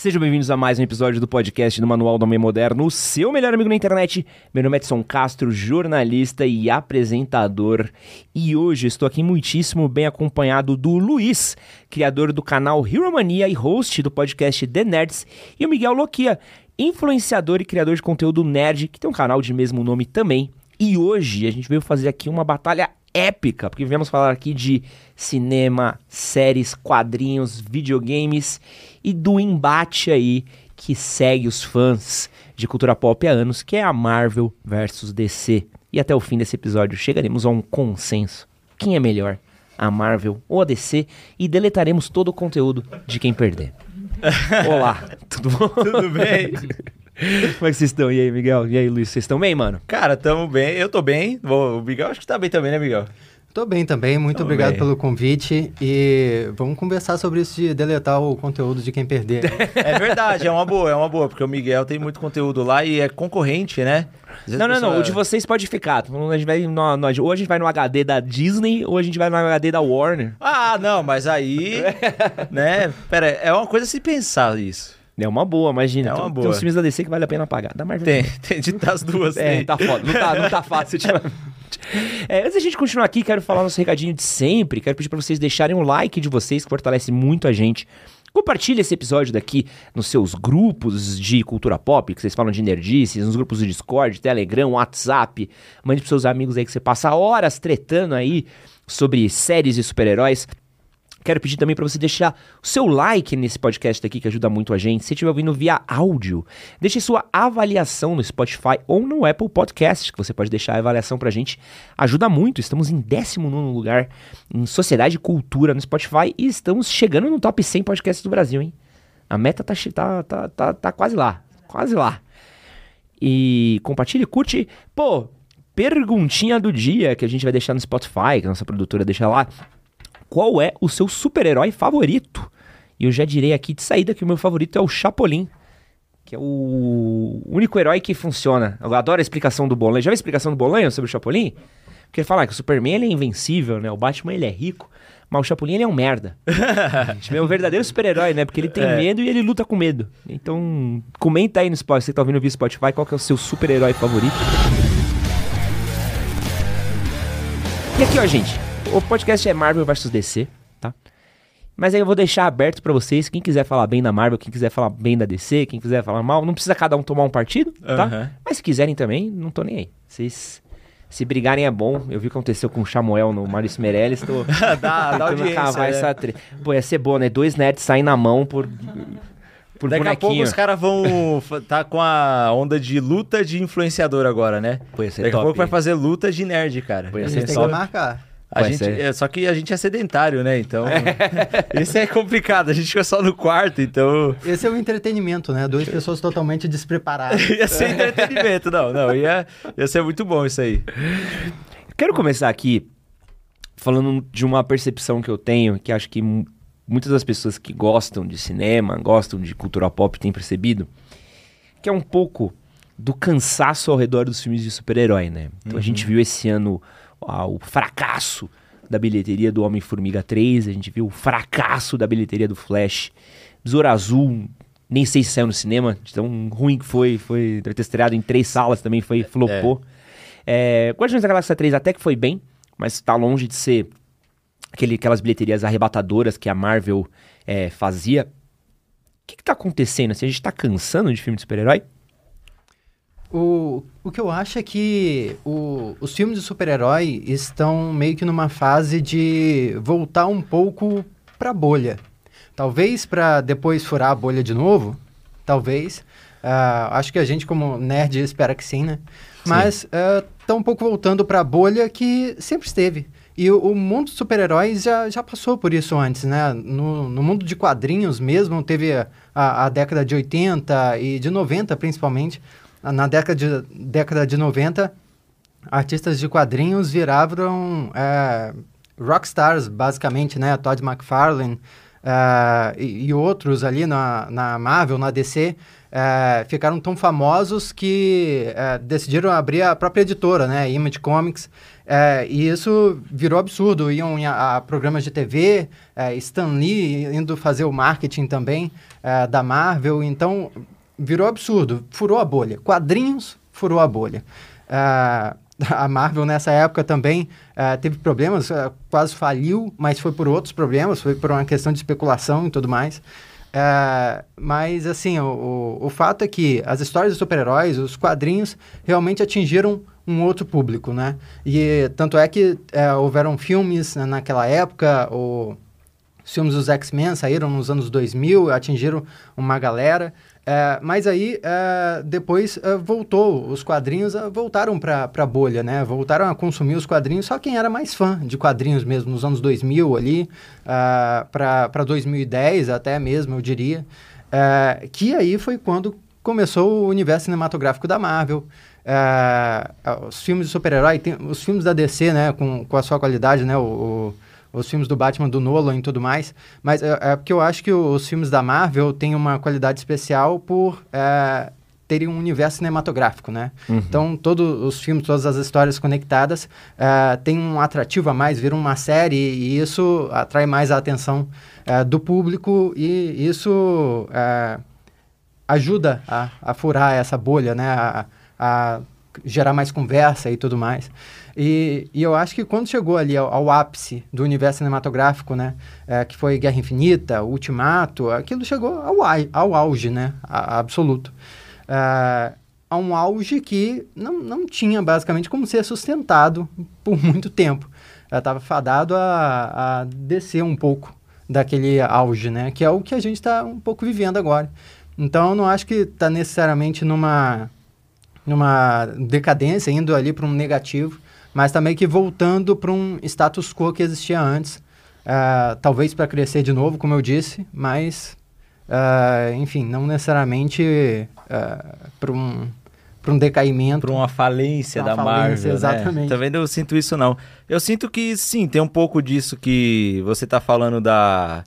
Sejam bem-vindos a mais um episódio do podcast do Manual do Homem Moderno, o seu melhor amigo na internet. Meu nome é Edson Castro, jornalista e apresentador. E hoje estou aqui muitíssimo bem acompanhado do Luiz, criador do canal Hero Mania e host do podcast The Nerds, e o Miguel Loquia, influenciador e criador de conteúdo nerd, que tem um canal de mesmo nome também. E hoje a gente veio fazer aqui uma batalha épica, porque viemos falar aqui de cinema, séries, quadrinhos, videogames e do embate aí que segue os fãs de cultura pop há anos, que é a Marvel versus DC. E até o fim desse episódio chegaremos a um consenso. Quem é melhor, a Marvel ou a DC? E deletaremos todo o conteúdo de quem perder. Olá, tudo bom? Tudo bem? Como é que vocês estão? E aí, Miguel? E aí, Luiz? Vocês estão bem, mano? Cara, tamo bem. Eu tô bem. O Miguel acho que tá bem também, né, Miguel? Tô bem também, muito Tô obrigado bem. pelo convite e vamos conversar sobre isso de deletar o conteúdo de quem perder. É verdade, é uma boa, é uma boa, porque o Miguel tem muito conteúdo lá e é concorrente, né? Não, não, não. O de vocês pode ficar. A gente vai no, no- ou a gente vai no HD da Disney, ou a gente vai no HD da Warner. Ah, não, mas aí, né? Pera, é uma coisa se pensar isso. É uma boa, imagina. É uma tem, boa. Tem uns filmes da DC que vale a pena pagar. Da Marvel. Tem, tem de das duas. É, tem. tá foda. Não tá, não tá fácil. ultimamente. É, antes da gente continuar aqui, quero falar nosso recadinho de sempre. Quero pedir pra vocês deixarem o like de vocês, que fortalece muito a gente. Compartilhe esse episódio daqui nos seus grupos de cultura pop, que vocês falam de nerdices, nos grupos do Discord, Telegram, WhatsApp. Mande pros seus amigos aí que você passa horas tretando aí sobre séries e super-heróis. Quero pedir também para você deixar o seu like nesse podcast aqui, que ajuda muito a gente. Se estiver ouvindo via áudio, deixe sua avaliação no Spotify ou no Apple Podcast, que você pode deixar a avaliação pra gente. Ajuda muito. Estamos em 19 lugar em Sociedade e Cultura no Spotify e estamos chegando no top 100 podcasts do Brasil, hein? A meta tá, tá, tá, tá, tá quase lá. Quase lá. E compartilhe, curte. Pô, perguntinha do dia que a gente vai deixar no Spotify, que a nossa produtora deixa lá qual é o seu super-herói favorito? E eu já direi aqui de saída que o meu favorito é o Chapolin, que é o único herói que funciona. Eu adoro a explicação do Bolanho. Já viu a explicação do Bolanho sobre o Chapolin? Porque ele fala que o Superman ele é invencível, né? O Batman ele é rico, mas o Chapolin ele é um merda. Ele é um verdadeiro super-herói, né? Porque ele tem É. medo e ele luta com medo. Então, comenta aí no Spotify, você tá ouvindo via Spotify, qual que é o seu super-herói favorito? E aqui, ó, gente, o podcast é Marvel vs DC, tá? Mas aí eu vou deixar aberto pra vocês, quem quiser falar bem da Marvel, quem quiser falar bem da DC, quem quiser falar mal, não precisa cada um tomar um partido, tá? Mas se quiserem também, não tô nem aí. Vocês se brigarem é bom. Eu vi o que aconteceu com o Samuel no Maurício Meirelles, tô dá, dá audiência, cavar né? essa tre... Pô, ia ser bom, né? Dois nerds saem na mão por por Daqui a bonequinho. pouco os caras vão tá com a onda de luta de influenciador agora, né? Pô, ia ser Daqui a top, pouco vai fazer luta de nerd, cara. Pô, ia A ser gente tem só- que marcar. A Vai gente, ser. é, só que a gente é sedentário, né? Então, isso é complicado. A gente fica só no quarto, então Esse é o entretenimento, né? Duas pessoas totalmente despreparadas. ia ser entretenimento. Não, não, ia, ia ser muito bom isso aí. Quero começar aqui falando de uma percepção que eu tenho, que acho que mu- muitas das pessoas que gostam de cinema, gostam de cultura pop têm percebido, que é um pouco do cansaço ao redor dos filmes de super-herói, né? Então a gente viu esse ano ah, o fracasso da bilheteria do Homem-Formiga 3, a gente viu o fracasso da bilheteria do Flash, Besouro Azul, nem sei se saiu no cinema, de tão ruim que foi, foi deve ter estreado em três salas também, foi flopou. É, Guardiões da Galáxia 3 até que foi bem, mas tá longe de ser aquele, aquelas bilheterias arrebatadoras que a Marvel é, fazia. O que, que tá acontecendo? Assim, a gente tá cansando de filme de super-herói? O, o que eu acho é que o- os filmes de super-herói estão meio que numa fase de voltar um pouco pra bolha. Talvez pra depois furar a bolha de novo, talvez. Ah, acho que a gente, como nerd, espera que sim, né? Mas está um pouco voltando pra bolha que sempre esteve. E o, o mundo dos super-heróis já, já passou por isso antes, né? No, no mundo de quadrinhos mesmo, teve a, a, a década de 80 e de 90, principalmente. Na década de, década de 90, artistas de quadrinhos viravam é, rockstars, basicamente, né? Todd McFarlane é, e, e outros ali na, na Marvel, na DC, é, ficaram tão famosos que é, decidiram abrir a própria editora, né? Image Comics. E isso virou absurdo. Iam a, a programas de TV, Stan Lee indo fazer o marketing também da Marvel. Então, virou absurdo. Furou a bolha. Quadrinhos, furou a bolha. É, a Marvel nessa época também é, teve problemas, é, quase faliu, mas foi por outros problemas, foi por uma questão de especulação e tudo mais. É, mas, assim, o, o, o, fato é que as histórias de super-heróis, os quadrinhos, realmente atingiram um outro público, né? E tanto é que é, houveram filmes né, naquela época, o, os filmes dos X-Men saíram nos anos 2000, atingiram uma galera. É, mas aí, é, depois é, voltou, os quadrinhos é, voltaram para a bolha, né? Voltaram a consumir os quadrinhos, só quem era mais fã de quadrinhos mesmo, nos anos 2000 ali, é, para 2010 até mesmo, eu diria. É, que aí foi quando começou o universo cinematográfico da Marvel. os filmes de super-herói, os filmes da DC, né, com, com a sua qualidade, né, o, o os filmes do Batman do Nolan e tudo mais, mas é, é porque eu acho que os filmes da Marvel têm uma qualidade especial por é, terem um universo cinematográfico, né? Uhum. Então, todos os filmes, todas as histórias conectadas é, têm um atrativo a mais, viram uma série e isso atrai mais a atenção é, do público e isso ajuda a, a, furar essa bolha, né? A, a gerar mais conversa e tudo mais. E, e eu acho que quando chegou ali ao, ao ápice do universo cinematográfico, né, é, que foi Guerra Infinita, Ultimato, aquilo chegou ao, ao auge, né, a, absoluto. É, a um auge que não, não tinha basicamente como ser sustentado por muito tempo. Estava fadado a, a descer um pouco daquele auge, né, que é o que a gente está um pouco vivendo agora. Então, eu não acho que está necessariamente numa numa decadência, indo ali para um negativo mas também que voltando para um status quo que existia antes, uh, talvez para crescer de novo, como eu disse, mas, uh, enfim, não necessariamente uh, para um para um decaimento. Para uma falência uma da falência, Marvel, né? exatamente. Né? Também não sinto isso, não. Eu sinto que, sim, tem um pouco disso que você está falando da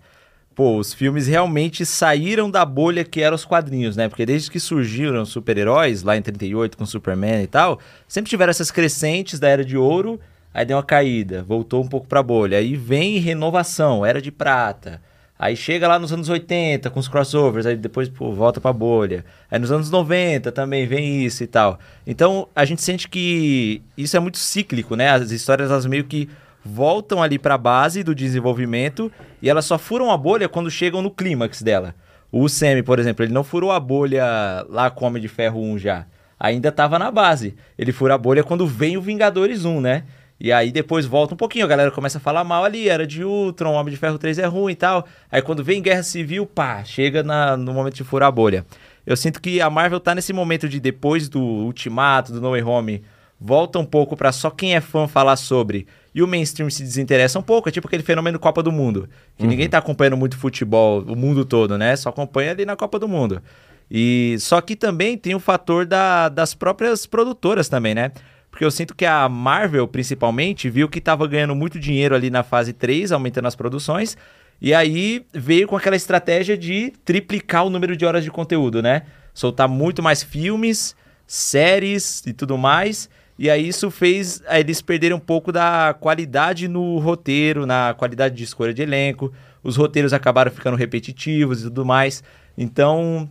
pô, os filmes realmente saíram da bolha que eram os quadrinhos, né? Porque desde que surgiram super-heróis, lá em 38 com Superman e tal, sempre tiveram essas crescentes da Era de Ouro, aí deu uma caída, voltou um pouco pra bolha. Aí vem renovação, Era de Prata. Aí chega lá nos anos 80 com os crossovers, aí depois pô, volta pra bolha. Aí nos anos 90 também vem isso e tal. Então a gente sente que isso é muito cíclico, né? As histórias elas meio que voltam ali para a base do desenvolvimento e elas só furam a bolha quando chegam no clímax dela. O Semi, por exemplo, ele não furou a bolha lá com Homem de Ferro 1 já. Ainda estava na base. Ele fura a bolha quando vem o Vingadores 1, né? E aí depois volta um pouquinho, a galera começa a falar mal ali, era de Ultron, Homem de Ferro 3 é ruim e tal. Aí quando vem Guerra Civil, pá, chega na, no momento de furar a bolha. Eu sinto que a Marvel tá nesse momento de depois do Ultimato, do No Way Home, volta um pouco para só quem é fã falar sobre e o mainstream se desinteressa um pouco. É tipo aquele fenômeno Copa do Mundo. Que uhum. ninguém tá acompanhando muito futebol, o mundo todo, né? Só acompanha ali na Copa do Mundo. E só que também tem o fator da, das próprias produtoras também, né? Porque eu sinto que a Marvel, principalmente, viu que estava ganhando muito dinheiro ali na fase 3, aumentando as produções. E aí veio com aquela estratégia de triplicar o número de horas de conteúdo, né? Soltar muito mais filmes, séries e tudo mais. E aí isso fez eles perderem um pouco da qualidade no roteiro, na qualidade de escolha de elenco. Os roteiros acabaram ficando repetitivos e tudo mais. Então,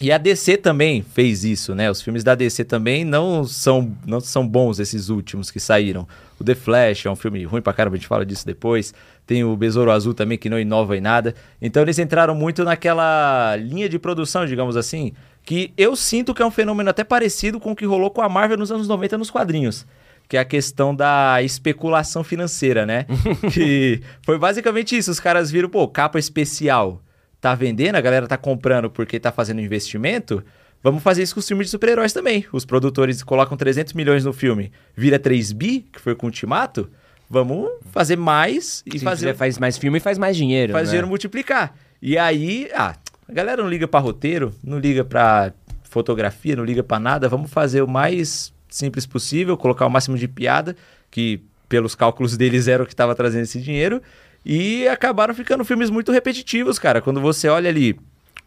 e a DC também fez isso, né? Os filmes da DC também não são, não são bons esses últimos que saíram. O The Flash é um filme ruim pra caramba, a gente fala disso depois. Tem o Besouro Azul também, que não inova em nada. Então eles entraram muito naquela linha de produção, digamos assim, que eu sinto que é um fenômeno até parecido com o que rolou com a Marvel nos anos 90 nos quadrinhos. Que é a questão da especulação financeira, né? que foi basicamente isso. Os caras viram, pô, capa especial tá vendendo, a galera tá comprando porque tá fazendo investimento. Vamos fazer isso com os filmes de super-heróis também. Os produtores colocam 300 milhões no filme, vira 3 bi, que foi com o Ultimato. Vamos fazer mais e Se fazer. Faz mais filme e faz mais dinheiro. Faz né? dinheiro multiplicar. E aí, ah, a galera não liga para roteiro, não liga para fotografia, não liga para nada. Vamos fazer o mais simples possível, colocar o máximo de piada, que pelos cálculos deles era o que estava trazendo esse dinheiro. E acabaram ficando filmes muito repetitivos, cara. Quando você olha ali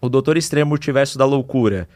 o Doutor Extremo Multiverso da Loucura,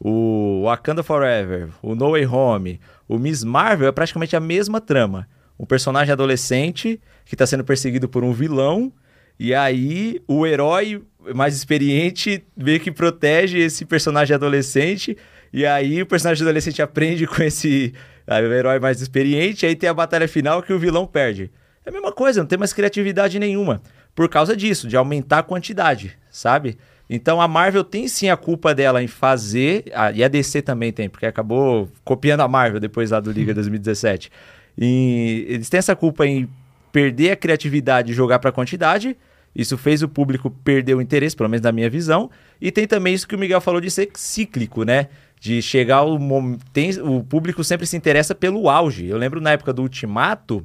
o Wakanda Forever, o No Way Home, o Miss Marvel é praticamente a mesma trama. um personagem adolescente que está sendo perseguido por um vilão, e aí o herói mais experiente meio que protege esse personagem adolescente, e aí o personagem adolescente aprende com esse aí, o herói mais experiente, e aí tem a batalha final que o vilão perde. É a mesma coisa, não tem mais criatividade nenhuma. Por causa disso, de aumentar a quantidade, sabe? Então a Marvel tem sim a culpa dela em fazer, e a DC também tem, porque acabou copiando a Marvel depois lá do Liga 2017. E eles têm essa culpa em perder a criatividade e jogar para quantidade. Isso fez o público perder o interesse, pelo menos na minha visão. E tem também isso que o Miguel falou de ser cíclico, né? De chegar o momento. O público sempre se interessa pelo auge. Eu lembro na época do Ultimato,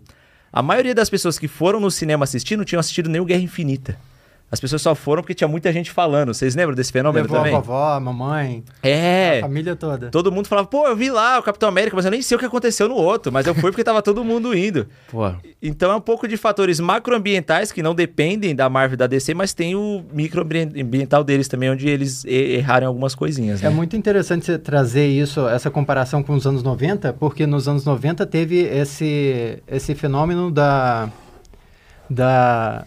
a maioria das pessoas que foram no cinema assistir não tinham assistido nem o Guerra Infinita. As pessoas só foram porque tinha muita gente falando. Vocês lembram desse fenômeno Levou também? a vovó, a mamãe. É. A família toda. Todo mundo falava, pô, eu vi lá o Capitão América, mas eu nem sei o que aconteceu no outro. Mas eu fui porque tava todo mundo indo. Pô. Então é um pouco de fatores macroambientais que não dependem da Marvel e da DC, mas tem o microambiental deles também, onde eles erraram algumas coisinhas. É né? É muito interessante você trazer isso, essa comparação com os anos 90, porque nos anos 90 teve esse, esse fenômeno da. da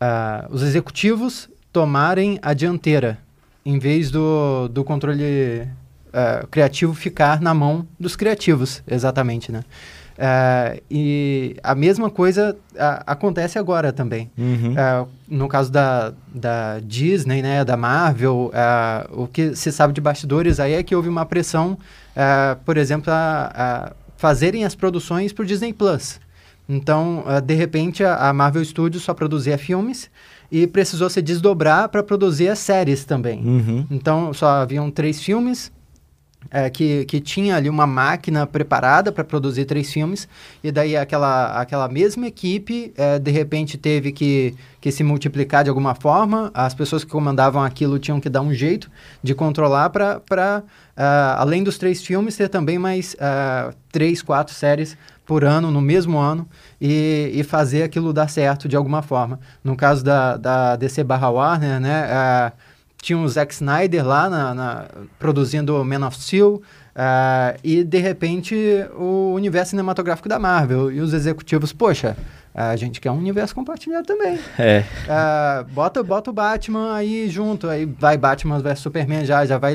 uh, os executivos tomarem a dianteira, em vez do, do controle uh, criativo ficar na mão dos criativos, exatamente, né? Uh, e a mesma coisa uh, acontece agora também. Uhum. Uh, no caso da, da Disney, né, da Marvel, o que se sabe de bastidores aí é que houve uma pressão, por exemplo, a, a fazerem as produções para o Disney Plus. Então, uh, de repente, a, a, Marvel Studios só produzia filmes e precisou se desdobrar para produzir as séries também. Uhum. Então, só haviam três filmes. É, que, que tinha ali uma máquina preparada para produzir três filmes, e daí aquela, aquela mesma equipe, é, de repente, teve que, que se multiplicar de alguma forma, as pessoas que comandavam aquilo tinham que dar um jeito de controlar para, uh, além dos três filmes, ter também mais uh, três, quatro séries por ano, no mesmo ano, e, e, fazer aquilo dar certo de alguma forma. No caso da, da DC barra Warner, né, uh, tinha o Zack Snyder lá na, na, produzindo Man of Steel, uh, e de repente o universo cinematográfico da Marvel, e os executivos, poxa, a gente quer um universo compartilhado também. É. Uh, bota, bota o Batman aí junto, aí vai Batman vs Superman já, já vai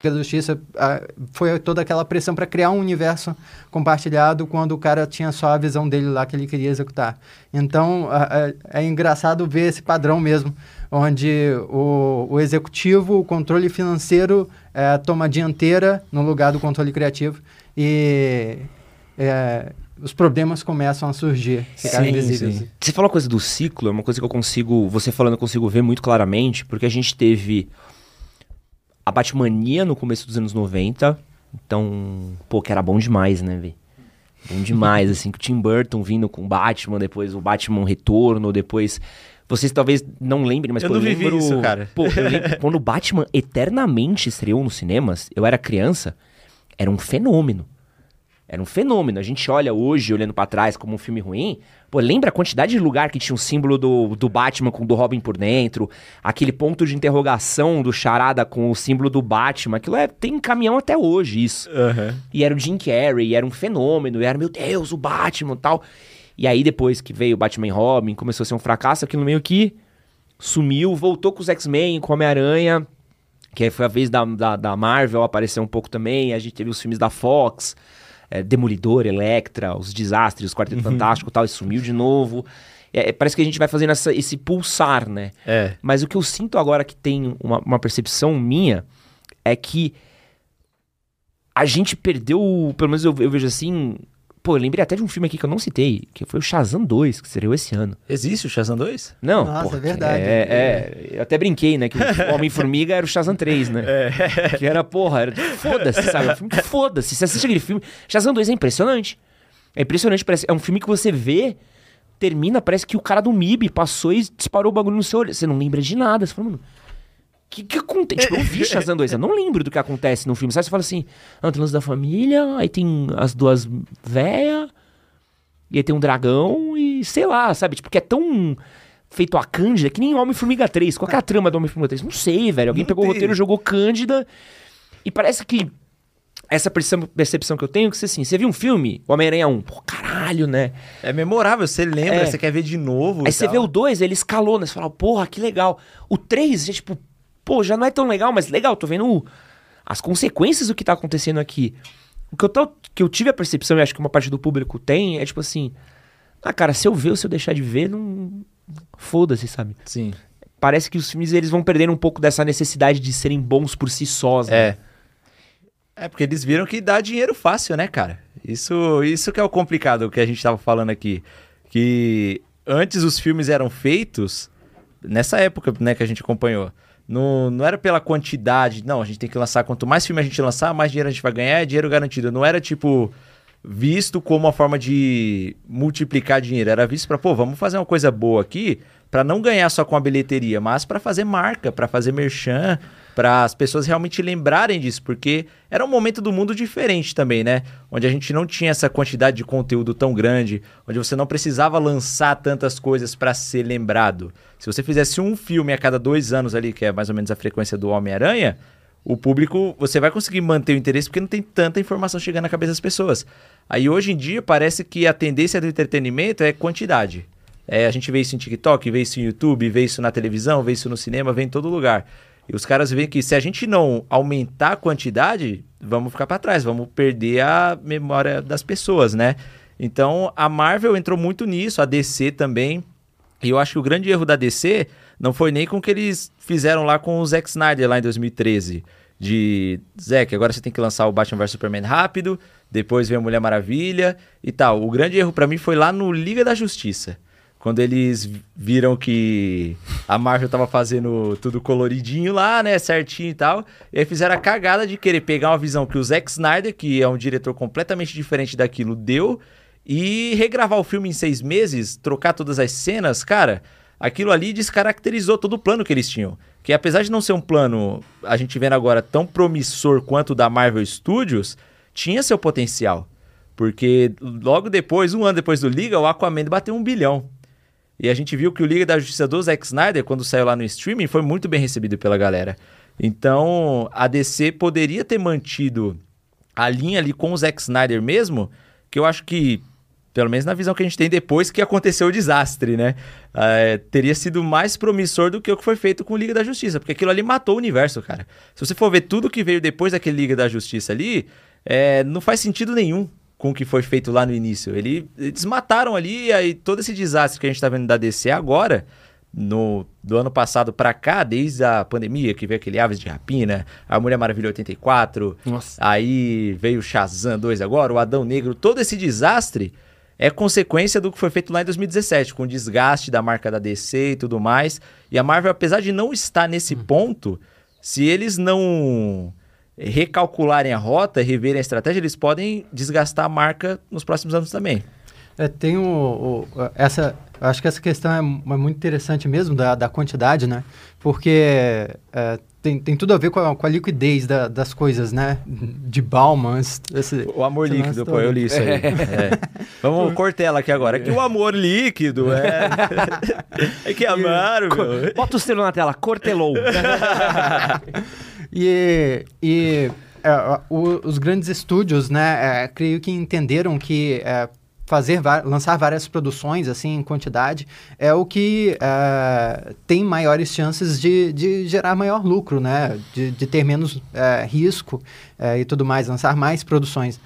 Da Justiça uh, foi toda aquela pressão para criar um universo compartilhado quando o cara tinha só a visão dele lá que ele queria executar. Então uh, uh, é engraçado ver esse padrão mesmo, onde o, o executivo, o controle financeiro uh, toma a dianteira no lugar do controle criativo e uh, os problemas começam a surgir, ficarem visíveis. Você falou a coisa do ciclo, é uma coisa que eu consigo, você falando, eu consigo ver muito claramente, porque a gente teve a Batmania no começo dos anos 90. Então, pô, que era bom demais, né, velho? Bom demais, assim, que o Tim Burton vindo com o Batman, depois o Batman Retorno, depois... Vocês talvez não lembrem, mas eu pô, não eu vivi lembro... isso, cara. Pô, eu lembro, quando o Batman eternamente estreou nos cinemas, eu era criança, era um fenômeno. Era um fenômeno. A gente olha hoje, olhando para trás, como um filme ruim. Pô, lembra a quantidade de lugar que tinha um símbolo do, do Batman com o do Robin por dentro? Aquele ponto de interrogação do Charada com o símbolo do Batman. Aquilo é, tem caminhão até hoje, isso. Uhum. E era o Jim Carrey, era um fenômeno. Era, meu Deus, o Batman e tal. E aí, depois que veio o Batman Robin, começou a ser um fracasso, aquilo meio que sumiu. Voltou com os X-Men, com Homem-Aranha. Que foi a vez da, da, da Marvel aparecer um pouco também. A gente teve os filmes da Fox é, Demolidor, Electra, os desastres, o Quarteto uhum. Fantástico e tal, e sumiu de novo. É, parece que a gente vai fazendo essa, esse pulsar, né? É. Mas o que eu sinto agora que tem uma, uma percepção minha é que a gente perdeu, pelo menos eu, eu vejo assim, Pô, eu lembrei até de um filme aqui que eu não citei, que foi o Shazam 2, que seria esse ano. Existe o Shazam 2? Não. Nossa, porra, é verdade. É, é, eu até brinquei, né? Que o Homem-Formiga era o Shazam 3, né? É. Que era, porra, era foda-se, sabe? Um filme que foda-se. Você assiste aquele filme. Shazam 2 é impressionante. É impressionante, parece. É um filme que você vê, termina, parece que o cara do MIB passou e disparou o bagulho no seu olho. Você não lembra de nada. Você fala, mano. O que, que acontece? Tipo, eu vi Shazam 2, eu não lembro do que acontece no filme. Sabe? Você fala assim, ah, tem lance da família, aí tem as duas véias, e aí tem um dragão, e sei lá, sabe? Tipo, que é tão feito a Cândida que nem Homem-Formiga 3. Qual é a trama do Homem-Formiga 3? Não sei, velho. Alguém não pegou tem. o roteiro, jogou Cândida, e parece que essa percepção que eu tenho, é que você assim, você viu um filme, o Homem-Aranha 1, pô, caralho, né? É memorável, você lembra, é. você quer ver de novo. Aí você tal. vê o 2, ele escalou, né? Você fala, porra, que legal. O 3, já, tipo, pô, já não é tão legal, mas legal, tô vendo as consequências do que tá acontecendo aqui. O que eu, tô, que eu tive a percepção, e acho que uma parte do público tem, é tipo assim, ah, cara, se eu ver ou se eu deixar de ver, não. Foda-se, sabe? Sim. Parece que os filmes eles vão perdendo um pouco dessa necessidade de serem bons por si sós. Né? É. É, porque eles viram que dá dinheiro fácil, né, cara? Isso, isso que é o complicado que a gente tava falando aqui. Que antes os filmes eram feitos, nessa época né, que a gente acompanhou, não, não era pela quantidade, não, a gente tem que lançar, quanto mais filme a gente lançar, mais dinheiro a gente vai ganhar, é dinheiro garantido. Não era tipo visto como uma forma de multiplicar dinheiro, era visto para, pô, vamos fazer uma coisa boa aqui, para não ganhar só com a bilheteria, mas para fazer marca, para fazer merchan, para as pessoas realmente lembrarem disso, porque era um momento do mundo diferente também, né? Onde a gente não tinha essa quantidade de conteúdo tão grande, onde você não precisava lançar tantas coisas para ser lembrado. Se você fizesse um filme a cada dois anos ali, que é mais ou menos a frequência do Homem-Aranha, o público, você vai conseguir manter o interesse porque não tem tanta informação chegando na cabeça das pessoas. Aí hoje em dia parece que a tendência do entretenimento é quantidade. É, a gente vê isso em TikTok, vê isso em YouTube, vê isso na televisão, vê isso no cinema, vê em todo lugar. E os caras veem que se a gente não aumentar a quantidade, vamos ficar para trás, vamos perder a memória das pessoas, né? Então a Marvel entrou muito nisso, a DC também. E eu acho que o grande erro da DC não foi nem com o que eles fizeram lá com o Zack Snyder lá em 2013. De Zack, agora você tem que lançar o Batman vs Superman rápido, depois vem a Mulher Maravilha e tal. O grande erro para mim foi lá no Liga da Justiça. Quando eles viram que a Marvel tava fazendo tudo coloridinho lá, né? Certinho e tal. E aí fizeram a cagada de querer pegar uma visão que o Zack Snyder, que é um diretor completamente diferente daquilo, deu. E regravar o filme em seis meses, trocar todas as cenas, cara, aquilo ali descaracterizou todo o plano que eles tinham. Que apesar de não ser um plano, a gente vendo agora, tão promissor quanto o da Marvel Studios, tinha seu potencial. Porque logo depois, um ano depois do Liga, o Aquaman bateu um bilhão. E a gente viu que o Liga da Justiça do Zack Snyder, quando saiu lá no streaming, foi muito bem recebido pela galera. Então, a DC poderia ter mantido a linha ali com o Zack Snyder mesmo, que eu acho que, pelo menos na visão que a gente tem depois que aconteceu o desastre, né? É, teria sido mais promissor do que o que foi feito com o Liga da Justiça, porque aquilo ali matou o universo, cara. Se você for ver tudo que veio depois daquele Liga da Justiça ali, é, não faz sentido nenhum com o que foi feito lá no início. Ele, eles mataram ali, e aí todo esse desastre que a gente está vendo da DC agora, no, do ano passado para cá, desde a pandemia, que veio aquele Aves de Rapina, a Mulher Maravilha 84, Nossa. aí veio o Shazam 2 agora, o Adão Negro, todo esse desastre é consequência do que foi feito lá em 2017, com o desgaste da marca da DC e tudo mais. E a Marvel, apesar de não estar nesse hum. ponto, se eles não recalcularem a rota, reverem a estratégia, eles podem desgastar a marca nos próximos anos também. É, tem o, o, essa, acho que essa questão é, é, muito interessante mesmo da, da quantidade, né? Porque é, tem, tem tudo a ver com a, com a liquidez da, das coisas, né? De Bauman. Esse, o amor líquido, pô, eu li isso aí. é. Vamos cortela aqui agora. Que o amor líquido é. é que amaram, meu. Bota o selo na tela, cortelou. E, e é, o, os grandes estúdios, né, é, creio que entenderam que é, fazer lançar várias produções assim em quantidade é o que é, tem maiores chances de, de gerar maior lucro, né? De, de ter menos é, risco é, e tudo mais, lançar mais produções.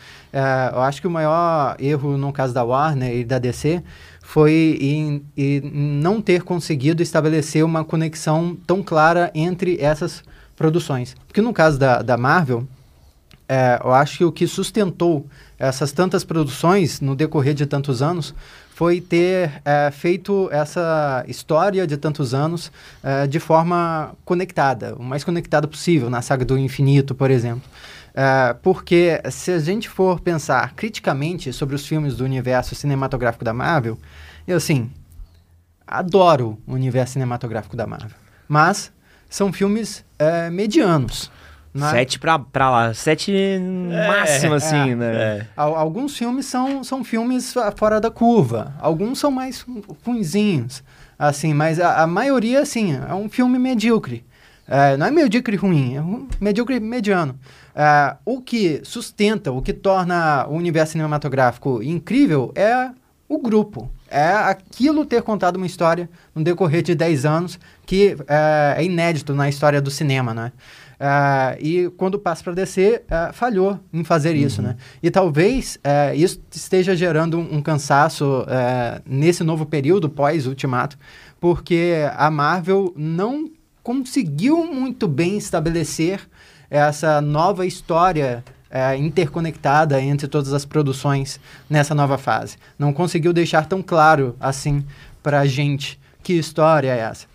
Eu acho que o maior erro no caso da Warner e da DC foi em, em não ter conseguido estabelecer uma conexão tão clara entre essas. Porque no caso da, da Marvel, é, eu acho que o que sustentou essas tantas produções no decorrer de tantos anos foi ter é, feito essa história de tantos anos é, de forma conectada, o mais conectada possível, na saga do infinito, por exemplo. É, porque se a gente for pensar criticamente sobre os filmes do universo cinematográfico da Marvel, eu assim, adoro o universo cinematográfico da Marvel. Mas são filmes é, medianos. Né? Sete pra, pra lá, sete é, máximo, assim, é, né? É. Alguns filmes são, são filmes fora da curva, alguns são mais ruinzinhos, assim, mas a, a maioria, assim, é um filme medíocre. É, não é medíocre ruim, é um medíocre mediano. É, o que sustenta, o que torna o universo cinematográfico incrível é o grupo. É aquilo ter contado uma história no decorrer de 10 anos que é, é inédito na história do cinema, né? Uh, e quando passa para descer, uh, falhou em fazer uhum. isso, né? E talvez uh, isso esteja gerando um, um cansaço nesse novo período pós-Ultimato, porque a Marvel não conseguiu muito bem estabelecer essa nova história interconectada entre todas as produções nessa nova fase. Não conseguiu deixar tão claro assim para a gente que história é essa.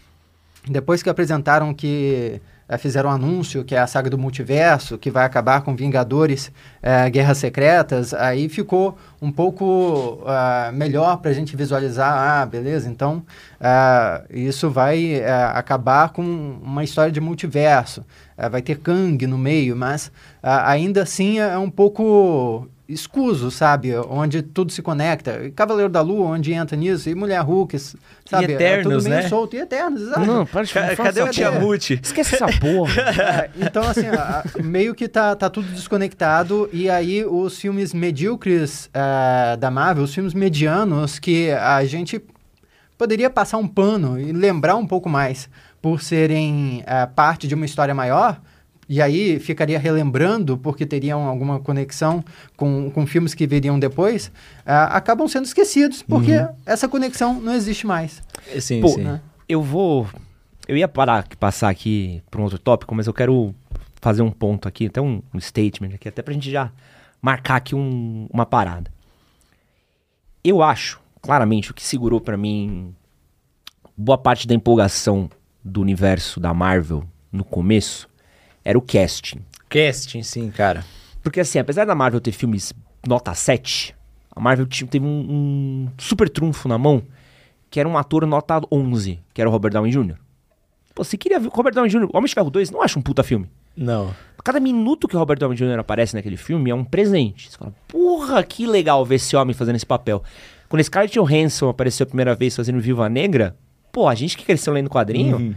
Depois que apresentaram que é, fizeram um anúncio que é a saga do multiverso, que vai acabar com Vingadores é, Guerras Secretas, aí ficou um pouco uh, melhor para a gente visualizar, ah, beleza, então uh, isso vai uh, acabar com uma história de multiverso, vai ter Kang no meio, mas ainda assim é um pouco escuso, sabe? Onde tudo se conecta. Cavaleiro da Lua, onde entra nisso, e Mulher Hulk, sabe? E Eternos, é tudo meio né? solto. E Eternos, exato. Não, pode Ca Cadê o Tiamut? Esquece essa porra. é, então, assim, a, meio que tá, tá tudo desconectado, e aí os filmes medíocres uh, da Marvel, os filmes medianos que a gente poderia passar um pano e lembrar um pouco mais por serem uh, parte de uma história maior, e aí ficaria relembrando, porque teriam alguma conexão com, com filmes que viriam depois, uh, acabam sendo esquecidos, porque uhum. essa conexão não existe mais. Sim, Pô, sim. Né? Eu vou. Eu ia parar, passar aqui para um outro tópico, mas eu quero fazer um ponto aqui, até um, um statement aqui, até para a gente já marcar aqui um, uma parada. Eu acho, claramente, o que segurou para mim boa parte da empolgação do universo da Marvel no começo era o casting. Casting, sim, cara. Porque assim, apesar da Marvel ter filmes nota 7, a Marvel teve um, um super trunfo na mão, que era um ator nota 11, que era o Robert Downey Jr. Pô, você queria ver o Robert Downey Jr., Homem de Ferro 2, não acha um puta filme? Não. Cada minuto que o Robert Downey Jr. aparece naquele filme é um presente. Você fala, porra, que legal ver esse homem fazendo esse papel. Quando Scarlett Johansson apareceu a primeira vez fazendo Viva Negra, pô, a gente que cresceu lendo quadrinho, uhum.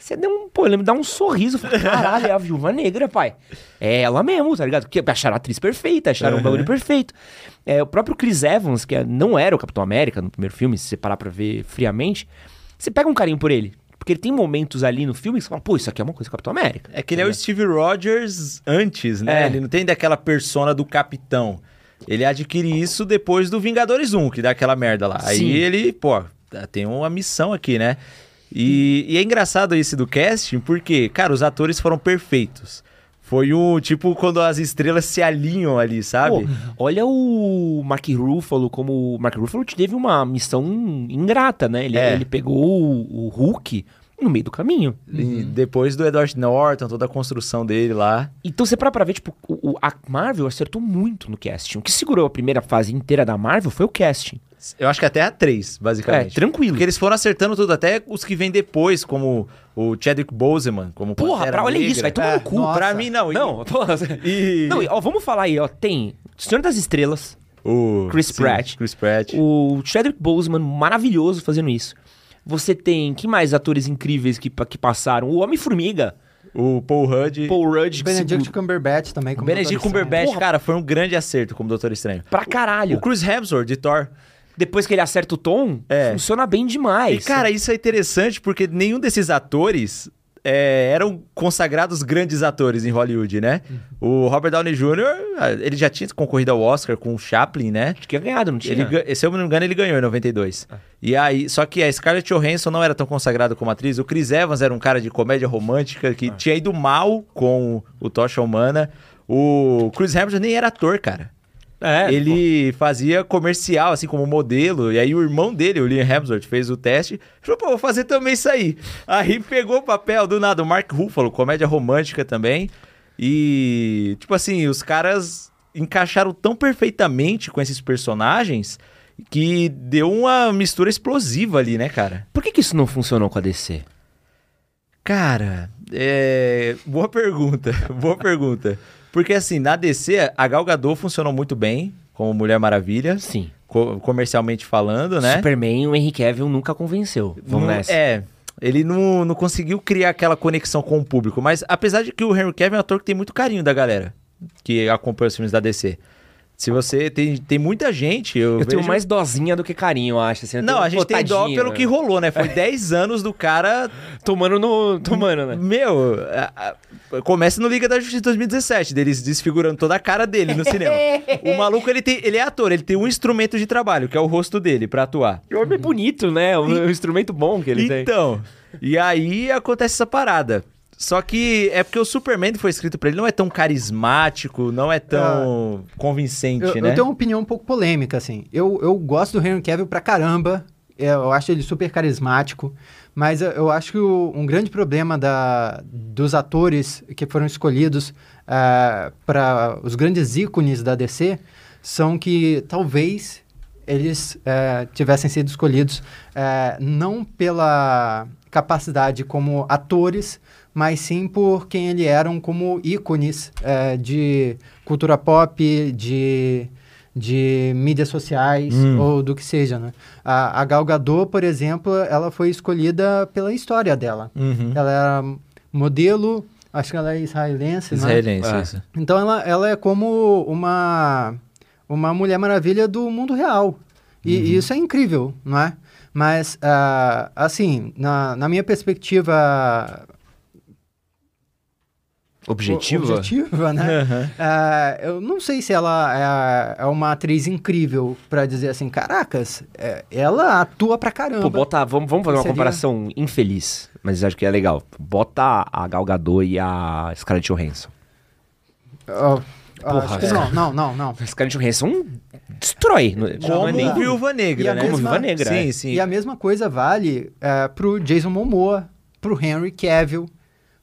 Você deu um, pô, ele me dá um sorriso. Falei, caralho, é a viúva negra, pai. É ela mesmo, tá ligado? Porque acharam a atriz perfeita, acharam uhum. um bagulho perfeito. É, o próprio Chris Evans, que é, não era o Capitão América no primeiro filme, se você parar pra ver friamente, você pega um carinho por ele. Porque ele tem momentos ali no filme que você fala, pô, isso aqui é uma coisa do Capitão América. É que ele é o Steve Rogers antes, né? É. Ele não tem daquela persona do capitão. Ele adquire isso depois do Vingadores 1, que dá aquela merda lá. Sim. Aí ele, pô, tem uma missão aqui, né? E, e é engraçado esse do casting, porque, cara, os atores foram perfeitos. Foi o tipo quando as estrelas se alinham ali, sabe? Pô, olha o Mark Ruffalo como. O Mark Ruffalo teve uma missão ingrata, né? Ele, é. ele pegou o, o Hulk no meio do caminho. Depois do Edward Norton, toda a construção dele lá. Então você para pra ver, tipo, o, a Marvel acertou muito no casting. O que segurou a primeira fase inteira da Marvel foi o casting. Eu acho que até a 3, basicamente. É, tranquilo. Porque eles foram acertando tudo, até os que vêm depois, como o Chadwick Boseman, como Porra, pra, olha isso, vai tomar é, no cu. Nossa. Pra mim, não. Não, tô... e... não ó, vamos falar aí, ó. Tem Senhor das Estrelas, o Chris sim, Pratt. Chris Pratt. O Chadwick Boseman, maravilhoso fazendo isso. Você tem, que mais atores incríveis que, que passaram? O Homem-Formiga. O Paul Rudd. Paul Rudd. Benedict Cumberbatch também. Como Benedict Cumberbatch, cara, foi um grande acerto como Doutor Estranho. Pra caralho. O Chris Hemsworth, de Thor depois que ele acerta o tom, é. funciona bem demais. E, cara, isso é interessante porque nenhum desses atores é, eram consagrados grandes atores em Hollywood, né? Uhum. O Robert Downey Jr., ah, ele já tinha concorrido ao Oscar com o Chaplin, né? Acho que tinha ganhado, não tinha? Ele, se eu não me engano, ele ganhou em 92. Ah. E aí, só que a Scarlett Johansson não era tão consagrada como atriz. O Chris Evans era um cara de comédia romântica que ah. tinha ido mal com o Tocha Humana. O Chris Hemsworth nem era ator, cara. É, ele pô. fazia comercial, assim, como modelo. E aí o irmão dele, o Liam Hemsworth, fez o teste. Falou, pô, vou fazer também isso aí. Aí pegou o papel do nada, o Mark Ruffalo, comédia romântica também. E, tipo assim, os caras encaixaram tão perfeitamente com esses personagens que deu uma mistura explosiva ali, né, cara? Por que, que isso não funcionou com a DC? Cara, é... boa pergunta, boa pergunta. Porque assim, na DC, a Gal Gadot funcionou muito bem como Mulher Maravilha. Sim. Co comercialmente falando, né? Superman, o Henry Cavill nunca convenceu. Vamos não, nessa. É, ele não, não conseguiu criar aquela conexão com o público. Mas apesar de que o Henry Cavill é um ator que tem muito carinho da galera que acompanha os filmes da DC. Se você tem, tem muita gente. Eu, eu vejo... tenho mais dozinha do que carinho, eu acho. Assim, não, a gente tem dó pelo que rolou, né? Foi 10 anos do cara. Tomando no. Tomando, né? Meu, a, a, começa no Liga da Justiça 2017, deles desfigurando toda a cara dele no cinema. o maluco, ele, tem, ele é ator, ele tem um instrumento de trabalho, que é o rosto dele, pra atuar. O homem é bonito, né? Um, e... um instrumento bom que ele então, tem. Então. E aí acontece essa parada. Só que é porque o Superman foi escrito para ele não é tão carismático, não é tão ah, convincente, eu, né? Eu tenho uma opinião um pouco polêmica, assim. Eu, eu gosto do Henry Cavill pra caramba. É, eu acho ele super carismático. Mas eu acho que o, um grande problema da, dos atores que foram escolhidos uh, é, para os grandes ícones da DC são que talvez eles uh, tivessem sido escolhidos uh, não pela capacidade como atores, mas sim por quem eles eram como ícones é, de cultura pop, de, de mídias sociais hum. ou do que seja, né? A, a Gal Gadot, por exemplo, ela foi escolhida pela história dela. Uhum. Ela era modelo, acho que ela é israelense, Israelense, né? isso. Então ela, ela é como uma, uma Mulher Maravilha do mundo real. E, uhum. e isso é incrível, não é? Mas, uh, assim, na, na minha perspectiva objetiva. Objetiva, né? Uhum. Uh, eu não sei se ela é, é uma atriz incrível para dizer assim, caracas, é, ela atua pra caramba. Pô, bota, vamos, vamos fazer uma Seria... comparação infeliz, mas acho que é legal. Bota a Gal Gadot e a Scarlett Johansson. Oh, Porra, não, não, não, não. Scarlett Johansson destrói. Como é nem Viúva Negra, né? Como Viúva Negra. Sim, é. sim. E a mesma coisa vale uh, pro Jason Momoa, pro Henry Cavill,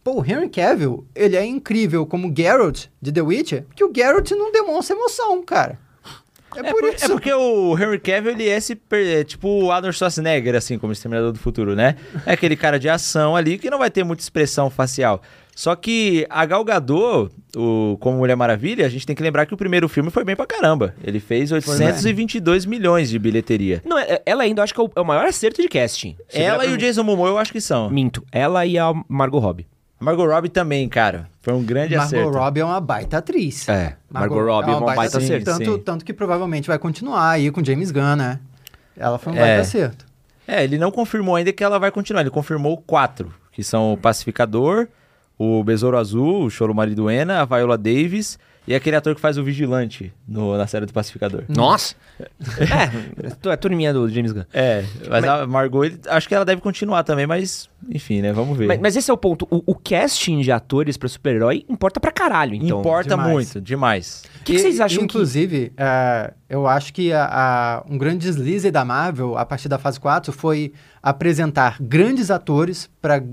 Pô, o Henry Cavill, ele é incrível como Geralt de The Witcher, porque o Geralt não demonstra emoção, cara. É, é por, por, isso. É porque o Henry Cavill, ele é esse, é tipo o Arnold Schwarzenegger, assim, como Exterminador do Futuro, né? É aquele cara de ação ali que não vai ter muita expressão facial. Só que a Gal Gadot, o, como Mulher Maravilha, a gente tem que lembrar que o primeiro filme foi bem pra caramba. Ele fez 822 foi, milhões de bilheteria. Não, é, ela ainda acho que é o, maior acerto de casting. ela e o Jason Momoa eu acho que são. Minto. Ela e a Margot Robbie. Margot Robbie também, cara. Foi um grande Margot acerto. Margot Robbie é uma baita atriz. É. Margot, Margot Robbie é uma, baita, baita acerto. Tanto, sim. tanto que provavelmente vai continuar aí com James Gunn, né? Ela foi um é. baita acerto. É, ele não confirmou ainda que ela vai continuar. Ele confirmou quatro, que são o Pacificador, o Besouro Azul, o Choro Mariduena, a Viola Davis e aquele ator que faz o Vigilante no, na série do Pacificador. Nossa! é, é a turminha do James Gunn. É, mas, mas a Margot, ele, acho que ela deve continuar também, mas enfim, né? Vamos ver. Mas, mas esse é o ponto. O, o casting de atores pra super-herói importa pra caralho, então. Importa demais. muito, demais. O que, que, vocês acham Inclusive, que... uh, eu acho que a, a, um grande deslize da Marvel, a partir da fase 4, foi apresentar grandes atores para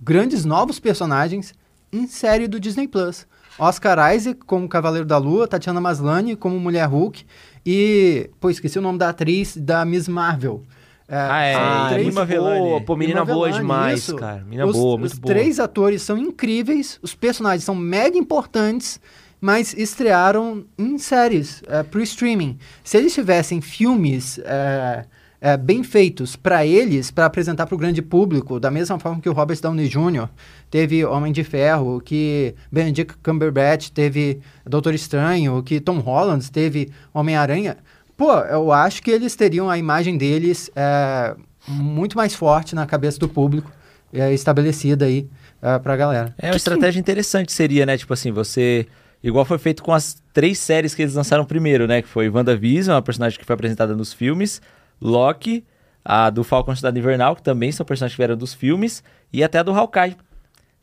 grandes novos personagens em série do Disney Plus. Oscar Isaac como Cavaleiro da Lua, Tatiana Maslany como Mulher Hulk e, pô, esqueci o nome da atriz da Miss Marvel. É, ah, é. Ah, Velani. Pô, menina boa demais, isso. cara. Menina os, boa, muito os boa. Os três atores são incríveis, os personagens são mega importantes, mas estrearam em séries é, pro streaming. Se eles tivessem filmes... É, é, bem feitos para eles, para apresentar para o grande público, da mesma forma que o Robert Downey Jr. teve Homem de Ferro, que Benedict Cumberbatch teve Doutor Estranho, que Tom Holland teve Homem-Aranha. Pô, eu acho que eles teriam a imagem deles é, muito mais forte na cabeça do público, é, estabelecida aí é, para a galera. É uma estratégia interessante seria, né? Tipo assim, você... Igual foi feito com as três séries que eles lançaram primeiro, né? Que foi WandaVision, uma personagem que foi apresentada nos filmes. Loki, a do Falcão Cidade Invernal, que também são personagens que vieram dos filmes, e até a do Hawkeye,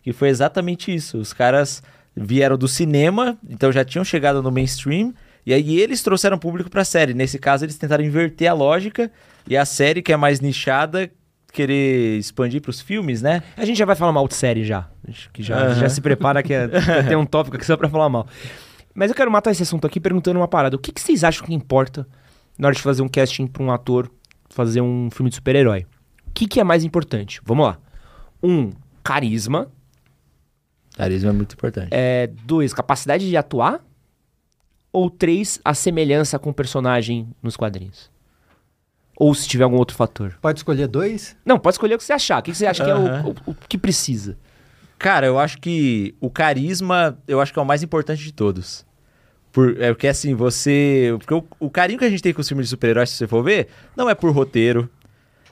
que foi exatamente isso. Os caras vieram do cinema, então já tinham chegado no mainstream. E aí eles trouxeram público pra série. Nesse caso, eles tentaram inverter a lógica. E a série, que é mais nichada, querer expandir pros filmes, né? A gente já vai falar mal de série já. Que já, uhum. já se prepara que é, tem um tópico aqui só pra falar mal. Mas eu quero matar esse assunto aqui perguntando uma parada. O que, que vocês acham que importa na hora de fazer um casting pra um ator fazer um filme de super-herói? O que, que é mais importante? Vamos lá. Um, carisma. Carisma é muito importante. É, dois, capacidade de atuar. Ou três, a semelhança com o personagem nos quadrinhos. Ou se tiver algum outro fator. Pode escolher dois? Não, pode escolher o que você achar. O que você acha que é o, o, o, que precisa? Cara, eu acho que o carisma, eu acho que é o mais importante de todos. Por, é porque assim, você. Porque o, o carinho que a gente tem com os filmes de super-heróis, se você for ver, não é por roteiro,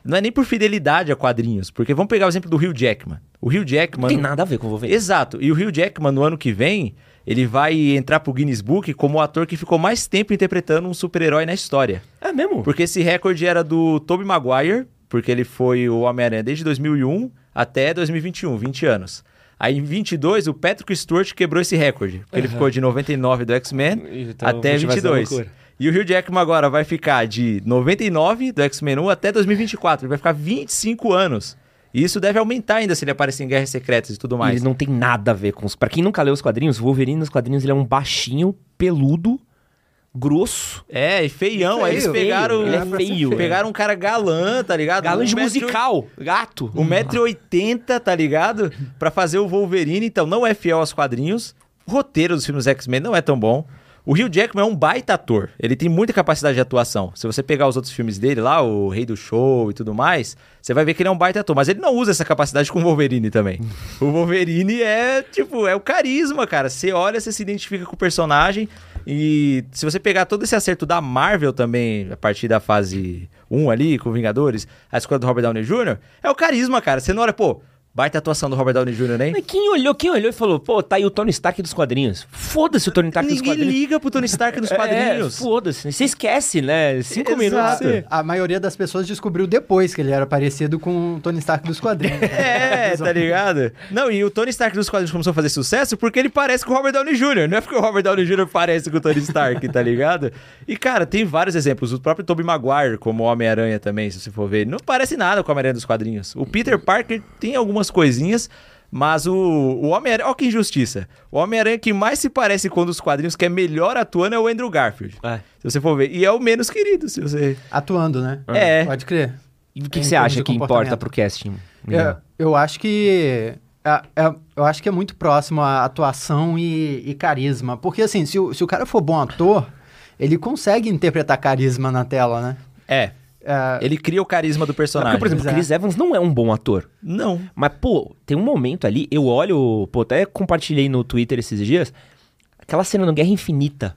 não é nem por fidelidade a quadrinhos. Porque vamos pegar o exemplo do Hugh Jackman. O Hugh Jackman. Não tem nada a ver com o Wolverine. Exato. E o Hugh Jackman, no ano que vem, ele vai entrar pro Guinness Book como o ator que ficou mais tempo interpretando um super-herói na história. É mesmo? Porque esse recorde era do Tobey Maguire, porque ele foi o Homem-Aranha desde 2001 até 2021, 20 anos. Aí em 22, o Patrick Stewart quebrou esse recorde. Porque uhum. ele ficou de 99 do X-Men então, até 22. E o Hugh Jackman agora vai ficar de 99 do X-Men 1 até 2024. Ele vai ficar 25 anos. E isso deve aumentar ainda se ele aparecer em Guerras Secretas e tudo mais. Ele não tem nada a ver com os. Pra quem nunca leu os quadrinhos, o Wolverine nos quadrinhos ele é um baixinho, peludo, grosso. É, e feião. Feio, aí eles pegaram. Ele é feio. Pegaram um cara galã, tá ligado? Galã um de musical, gato. 1,80m, tá ligado? Pra fazer o Wolverine. Então não é fiel aos quadrinhos. O roteiro dos filmes X-Men não é tão bom. O Hugh Jackman é um baita ator. Ele tem muita capacidade de atuação. Se você pegar os outros filmes dele lá, o Rei do Show e tudo mais, você vai ver que ele é um baita ator. Mas ele não usa essa capacidade com o Wolverine também. o Wolverine é, tipo, é o carisma, cara. Você olha, você se identifica com o personagem. E se você pegar todo esse acerto da Marvel também, a partir da fase 1 ali, com Vingadores, a escolha do Robert Downey Jr., é o carisma, cara. Você não olha, pô, Baita atuação do Robert Downey Jr., né? Mas quem olhou, quem olhou e falou, pô, tá aí o Tony Stark dos quadrinhos. Foda-se o Tony Stark dos quadrinhos. Ninguém liga pro Tony Stark dos é, quadrinhos. É, foda-se. Você esquece, né? Cinco Exato. minutos. A maioria das pessoas descobriu depois que ele era parecido com o Tony Stark dos quadrinhos. é, tá ligado? Não, e o Tony Stark dos quadrinhos começou a fazer sucesso porque ele parece com o Robert Downey Jr., não é porque o Robert Downey Jr. parece com o Tony Stark, tá ligado? E, cara, tem vários exemplos. O próprio Tobey Maguire, como Homem-Aranha também, se você for ver, não parece nada com o Homem-Aranha dos quadrinhos. O Peter Parker tem algumas coisinhas, mas o, o Homem-Aranha. Olha que injustiça. O Homem-Aranha que mais se parece com um dos quadrinhos que é melhor atuando é o Andrew Garfield. É. Se você for ver. E é o menos querido, se você. Atuando, né? É. Pode crer. E o que, que você acha que importa pro casting? É, eu acho que. É, é, eu acho que é muito próximo a atuação e, e carisma. Porque, assim, se o, se o cara for bom ator, ele consegue interpretar carisma na tela, né? É. Uh, ele cria o carisma do personagem. Porque, por exemplo, o Chris Evans não é um bom ator. Não. Mas, pô, tem um momento ali, eu olho, pô, até compartilhei no Twitter esses dias, aquela cena no Guerra Infinita,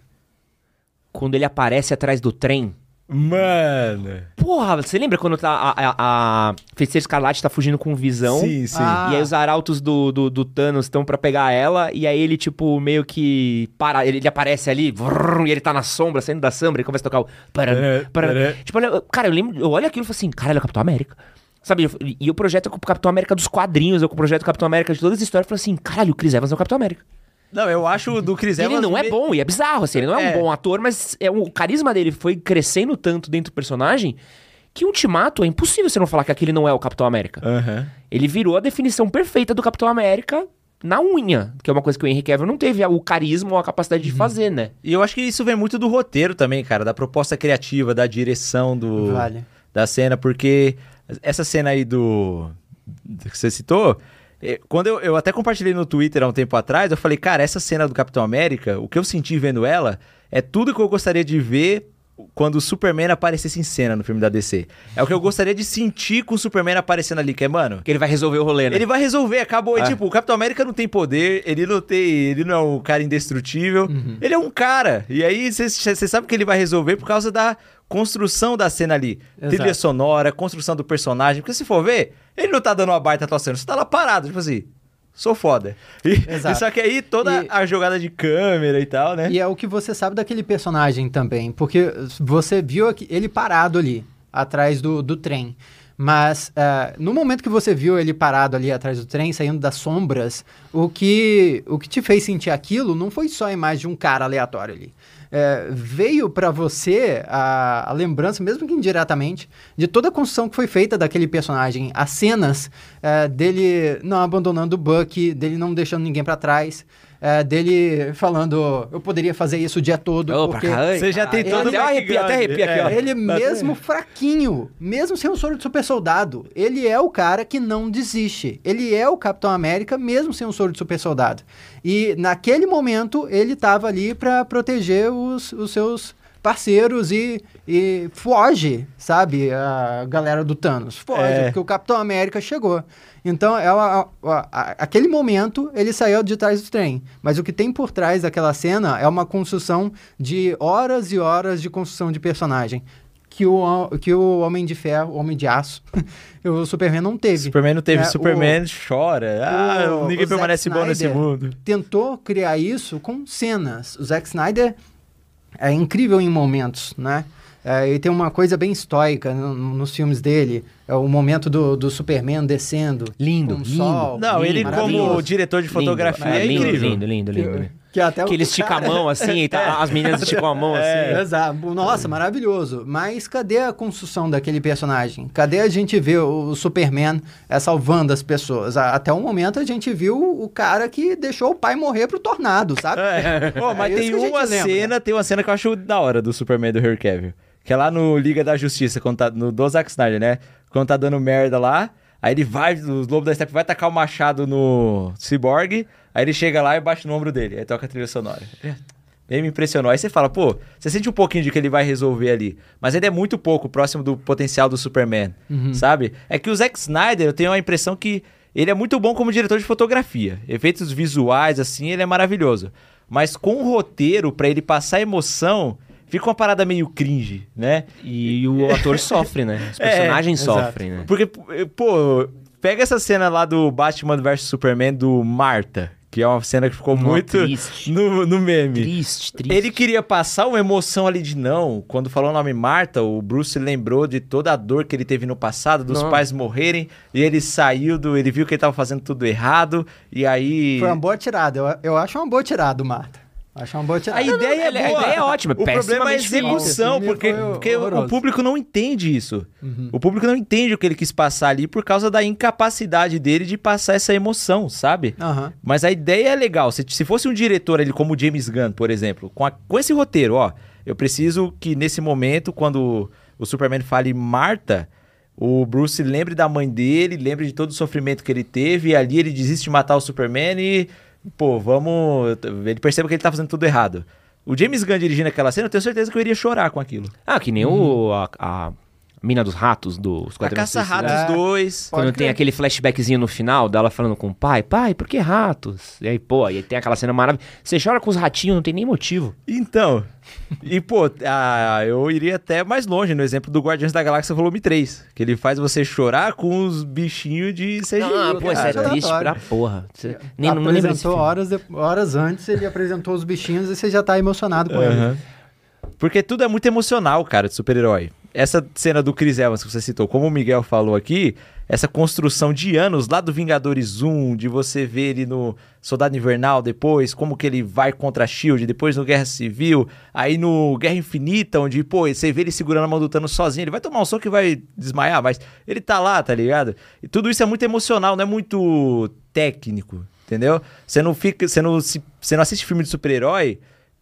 quando ele aparece atrás do trem. Mano. Porra, você lembra quando tá a, a, a Feiticeira Escarlate tá fugindo com visão? Sim, sim. Ah. E aí os arautos do, do, do Thanos estão para pegar ela. E aí ele, tipo, meio que. para Ele, ele aparece ali, vrr, e ele tá na sombra, saindo da sombra, e começa a tocar o. Para, para, tipo, cara, eu lembro. Eu olho aquilo e falo assim, cara, ele é o Capitão América. Sabe? E o projeto é o Capitão América dos quadrinhos, eu com o projeto Capitão América de todas as histórias. Eu falo assim, caralho, o Chris Evans é o Capitão América. Não, eu acho do Chris Evans. Ele não é bom, e é bizarro, assim. Ele não é, é. um bom ator, mas é um, o carisma dele foi crescendo tanto dentro do personagem que Ultimato é impossível você não falar que aquele não é o Capitão América. Uhum. Ele virou a definição perfeita do Capitão América na unha, que é uma coisa que o Henry Cavill não teve o carisma ou a capacidade de uhum. fazer, né? E eu acho que isso vem muito do roteiro também, cara, da proposta criativa, da direção do vale. da cena, porque essa cena aí do que você citou, quando eu, eu até compartilhei no Twitter há um tempo atrás, eu falei, cara, essa cena do Capitão América, o que eu senti vendo ela, é tudo que eu gostaria de ver quando o Superman aparecesse em cena no filme da DC. É o que eu gostaria de sentir com o Superman aparecendo ali, que é, mano... Que ele vai resolver o rolê, né? Ele vai resolver, acabou. É. E, tipo, o Capitão América não tem poder, ele não tem... Ele não é um cara indestrutível, uhum. ele é um cara. E aí, você sabe que ele vai resolver por causa da construção da cena ali. Exato. Trilha sonora, construção do personagem. Porque se for ver, ele não tá dando uma baita atuação, você tá lá parado, tipo assim sou foda. E, Exato. só que aí toda e, a jogada de câmera e tal, né? E é o que você sabe daquele personagem também, porque você viu ele parado ali, atrás do, do trem. Mas uh, no momento que você viu ele parado ali atrás do trem, saindo das sombras, o que, o que te fez sentir aquilo não foi só a imagem de um cara aleatório ali. É, veio para você a, a, lembrança, mesmo que indiretamente, de toda a construção que foi feita daquele personagem. As cenas é, dele não abandonando o Buck, dele não deixando ninguém para trás é, dele falando, eu poderia fazer isso o dia todo. Oh, porque você já tem todo ele, até arrepia, até arrepia aqui, ó. Ele mesmo fraquinho, mesmo sem o soro de super soldado, ele é o cara que não desiste. Ele é o Capitão América, mesmo sem o soro de super soldado. E naquele momento, ele estava ali para proteger os, os seus parceiros e, e foge, sabe? A galera do Thanos. Foge, é. porque o Capitão América chegou. Então, é a, a, aquele momento, ele saiu de trás do trem. Mas o que tem por trás daquela cena é uma construção de horas e horas de construção de personagem. Que o, que o Homem de Ferro, o Homem de Aço, o Superman não teve. Superman não teve. É, Superman o, chora. Ah, o, ninguém permanece bom nesse mundo. Tentou criar isso com cenas. O Zack Snyder é incrível em momentos, né? É, e tem uma coisa bem estoica no, nos filmes dele. É o momento do, do Superman descendo. Lindo, com lindo. Sol. Não, ele como diretor de fotografia lindo, é, lindo, incrível. Lindo, lindo, lindo. lindo. Que, até que ele estica cara... a mão assim, e tá, é. as meninas esticam a mão é, assim. Exato. Nossa, maravilhoso. Mas cadê a construção daquele personagem? Cadê a gente ver o Superman é, salvando as pessoas? Até o momento a gente viu o cara que deixou o pai morrer pro tornado, sabe? É. Pô, mas é tem uma cena, tem uma cena que eu acho da hora do Superman do Henry Cavill. Que é lá no Liga da Justiça, quando tá, no do Zack Snyder, né? Quando tá dando merda lá, aí ele vai, o Lobo da Steppe vai tacar o machado no Cyborg, aí ele chega lá e bate no ombro dele, aí toca a trilha sonora. Bem me impressionou. Aí você fala, pô, você sente um pouquinho de que ele vai resolver ali. Mas ainda é muito pouco próximo do potencial do Superman, uhum. sabe? É que o Zack Snyder, eu tenho a impressão que ele é muito bom como diretor de fotografia. Efeitos visuais, assim, ele é maravilhoso. Mas com o roteiro, para ele passar emoção, fica uma parada meio cringe, né? E o ator sofre, né? Os é, personagens é, sofrem, né? Porque, pô, pega essa cena lá do Batman vs Superman do Marta. Que é uma cena que ficou muito no, no meme. Triste, triste. Ele queria passar uma emoção ali de não. Quando falou o nome Marta, o Bruce lembrou de toda a dor que ele teve no passado, dos não. pais morrerem. E ele saiu do. Ele viu que ele tava fazendo tudo errado. E aí. Foi uma boa tirada. Eu, eu acho uma boa tirada, Marta. Acho uma boa tirada. A ideia, não, é boa. a ideia é ótima. O problema é a execução, porque, porque o público não entende isso. Uhum. O público não entende o que ele quis passar ali por causa da incapacidade dele de passar essa emoção, sabe? Uhum. Mas a ideia é legal. Se, se fosse um diretor ali como James Gunn, por exemplo, com, a, com esse roteiro, ó, eu preciso que nesse momento, quando o Superman fale Marta, o Bruce lembre da mãe dele, lembre de todo o sofrimento que ele teve, e ali ele desiste de matar o Superman e pô, vamos. Ele percebe que ele tá fazendo tudo errado. O James Gunn dirigindo aquela cena, eu tenho certeza que eu iria chorar com aquilo. Ah, que nem o. A, a, Mina dos Ratos, dos A Caça-Ratos 2. É, quando tem aquele flashbackzinho no final dela falando com o pai, pai, por que ratos? E aí, pô, aí tem aquela cena maravilhosa. Você chora com os ratinhos, não tem nem motivo. Então. e, pô, ah, eu iria até mais longe no exemplo do Guardiões da Galáxia Volume 3. Que ele faz você chorar com os bichinhos de CGI. Ah, pô, isso é triste pra porra. Você nem, apresentou não horas, de, horas antes, ele apresentou os bichinhos e você já tá emocionado com uhum. ele. Porque tudo é muito emocional, cara, de super-herói essa cena do Chris Evans que você citou, como o Miguel falou aqui, essa construção de anos lá do Vingadores 1, de você ver ele no Soldado Invernal depois, como que ele vai contra a SHIELD, depois no Guerra Civil, aí no Guerra Infinita, onde, pô, você vê ele segurando a mão do Thanos sozinho, ele vai tomar um soco e vai desmaiar, mas ele tá lá, tá ligado? E tudo isso é muito emocional, não é muito técnico, entendeu? Você não fica, você não, você não assiste filme de super-herói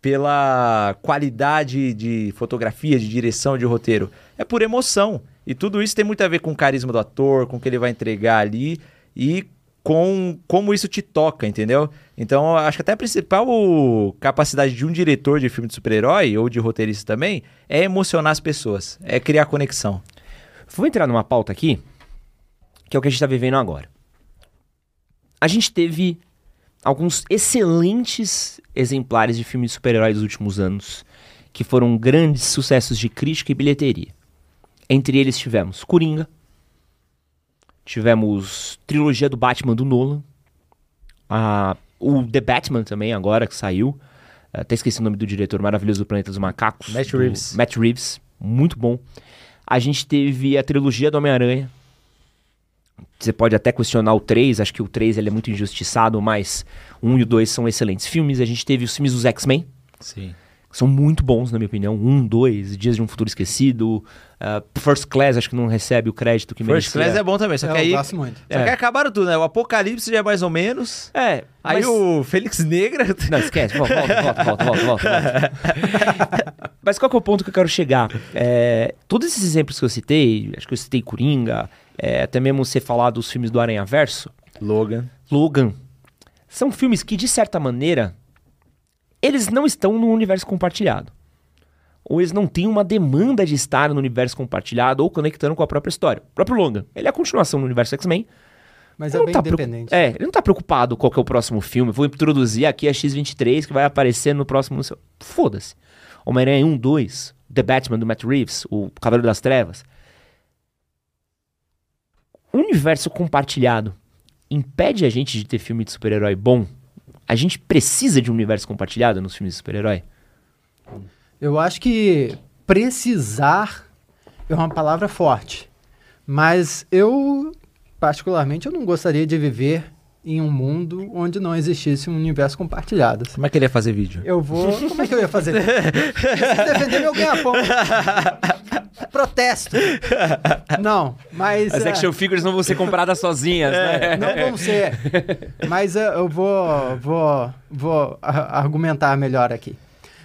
pela qualidade de fotografia, de direção, de roteiro. É por emoção. E tudo isso tem muito a ver com o carisma do ator, com o que ele vai entregar ali e com como isso te toca, entendeu? Então, acho que até a principal capacidade de um diretor de filme de super-herói ou de roteirista também é emocionar as pessoas, é criar conexão. Vou entrar numa pauta aqui, que é o que a gente está vivendo agora. A gente teve alguns excelentes exemplares de filmes de super-heróis dos últimos anos, que foram grandes sucessos de crítica e bilheteria. Entre eles tivemos Coringa, tivemos trilogia do Batman do Nolan, a, o The Batman também, agora que saiu. Até esqueci o nome do diretor maravilhoso do Planeta dos Macacos. Matt Reeves. Matt Reeves, muito bom. A gente teve a trilogia do Homem-Aranha, você pode até questionar o 3, acho que o 3 ele é muito injustiçado, mas o 1 e o 2 são excelentes filmes. A gente teve os filmes dos X-Men. Sim. São muito bons, na minha opinião. Um, dois, Dias de um Futuro Esquecido. Uh, First Class, acho que não recebe o crédito que merece. First merecia. Class é bom também, só Eu que aí... gosto muito. Só É. que acabaram tudo, né? O Apocalipse já é mais ou menos. É, Aí mas- o Fênix Negra... Não, esquece. Volta, volta, volta, volta, volta, volta, volta. Mas qual que é o ponto que eu quero chegar? É, todos esses exemplos que eu citei, acho que eu citei Coringa, é, até mesmo você falar dos filmes do Aranha Verso, Logan. Logan, são filmes que, de certa maneira, eles não estão no universo compartilhado. Ou eles não têm uma demanda de estar no universo compartilhado ou conectando com a própria história. O próprio Logan, ele é a continuação do universo X-Men, Mas Ele é não bem tá preocup- independente. É, ele não tá preocupado qual que é o próximo filme. Vou introduzir aqui a X-23 que vai aparecer no próximo... Foda-se. Homem-Aranha 1, 2, The Batman do Matt Reeves, o Cavaleiro das Trevas. Universo compartilhado impede a gente de ter filme de super-herói bom? A gente precisa de um universo compartilhado nos filmes de super-herói? Eu acho que precisar é uma palavra forte. Mas eu, particularmente, eu não gostaria de viver em um mundo onde não existisse um universo compartilhado. Como é que ele ia fazer vídeo? Eu vou. Como é que eu ia fazer? Preciso defender meu ganha-pão. Protesto. Não, mas. As é, action figures não vão ser compradas sozinhas, né? não vão ser. Mas é, eu vou, vou, vou argumentar melhor aqui.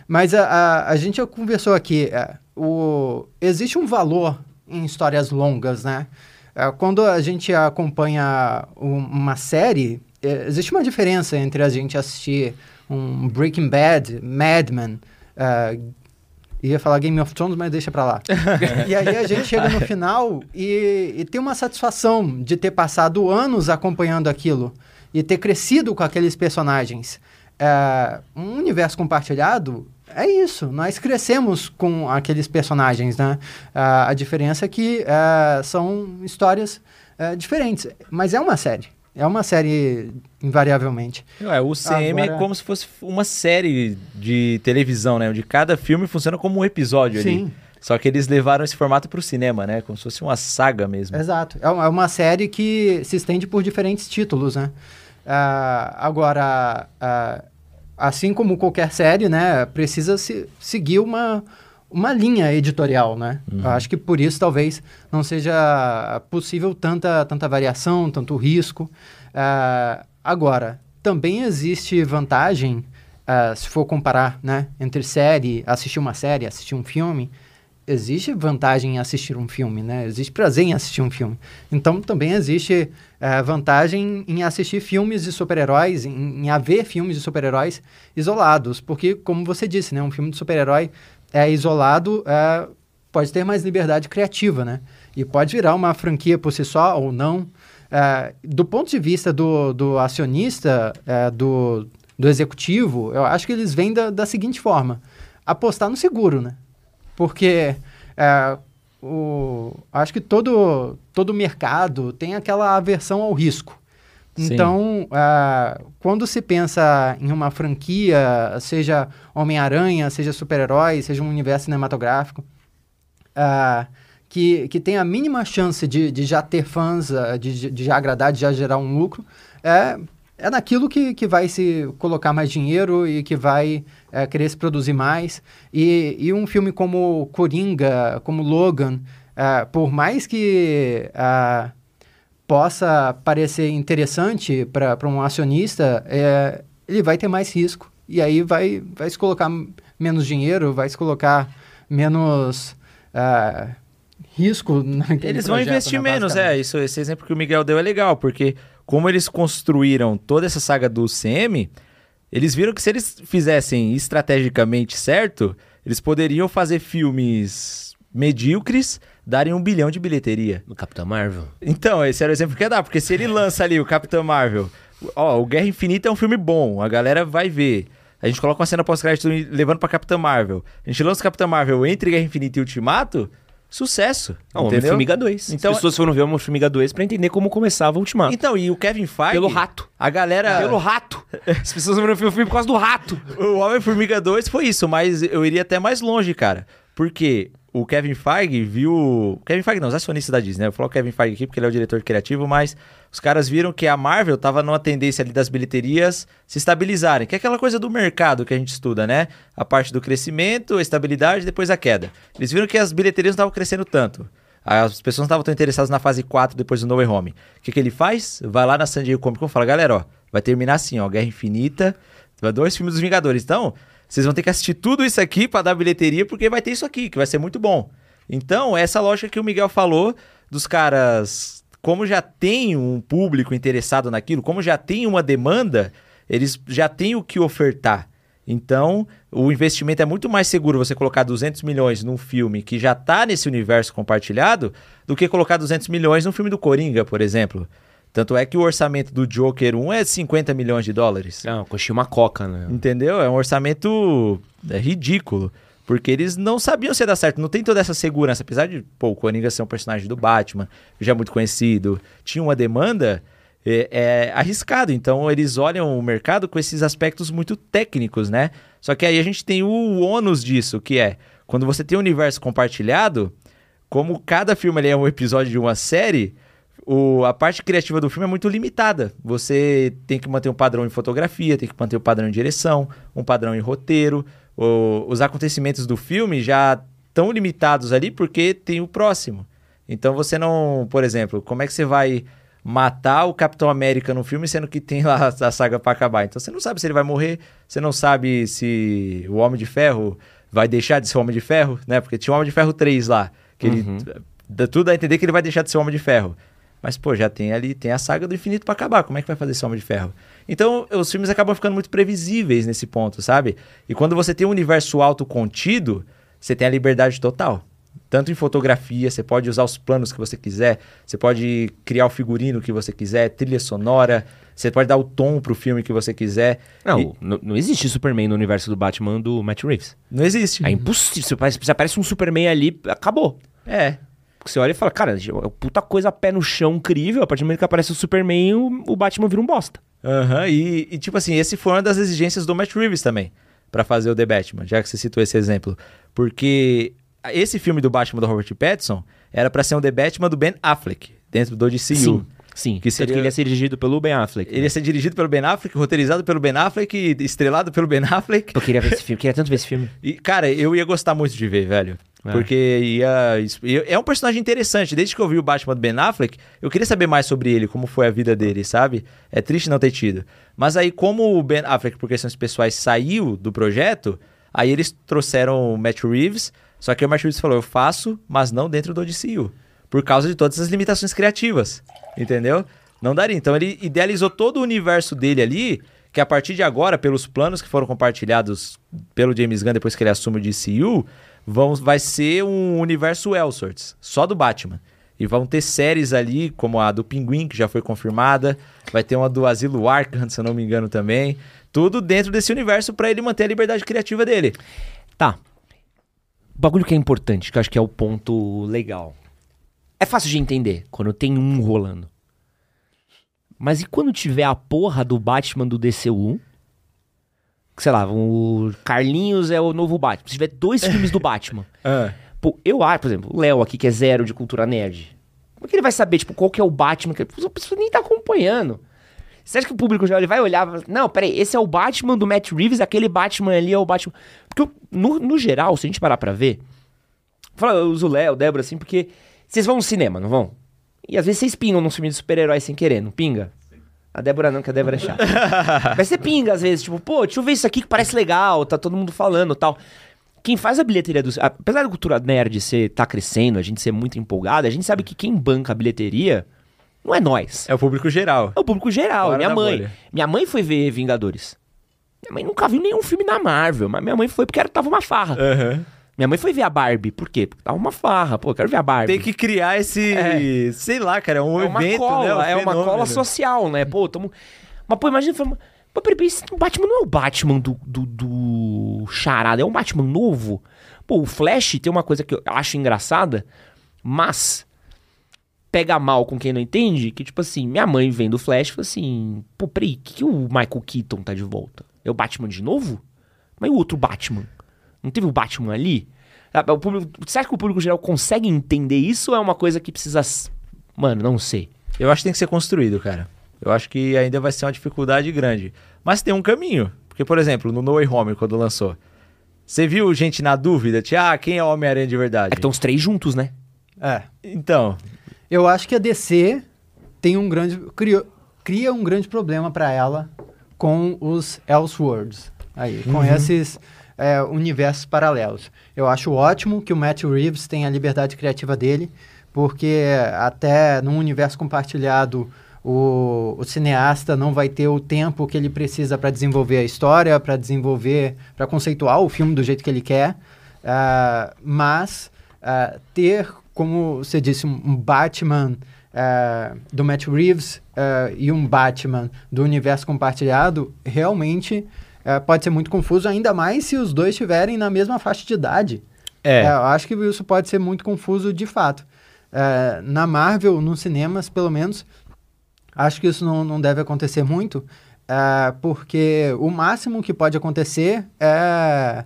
Mas a, a, a gente conversou aqui. é, o, existe um valor em histórias longas, né? É, quando a gente acompanha um- uma série, é, existe uma diferença entre a gente assistir um Breaking Bad, Mad Men, é, ia falar Game of Thrones, mas deixa pra lá. e aí a gente chega no final e, e tem uma satisfação de ter passado anos acompanhando aquilo e ter crescido com aqueles personagens. É, um universo compartilhado é isso, nós crescemos com aqueles personagens, né? Ah, a diferença é que ah, são histórias ah, diferentes, mas é uma série. É uma série, invariavelmente. Ué, o CM é Agora- como se fosse uma série de televisão, né? Onde cada filme funciona como um episódio ali. Sim. Só que eles levaram esse formato pro cinema, né? Como se fosse uma saga mesmo. Exato. É uma, é série que se estende por diferentes títulos, né? Ah, agora, ah, assim como qualquer série, né, precisa se seguir uma, uma linha editorial, né? Eu acho que por isso talvez não seja possível tanta, tanta variação, tanto risco. Ah, agora, também existe vantagem, ah, se for comparar, né, entre série, assistir uma série, assistir um filme, existe vantagem em assistir um filme, né? Existe prazer em assistir um filme. Então também existe eh, vantagem em assistir filmes de super-heróis, em, em haver filmes de super-heróis isolados, porque como você disse, né, um filme de super-herói é isolado, eh, pode ter mais liberdade criativa, né? E pode virar uma franquia por si só ou não. Eh, do ponto de vista do, do acionista, eh, do, do executivo, eu acho que eles vêm da, da seguinte forma: apostar no seguro, né? Porque é, o, acho que todo, todo mercado tem aquela aversão ao risco. Sim. Então, é, quando se pensa em uma franquia, seja Homem-Aranha, seja super-herói, seja um universo cinematográfico, é, que, que tem a mínima chance de, de já ter fãs, é, de, de já agradar, de já gerar um lucro, é, é naquilo que, que vai se colocar mais dinheiro e que vai é, querer se produzir mais. E, e um filme como Coringa, como Logan, é, por mais que ah, possa parecer interessante para um acionista, é, ele vai ter mais risco. E aí vai, vai se colocar menos dinheiro, vai se colocar menos ah, risco naquele Eles vão projeto, investir né, menos, é. Isso, esse exemplo que o Miguel deu é legal, porque como eles construíram toda essa saga do CM, eles viram que se eles fizessem estrategicamente certo, eles poderiam fazer filmes medíocres, darem um bilhão de bilheteria. No Capitão Marvel. Então, esse era o exemplo que ia dar, porque se ele lança ali o Capitão Marvel, ó, o Guerra Infinita é um filme bom, a galera vai ver. A gente coloca uma cena pós-crédito levando pra Capitão Marvel. A gente lança o Capitão Marvel entre Guerra Infinita e Ultimato, sucesso. Não, entendeu? Homem-Formiga 2. Então- As pessoas foram ver Homem-Formiga 2 pra entender como começava o Ultimato. Então, e o Kevin Feige... Pelo rato. A galera... Pelo rato. As pessoas foram ver o filme por causa do rato. O Homem-Formiga 2 foi isso, mas eu iria até mais longe, cara. Porque o Kevin Feige viu. Kevin Feige não, os acionistas da Disney, né? Eu falo Kevin Feige aqui porque ele é o diretor criativo, mas os caras viram que a Marvel tava numa tendência ali das bilheterias se estabilizarem, que é aquela coisa do mercado que a gente estuda, né? A parte do crescimento, a estabilidade, depois a queda. Eles viram que as bilheterias não estavam crescendo tanto. As pessoas não estavam tão interessadas na fase 4 depois do No Way Home. O que, que ele faz? Vai lá na San Diego Comic Con e fala, galera, ó, vai terminar assim, ó, Guerra Infinita, dois filmes dos Vingadores. Então, vocês vão ter que assistir tudo isso aqui para dar bilheteria, porque vai ter isso aqui, que vai ser muito bom. Então, essa lógica que o Miguel falou dos caras, como já tem um público interessado naquilo, como já tem uma demanda, eles já têm o que ofertar. Então, o investimento é muito mais seguro você colocar 200 milhões num filme que já está nesse universo compartilhado do que colocar 200 milhões num filme do Coringa, por exemplo. Tanto é que o orçamento do Joker 1 é 50 milhões de dólares. Não, custou uma coca, né? Entendeu? É um orçamento é, ridículo. Porque eles não sabiam se ia dar certo. Não tem toda essa segurança. Apesar de, pô, o Coringa ser um personagem do Batman, já muito conhecido, tinha uma demanda, é, é arriscado. Então eles olham o mercado com esses aspectos muito técnicos, né? Só que aí a gente tem o ônus disso, que é quando você tem um universo compartilhado, como cada filme é um episódio de uma série, o, a parte criativa do filme é muito limitada. Você tem que manter um padrão em fotografia, tem que manter um padrão em direção, um padrão em roteiro. O, os acontecimentos do filme já estão limitados ali porque tem o próximo. Então você não, por exemplo, como é que você vai matar o Capitão América no filme sendo que tem lá a saga para acabar? Então você não sabe se ele vai morrer, você não sabe se o Homem de Ferro vai deixar de ser Homem de Ferro, né? Porque tinha o Homem de Ferro 3 lá, que uhum. ele tudo a entender que ele vai deixar de ser Homem de Ferro. Mas, pô, já tem ali, tem a saga do infinito para acabar. Como é que vai fazer esse Homem de Ferro? Então, os filmes acabam ficando muito previsíveis nesse ponto, sabe? E quando você tem um universo autocontido, você tem a liberdade total. Tanto em fotografia, você pode usar os planos que você quiser, você pode criar o figurino que você quiser, trilha sonora, você pode dar o tom pro filme que você quiser. Não, e... não, não, existe Superman no universo do Batman do Matt Reeves. Não existe. É impossível. Se aparece um Superman ali, acabou. É. Porque você olha e fala, cara, é puta coisa pé no chão incrível. A partir do momento que aparece o Superman, o, o Batman vira um bosta. Aham, uhum, e, e, tipo assim, esse foi uma das exigências do Matt Reeves também, para fazer o The Batman, já que você citou esse exemplo. Porque esse filme do Batman do Robert Pattinson era para ser um The Batman do Ben Affleck, dentro do DCU. Sim. Sim, que, seria... que ele ia ser dirigido pelo Ben Affleck. Né? Ele ia ser dirigido pelo Ben Affleck, roteirizado pelo Ben Affleck, estrelado pelo Ben Affleck. Eu queria ver esse filme, queria tanto ver esse filme. E, cara, eu ia gostar muito de ver, velho. É. Porque ia, é um personagem interessante. Desde que eu vi o Batman do Ben Affleck, eu queria saber mais sobre ele, como foi a vida dele, sabe? É triste não ter tido. Mas aí, como o Ben Affleck, por questões pessoais, saiu do projeto, aí eles trouxeram o Matt Reeves. Só que o Matt Reeves falou: eu faço, mas não dentro do DCU. Por causa de todas as limitações criativas. Entendeu? Não daria. Então ele idealizou todo o universo dele ali, que a partir de agora, pelos planos que foram compartilhados pelo James Gunn depois que ele assume o DCU vão, vai ser um universo Elseworlds, só do Batman. E vão ter séries ali, como a do Pinguim, que já foi confirmada. Vai ter uma do Asilo Arkham, se eu não me engano também. Tudo dentro desse universo para ele manter a liberdade criativa dele. Tá. O bagulho que é importante, que eu acho que é o ponto legal. É fácil de entender quando tem um rolando. Mas e quando tiver a porra do Batman do DCU? sei lá, o Carlinhos é o novo Batman. Se tiver dois filmes do Batman. É. Pô, eu acho, por exemplo, o Léo aqui, que é zero de cultura nerd. Como é que ele vai saber, tipo, qual que é o Batman? Que... A pessoa nem tá acompanhando. Você acha que o público já ele vai olhar e não, peraí, esse é o Batman do Matt Reeves, aquele Batman ali é o Batman. Porque, no, no geral, se a gente parar pra ver. Fala, eu uso o Léo, Débora, assim, porque vocês vão no cinema, não vão? E às vezes vocês pingam num filme de super-herói sem querer, não pinga? A Débora não, que a Débora é chata. Mas você pinga às vezes, tipo, pô, deixa eu ver isso aqui que parece legal, tá todo mundo falando tal. Quem faz a bilheteria do. Apesar da cultura nerd ser tá crescendo, a gente ser muito empolgado, a gente sabe que quem banca a bilheteria não é nós. É o público geral. É o público geral. Fora minha mãe. Bolha. Minha mãe foi ver Vingadores. Minha mãe nunca viu nenhum filme da Marvel, mas minha mãe foi porque era, tava uma farra. Uhum. Minha mãe foi ver a Barbie. Por quê? Porque tava uma farra. Pô, eu quero ver a Barbie. Tem que criar esse. É. Sei lá, cara, é um é evento, cola, né? Um é uma cola social, né? Pô, tamo. Mas, pô, imagina. Pô, peraí, o Batman não é o Batman do, do, do Charada, é um Batman novo. Pô, o Flash tem uma coisa que eu acho engraçada, mas pega mal com quem não entende, que tipo assim, minha mãe vem do Flash e fala assim, pô, peraí, que, que o Michael Keaton tá de volta? É o Batman de novo? Mas e o outro Batman? Não teve o Batman ali? O público, você acha que o público geral consegue entender isso ou é uma coisa que precisa. Mano, não sei. Eu acho que tem que ser construído, cara. Eu acho que ainda vai ser uma dificuldade grande. Mas tem um caminho. Porque, por exemplo, no No Way Home, quando lançou, você viu gente na dúvida? Tipo, ah, quem é o Homem-Aranha de verdade? É que estão os três juntos, né? É. Então. Eu acho que a DC tem um grande. Cria, cria um grande problema para ela com os Elseworlds. Aí, uhum. com esses é, universos paralelos. Eu acho ótimo que o Matt Reeves tenha a liberdade criativa dele, porque até num universo compartilhado o, o, cineasta não vai ter o tempo que ele precisa para desenvolver a história, para desenvolver, para conceituar o filme do jeito que ele quer. Uh, mas uh, ter, como você disse, um, um Batman uh, do Matt Reeves e um Batman do universo compartilhado realmente pode ser muito confuso, ainda mais se os dois estiverem na mesma faixa de idade. É. eu acho que isso pode ser muito confuso de fato. na Marvel, nos cinemas, pelo menos, Acho que isso não, não deve acontecer muito, é, porque o máximo que pode acontecer é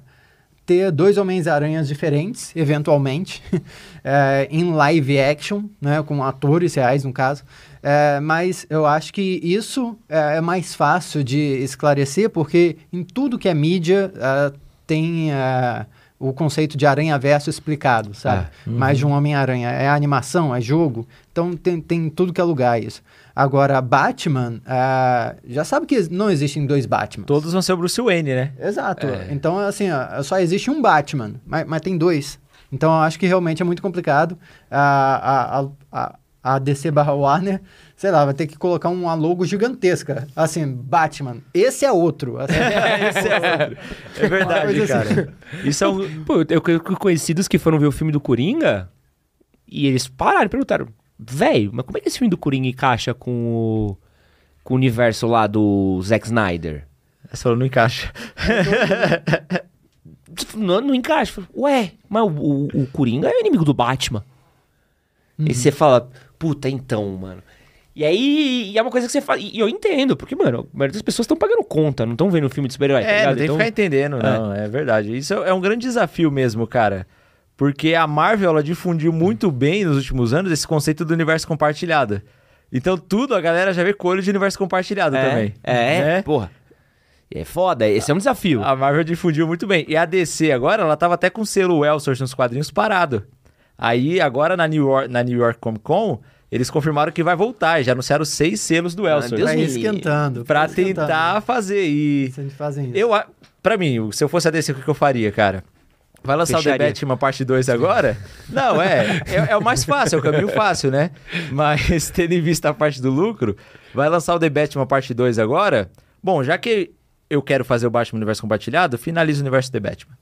ter dois Homens-Aranhas diferentes, eventualmente, é, em live action, né, com atores reais, no caso. É, mas eu acho que isso é, é, mais fácil de esclarecer, porque em tudo que é mídia é, tem é, o conceito de aranha-verso explicado, sabe? É, uhum. Mais de um Homem-Aranha. É animação, é jogo, então tem, tem tudo que é lugar isso. Agora, Batman, uh, já sabe que não existem dois Batman. Todos vão ser o Bruce Wayne, né? Exato. É. Então, assim, ó, só existe um Batman, mas, mas, tem dois. Então, eu acho que realmente é muito complicado. A, a, a, a DC barra Warner, sei lá, vai ter que colocar uma logo gigantesca. Assim, Batman. Esse é outro. Assim, Esse é outro. É verdade, assim. cara. Isso é um... Pô, eu conhecidos que foram ver o filme do Coringa e eles pararam e perguntaram Velho, mas como é que esse filme do Coringa encaixa com o, com o universo lá do Zack Snyder? Você falou, não encaixa. não, não encaixa. Ué, mas o, o, o Coringa é inimigo do Batman. Uhum. E você fala, puta, então, mano. E aí, e é uma coisa que você fala. E eu entendo, porque, mano, a maioria das pessoas estão pagando conta, não estão vendo filme de super-herói. Tá é, tá não tem então... que ficar entendendo, não, é. é verdade. Isso é um grande desafio mesmo, cara. Porque a Marvel ela difundiu muito bem nos últimos anos esse conceito do universo compartilhado. Então tudo a galera já vê cor de universo compartilhado é, também. É, é, porra. É foda, esse é um desafio. A Marvel difundiu muito bem. E a DC agora, ela tava até com o selo Elseworlds nos quadrinhos parado. Aí agora na New York, na New York Comic Con, eles confirmaram que vai voltar. Já anunciaram seis selos do Elseworlds. Vai esquentando. Pra tentar fazer. E fazem isso. Eu, pra mim, se eu fosse a DC, o que eu faria, cara? Vai lançar Fecharia. o The Batman parte 2 agora? Não, é, é, é. o mais fácil, é o caminho fácil, né? Mas tendo em vista a parte do lucro, vai lançar o The Batman parte 2 agora? Bom, já que eu quero fazer o Batman Universo Compartilhado, finaliza o universo The Batman.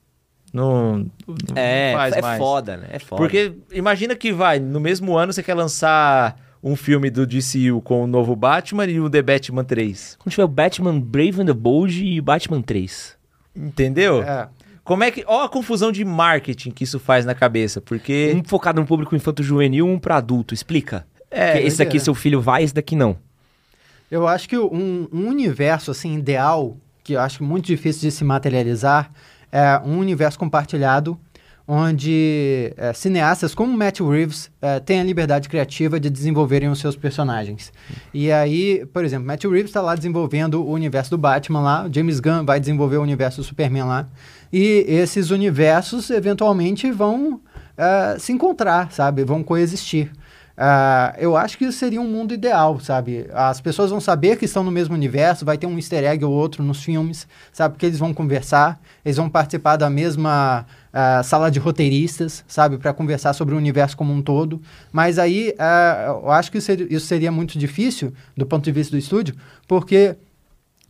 Não, não é, faz é mais. foda, né? É foda. Porque imagina que vai, no mesmo ano você quer lançar um filme do DCU com o novo Batman e o The Batman 3. Quando tiver o Batman Brave and the Bold e Batman 3. Entendeu? É. Como é que. Ó a confusão de marketing que isso faz na cabeça, porque. Um focado no público infanto-juvenil, um para adulto. Explica. É. esse daqui é. seu filho vai, esse daqui não. Eu acho que um, um universo, assim, ideal, que eu acho muito difícil de se materializar, é um universo compartilhado onde é, cineastas como Matt Reeves é, têm a liberdade criativa de desenvolverem os seus personagens. E aí, por exemplo, Matt Reeves está lá desenvolvendo o universo do Batman lá, James Gunn vai desenvolver o universo do Superman lá, e esses universos eventualmente vão uh, se encontrar, sabe? Vão coexistir. Uh, eu acho que isso seria um mundo ideal, sabe? As pessoas vão saber que estão no mesmo universo, vai ter um easter egg ou outro nos filmes, sabe? Porque eles vão conversar, eles vão participar da mesma uh, sala de roteiristas, sabe? Para conversar sobre o universo como um todo. Mas aí uh, eu acho que isso seria, isso seria, muito difícil do ponto de vista do estúdio, porque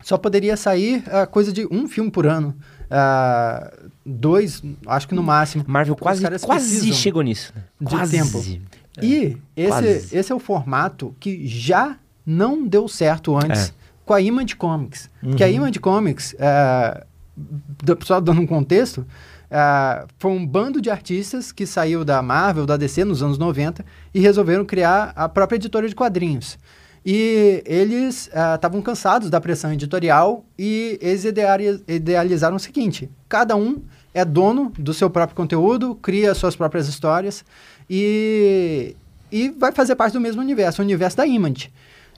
só poderia sair uh, coisa de um filme por ano. Uh, dois, acho que no máximo. Marvel quase, quase chegou nisso. Né? De quase. tempo. É, e esse, esse é o formato que já não deu certo antes é. com a Image Comics. Uhum. Que a Image Comics, uh, só dando um contexto, uh, foi um bando de artistas que saiu da Marvel, da DC nos anos 90 e resolveram criar a própria editora de quadrinhos. E eles estavam uh, cansados da pressão editorial e eles idealizaram o seguinte: cada um é dono do seu próprio conteúdo, cria suas próprias histórias e, e vai fazer parte do mesmo universo, o universo da Image.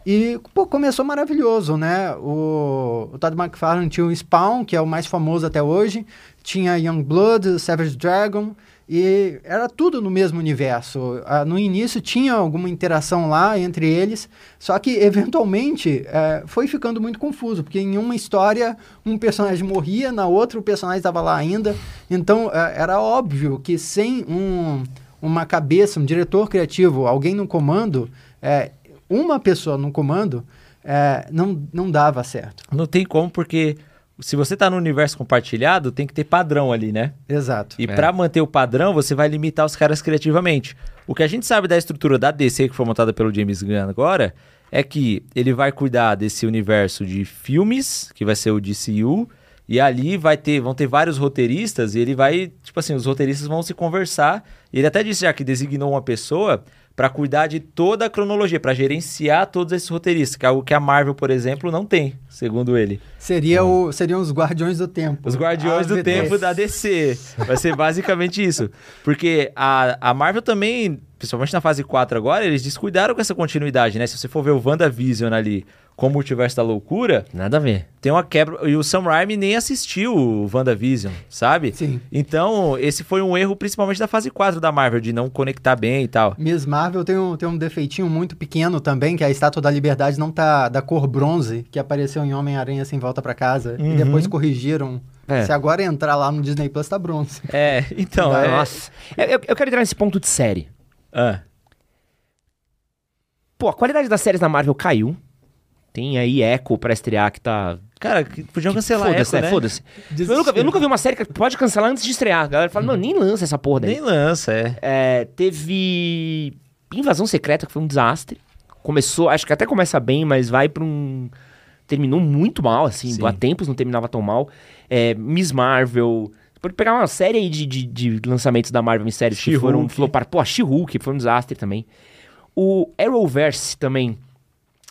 E pô, começou maravilhoso, né? O, o Todd McFarlane tinha o Spawn, que é o mais famoso até hoje, tinha Youngblood, Savage Dragon, e era tudo no mesmo universo. Ah, no início tinha alguma interação lá entre eles, só que eventualmente é, foi ficando muito confuso, porque em uma história um personagem morria, na outra o personagem estava lá ainda. Então é, era óbvio que sem um, uma cabeça, um diretor criativo, alguém no comando, é, uma pessoa no comando, é, não, não dava certo. Não tem como, porque se você está no universo compartilhado, tem que ter padrão ali, né? Exato. E é. para manter o padrão, você vai limitar os caras criativamente. O que a gente sabe da estrutura da DC que foi montada pelo James Gunn agora é que ele vai cuidar desse universo de filmes, que vai ser o DCU, e ali vai ter, vão ter vários roteiristas e ele vai, tipo assim, os roteiristas vão se conversar. Ele até disse já que designou uma pessoa para cuidar de toda a cronologia, para gerenciar todos esses roteiristas, que é algo que a Marvel, por exemplo, não tem, segundo ele. Seria o, seriam os Guardiões do Tempo. Os Guardiões do Tempo da DC. Vai ser basicamente isso. Porque a, a Marvel também, principalmente na fase 4 agora, eles descuidaram com essa continuidade, né? Se você for ver o WandaVision ali, com o Multiverso da Loucura. Nada a ver. Tem uma quebra. E o Sam Raimi nem assistiu o WandaVision, sabe? Sim. Então, esse foi um erro principalmente da fase 4 da Marvel, de não conectar bem e tal. Miss Marvel tem um, tem um defeitinho muito pequeno também, que a Estátua da Liberdade não tá da cor bronze, que apareceu em Homem-Aranha Sem Volta para Casa. Uhum. E depois corrigiram. É. Se agora entrar lá no Disney Plus, tá bronze. É, então. É... Nossa. Eu, eu, quero entrar nesse ponto de série. Ah. Pô, a qualidade das séries da Marvel caiu. Tem aí Echo pra estrear que tá. Cara, podiam cancelar Foda-se, né? Foda-se. Eu nunca, eu nunca vi uma série que pode cancelar antes de estrear. A galera fala, não, nem lança essa porra daí. Nem lança, é. é. Teve Invasão Secreta, que foi um desastre. Começou, acho que até começa bem, mas vai pra um. Terminou muito mal, assim. Sim. Há tempos não terminava tão mal. É, Miss Marvel. Pode pegar uma série aí de, de, de lançamentos da Marvel em séries que foram flopar. Pô, a She-Hulk foi um desastre também. O Arrowverse também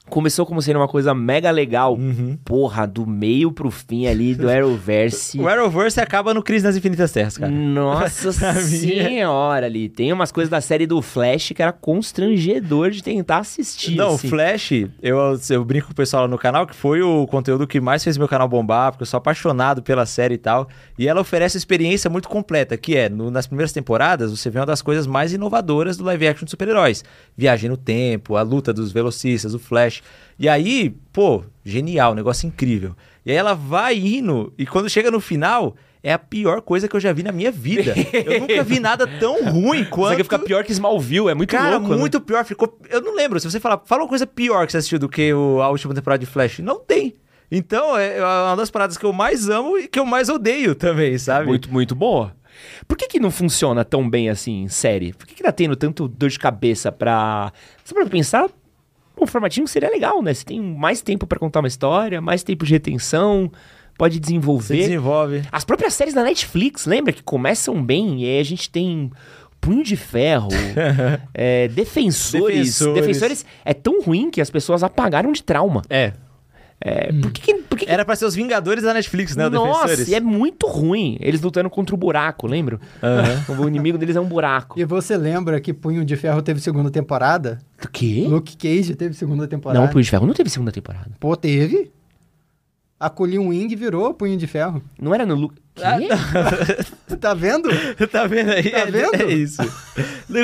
Começou como sendo uma coisa mega legal. Uhum. Porra, do meio pro fim ali do Arrowverse. o Arrowverse acaba no Crise nas Infinitas Terras, cara. Nossa senhora ali. Tem umas coisas da série do Flash que era constrangedor de tentar assistir. Não, assim. Flash, eu, eu brinco com o pessoal lá no canal que foi o conteúdo que mais fez meu canal bombar, porque eu sou apaixonado pela série e tal. E ela oferece uma experiência muito completa, que é, no, nas primeiras temporadas, você vê uma das coisas mais inovadoras do live action de super-heróis. Viagem no tempo, a luta dos velocistas, o Flash E aí, pô, genial, negócio incrível. E aí ela vai indo, e quando chega no final, é a pior coisa que eu já vi na minha vida. Eu nunca vi nada tão ruim quanto. Isso aqui fica pior que Smallville, é muito Cara, louco. Né? muito né? pior. Ficou. Eu não lembro. Se você falar, fala uma coisa pior que você assistiu do que o, a última temporada de Flash, não tem. Então, é, é uma das paradas que eu mais amo e que eu mais odeio também, sabe? Muito, muito boa. Por que, que não funciona tão bem assim em série? Por que, que tá tendo tanto dor de cabeça pra. Você pode pensar? Um formatinho seria legal, né? Você tem mais tempo para contar uma história, mais tempo de retenção, pode desenvolver. Você desenvolve. As próprias séries da Netflix, lembra que começam bem e aí a gente tem Punho de Ferro, é, defensores. defensores. Defensores é tão ruim que as pessoas apagaram de trauma. É. É, hum. por que, por que, Era pra ser os Vingadores da Netflix, né? Nossa, e é muito ruim. Eles lutando contra o buraco, lembra? Uhum. o inimigo deles é um buraco. E você lembra que Punho de Ferro teve segunda temporada? Do quê? Luke Cage teve segunda temporada. Não, Punho de Ferro não teve segunda temporada. Pô, teve? A Colin Wing virou Punho de Ferro. Não era no Luke... Ah, tá vendo? tá vendo aí? Tá vendo? É, é isso.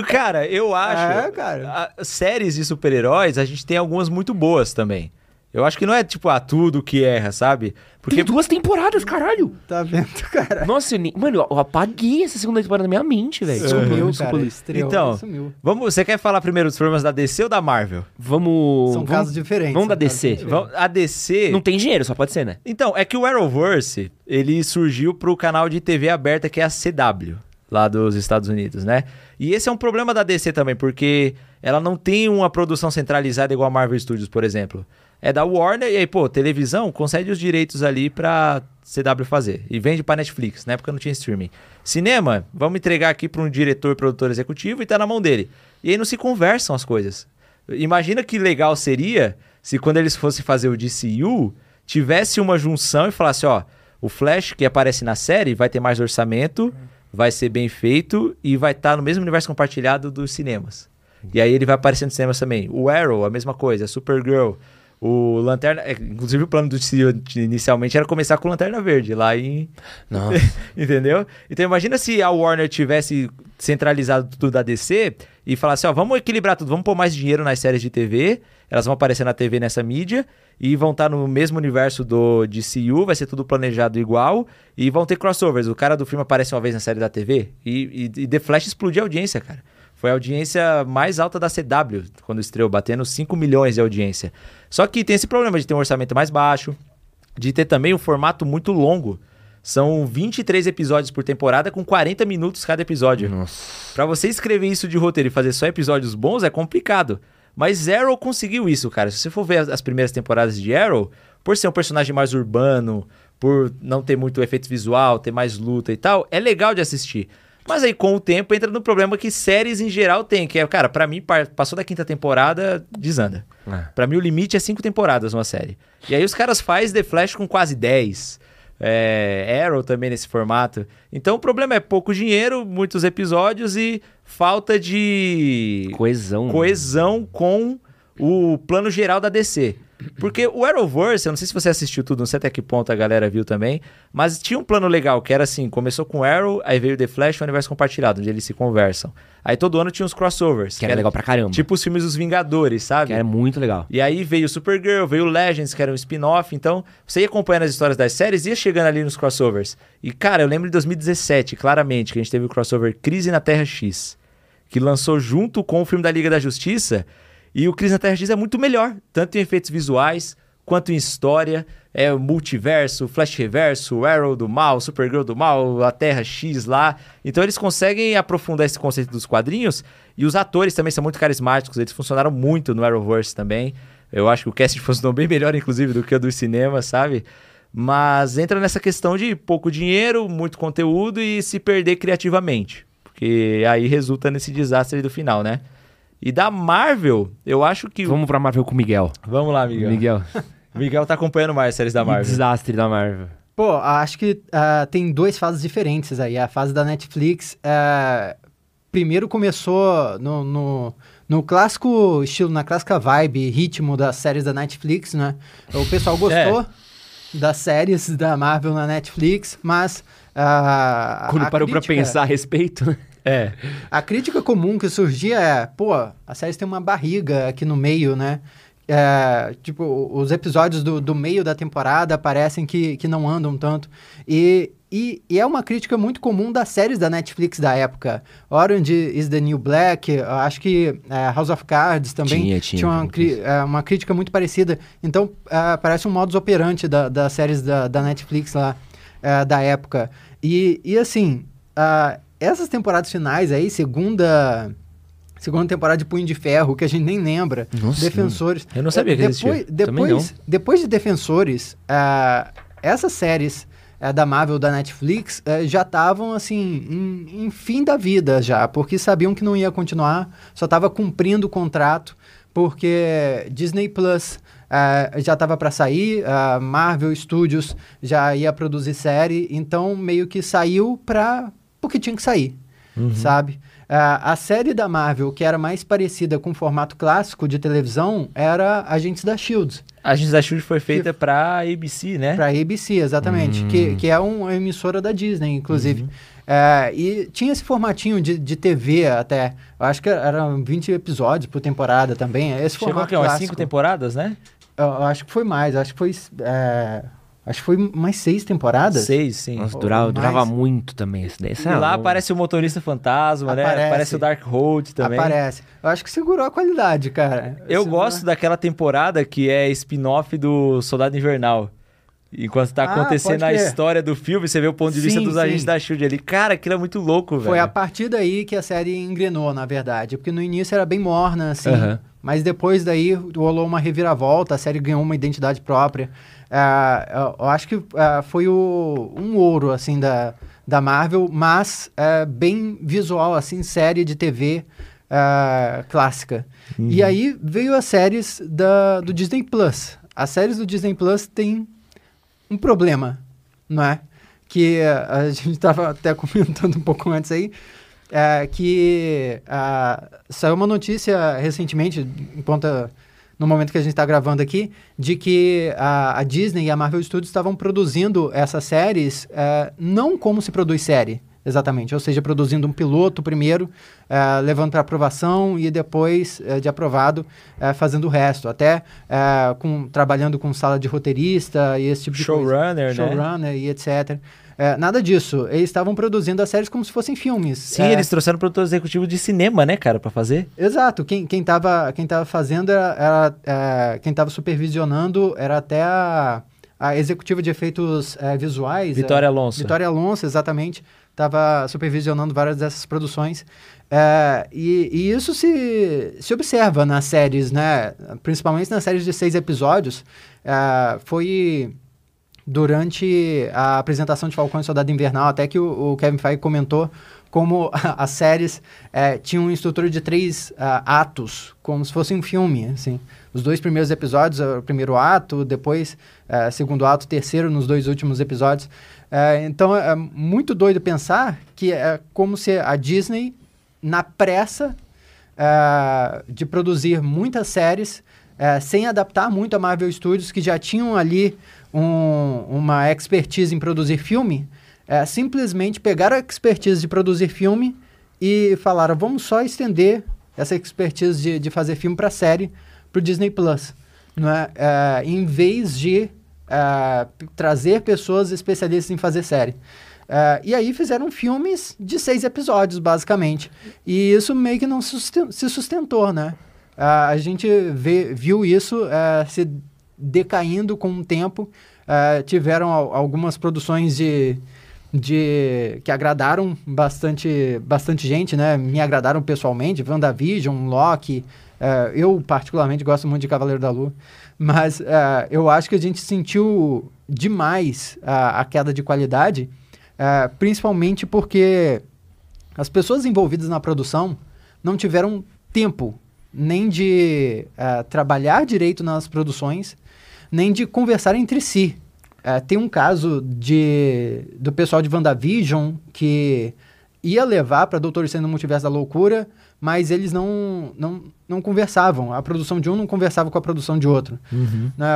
cara, eu acho... É, cara. A, séries de super-heróis, a gente tem algumas muito boas também. Eu acho que não é tipo, a tudo que erra, sabe? Porque Tem duas temporadas, caralho. Tá vendo, cara? Nossa, eu, mano, eu apaguei essa segunda temporada na minha mente, velho. Sumiu, uhum, cara. Estreou, então, sumiu. Vamos, você quer falar primeiro dos problemas da DC ou da Marvel? Vamos. São vamos, casos diferentes. Vamos da DC. Vamos, a DC. Não tem dinheiro, só pode ser, né? Então, é que o Arrowverse, ele surgiu pro canal de TV aberta que é a CW, lá dos Estados Unidos, né? E esse é um problema da DC também, porque ela não tem uma produção centralizada igual a Marvel Studios, por exemplo é da Warner, e aí, pô, televisão concede os direitos ali pra CW fazer. E vende pra Netflix, na época não tinha streaming. Cinema, vamos entregar aqui pra um diretor, produtor executivo e tá na mão dele. E aí não se conversam as coisas. Imagina que legal seria se quando eles fossem fazer o DCU, tivesse uma junção e falasse, ó, o Flash que aparece na série vai ter mais orçamento, vai ser bem feito e vai estar tá no mesmo universo compartilhado dos cinemas. E aí ele vai aparecer nos cinemas também. O Arrow, a mesma coisa, Supergirl, o Lanterna, é, inclusive o plano do CEO inicialmente era começar com Lanterna Verde lá em, Nossa. entendeu? Então imagina se a Warner tivesse centralizado tudo da DC e falasse, ó, vamos equilibrar tudo, vamos pôr mais dinheiro nas séries de TV, elas vão aparecer na TV nessa mídia e vão estar no mesmo universo do DCU, vai ser tudo planejado igual e vão ter crossovers. O cara do filme aparece uma vez na série da TV e, e, e The Flash explodiu a audiência, cara. Foi a audiência mais alta da CW quando estreou, batendo 5 milhões de audiência. Só que tem esse problema de ter um orçamento mais baixo, de ter também um formato muito longo. São 23 episódios por temporada com 40 minutos cada episódio. Nossa. Pra você escrever isso de roteiro e fazer só episódios bons é complicado. Mas Arrow conseguiu isso, cara. Se você for ver as primeiras temporadas de Arrow, por ser um personagem mais urbano, por não ter muito efeito visual, ter mais luta e tal, é legal de assistir. Mas aí, com o tempo, entra no problema que séries em geral tem, que é, cara, para mim, passou da quinta temporada, desanda. É. Para mim, o limite é cinco temporadas uma série. E aí os caras fazem The Flash com quase 10. É, Arrow também nesse formato. Então o problema é pouco dinheiro, muitos episódios e falta de coesão. Coesão com o plano geral da DC. Porque o Arrowverse, eu não sei se você assistiu tudo, não sei até que ponto a galera viu também, mas tinha um plano legal que era assim: começou com Arrow, aí veio The Flash, o universo compartilhado, onde eles se conversam. Aí todo ano tinha uns crossovers. Que, que era legal pra caramba. Tipo os filmes dos Vingadores, sabe? Que era muito legal. E aí veio Supergirl, veio Legends, que era um spin-off. Então, você ia acompanhando as histórias das séries e ia chegando ali nos crossovers. E, cara, eu lembro de 2017, claramente, que a gente teve o crossover Crise na Terra X, que lançou junto com o filme da Liga da Justiça. E o Cris na Terra X é muito melhor, tanto em efeitos visuais quanto em história. É o multiverso, Flash Reverso, Arrow do mal, Supergirl do mal, a Terra X lá. Então eles conseguem aprofundar esse conceito dos quadrinhos. E os atores também são muito carismáticos, eles funcionaram muito no Arrowverse também. Eu acho que o casting funcionou bem melhor, inclusive, do que o do cinema, sabe? Mas entra nessa questão de pouco dinheiro, muito conteúdo e se perder criativamente. Porque aí resulta nesse desastre do final, né? E da Marvel, eu acho que. Vamos pra Marvel com o Miguel. Vamos lá, Miguel. Miguel. Miguel tá acompanhando mais as séries da Marvel. desastre da Marvel. Pô, acho que uh, tem duas fases diferentes aí. A fase da Netflix. Uh, primeiro começou no, no, no, clássico estilo, na clássica vibe, ritmo das séries da Netflix, né? O pessoal gostou é. das séries da Marvel na Netflix, mas. Uh, Quando parou crítica... pra pensar a respeito, né? É. A crítica comum que surgia é, pô, a série tem uma barriga aqui no meio, né? É, tipo, os episódios do, do meio da temporada parecem que, que não andam tanto. E, e, e, é uma crítica muito comum das séries da Netflix da época. Orange is the New Black, acho que é, House of Cards também tinha, tinha, tinha uma, é, uma, crítica muito parecida. Então, é, parece um modus operandi da, das séries da, da Netflix lá é, da época. E, e assim, essas temporadas finais aí, segunda segunda temporada de Punho de Ferro, que a gente nem lembra. Nossa, Defensores. Eu não sabia que depois, existia. Depois, depois de Defensores, uh, essas séries uh, da Marvel, da Netflix, uh, já estavam, assim, em, em, fim da vida já, porque sabiam que não ia continuar, só estava cumprindo o contrato, porque Disney Plus... já estava para sair, a Marvel Studios já ia produzir série, então meio que saiu para porque tinha que sair, uhum. sabe? Uh, a série da Marvel, que era mais parecida com o formato clássico de televisão, era Agentes da S.H.I.E.L.D. Agentes da S.H.I.E.L.D. foi feita para ABC, né? Para ABC, exatamente. Uhum. Que, que é uma emissora da Disney, inclusive. Uhum. Uh, e tinha esse formatinho de, de TV até. Eu acho que eram 20 episódios por temporada também. Esse Chegou formato aqui, umas 5 temporadas, né? Eu, eu, acho que foi mais. Acho que foi... É, Acho que foi mais seis temporadas. Seis, sim. Nossa, durava, durava muito também esse daí. E lá aparece o motorista fantasma, aparece, né? Aparece o Dark Road também. Aparece. Eu acho que segurou a qualidade, cara. Eu segurou... gosto daquela temporada que é spin-off do Soldado Invernal. Enquanto tá ah, acontecendo a história do filme, você vê o ponto de sim, vista dos sim. agentes da SHIELD ali. Cara, aquilo é muito louco, velho. Foi a partir daí que a série engrenou, na verdade. Porque no início era bem morna, assim. Mas depois daí rolou uma reviravolta, a série ganhou uma identidade própria. Uh, eu acho que uh, foi o, um ouro, assim, da, da Marvel, mas uh, bem visual, assim, série de TV, clássica. Uhum. E aí veio as séries da, do Disney Plus. As séries do Disney Plus têm um problema, não é? Que a gente estava até comentando um pouco antes aí, que saiu uma notícia recentemente, enquanto no momento que a gente está gravando aqui, de que a, a, Disney e a Marvel Studios estavam produzindo essas séries uh, não como se produz série, exatamente, ou seja, produzindo um piloto primeiro, uh, levando para aprovação e depois uh, de aprovado, fazendo o resto, até com, trabalhando com sala de roteirista e esse tipo de Showrunner, coisa. Showrunner, né? Showrunner e etc. É, nada disso. Eles estavam produzindo as séries como se fossem filmes. Sim, é... eles trouxeram produtor executivo de cinema, né, cara, para fazer. Exato. Quem, quem, tava, quem tava fazendo era. era é, quem tava supervisionando era até a, a executiva de efeitos é, visuais. Vitória Alonso. Vitória Alonso, exatamente. Estava supervisionando várias dessas produções. É, e, e, isso se, se observa nas séries, né? Principalmente nas séries de seis episódios. É, foi durante a apresentação de Falcão e Soldado Invernal, até que o, o Kevin Feige comentou como as séries é, tinham uma estrutura de três uh, atos, como se fosse um filme, assim. Os dois primeiros episódios, o primeiro ato, depois uh, segundo ato, terceiro nos dois últimos episódios. Uh, então é muito doido pensar que é como se a Disney, na pressa de produzir muitas séries, sem adaptar muito a Marvel Studios, que já tinham ali um, uma expertise em produzir filme, é, simplesmente pegaram a expertise de produzir filme e falaram, vamos só estender essa expertise de, de fazer filme para série para o Disney Plus. Não é? é? em vez de é, trazer pessoas especialistas em fazer série. É, e aí fizeram filmes de seis episódios, basicamente. E isso meio que não se sustentou, né? É, a gente vê, viu isso é, se decaindo com o tempo. Uh, tiveram algumas produções de, de que agradaram bastante, bastante gente, né? Me agradaram pessoalmente, WandaVision, Loki. Uh, eu, particularmente, gosto muito de Cavaleiro da Lua. Mas uh, eu acho que a gente sentiu demais a, a queda de qualidade, principalmente porque as pessoas envolvidas na produção não tiveram tempo nem de trabalhar direito nas produções, nem de conversar entre si. É, tem um caso de, do pessoal de WandaVision que ia levar para Doutor Estranho no Multiverso da Loucura, mas eles não, não, não conversavam. A produção de um não conversava com a produção de outro. Uhum. Né?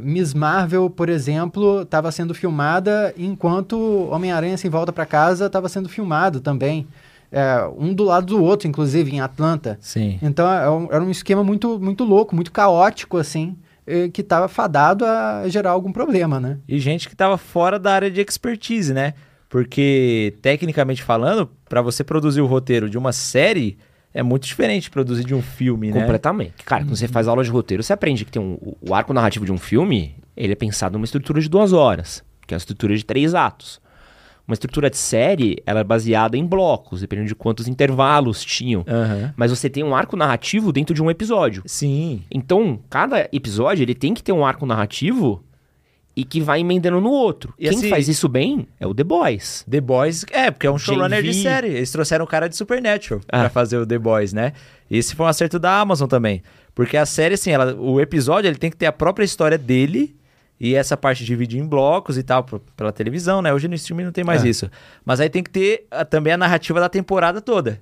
Miss Marvel, por exemplo, estava sendo filmada enquanto Homem-Aranha Sem Volta para Casa estava sendo filmado também. É, um do lado do outro, inclusive, em Atlanta. Sim. Então, é era um esquema muito, muito louco, muito caótico, assim. Eh, que estava fadado a gerar algum problema, né? E gente que estava fora da área de expertise, né? Porque, tecnicamente falando, para você produzir o roteiro de uma série, é muito diferente de produzir de um filme, né? Completamente. Cara, quando você faz aula de roteiro, você aprende que tem um, o arco narrativo de um filme, ele é pensado numa estrutura de duas horas, que é uma estrutura de três atos. Uma estrutura de série, ela é baseada em blocos, dependendo de quantos intervalos tinham. Uhum. Mas você tem um arco narrativo dentro de um episódio. Sim. Então, cada episódio, ele tem que ter um arco narrativo e que vai emendando no outro. E Quem assim, faz isso bem é o The Boys. The Boys, é, porque é um showrunner de série. Eles trouxeram o cara de Supernatural ah. pra fazer o The Boys, né? Esse foi um acerto da Amazon também. Porque a série, assim, ela, o episódio ele tem que ter a própria história dele e essa parte de dividir em blocos e tal, pela televisão, né? Hoje no streaming não tem mais é. isso. Mas aí tem que ter a, também a narrativa da temporada toda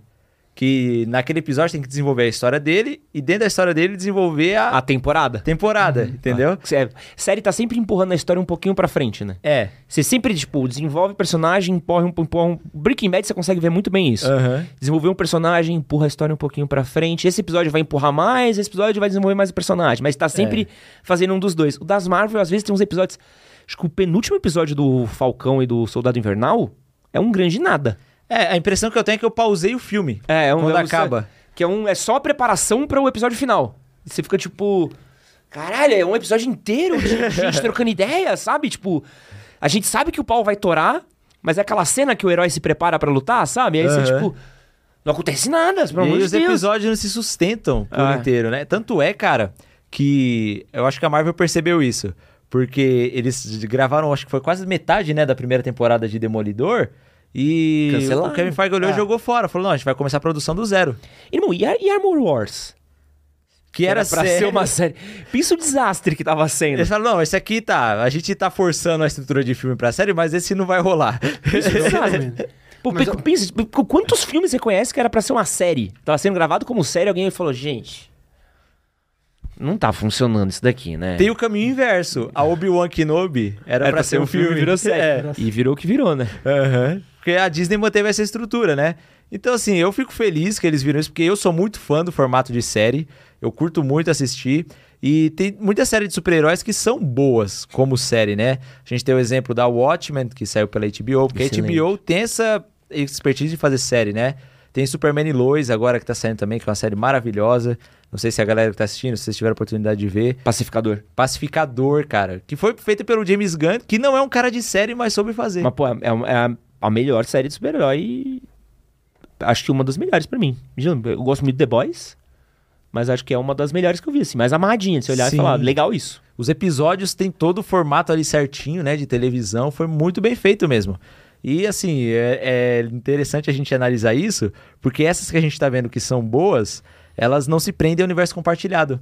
que naquele episódio tem que desenvolver a história dele e dentro da história dele desenvolver a, a temporada. Temporada, uhum. entendeu? A é, série tá sempre empurrando a história um pouquinho pra frente, né? É. Você sempre, tipo, desenvolve personagem, empurra um, empurra um... Breaking Bad você consegue ver muito bem isso. Uhum. Desenvolver um personagem, empurra a história um pouquinho pra frente. Esse episódio vai empurrar mais, esse episódio vai desenvolver mais o personagem. Mas tá sempre é. fazendo um dos dois. O das Marvel, às vezes, tem uns episódios... Acho que o penúltimo episódio do Falcão e do Soldado Invernal é um grande nada. É, a impressão que eu tenho é que eu pausei o filme. É, é um, quando é, acaba. Que é, um, é só a preparação para o episódio final. Você fica tipo. Caralho, é um episódio inteiro de gente trocando ideia, sabe? Tipo, a gente sabe que o pau vai torar, mas é aquela cena que o herói se prepara para lutar, sabe? Aí uhum. você, tipo. Não acontece nada, pelo amor de Deus. E os episódios não se sustentam por ah. inteiro, né? Tanto é, cara, que eu acho que a Marvel percebeu isso. Porque eles gravaram, acho que foi quase metade, né, da primeira temporada de Demolidor. E Cancelaram. o Kevin Feige olhou e é. jogou fora. Falou, não, a gente vai começar a produção do zero. Irmão, e, e Armor Wars? Que, era, era pra série. ser uma série. Pensa o desastre que tava sendo. Eles falaram, não, esse aqui tá. A gente tá forçando a estrutura de filme pra série, mas esse não vai rolar. Isso, Pô, mas, pensa, quantos filmes você conhece que era pra ser uma série? Tava sendo gravado como série, alguém falou, gente. Não tá funcionando isso daqui, né? Tem o caminho inverso. A Obi-Wan Kenobi era, era pra, pra ser um filme, filme virou série. É. E virou o que virou, né? Uhum. Porque a Disney manteve essa estrutura, né? Então, assim, eu fico feliz que eles viram isso, porque eu sou muito fã do formato de série. Eu curto muito assistir. E tem muitas séries de super-heróis que são boas como série, né? A gente tem o exemplo da Watchmen, que saiu pela HBO, porque Excelente. a HBO tem essa expertise de fazer série, né? Tem Superman e Lois agora que tá saindo também, que é uma série maravilhosa. Não sei se a galera que tá assistindo, se vocês tiveram a oportunidade de ver. Pacificador. Pacificador, cara. Que foi feito pelo James Gunn, que não é um cara de série, mas soube fazer. Mas, pô, é, é a, a melhor série de super-herói. Acho que uma das melhores para mim. Eu gosto muito de The Boys. Mas acho que é uma das melhores que eu vi, assim, mais amadinha, de você olhar Sim. e falar, legal isso. Os episódios têm todo o formato ali certinho, né, de televisão, foi muito bem feito mesmo. E assim, é, é interessante a gente analisar isso, porque essas que a gente tá vendo que são boas, elas não se prendem ao universo compartilhado.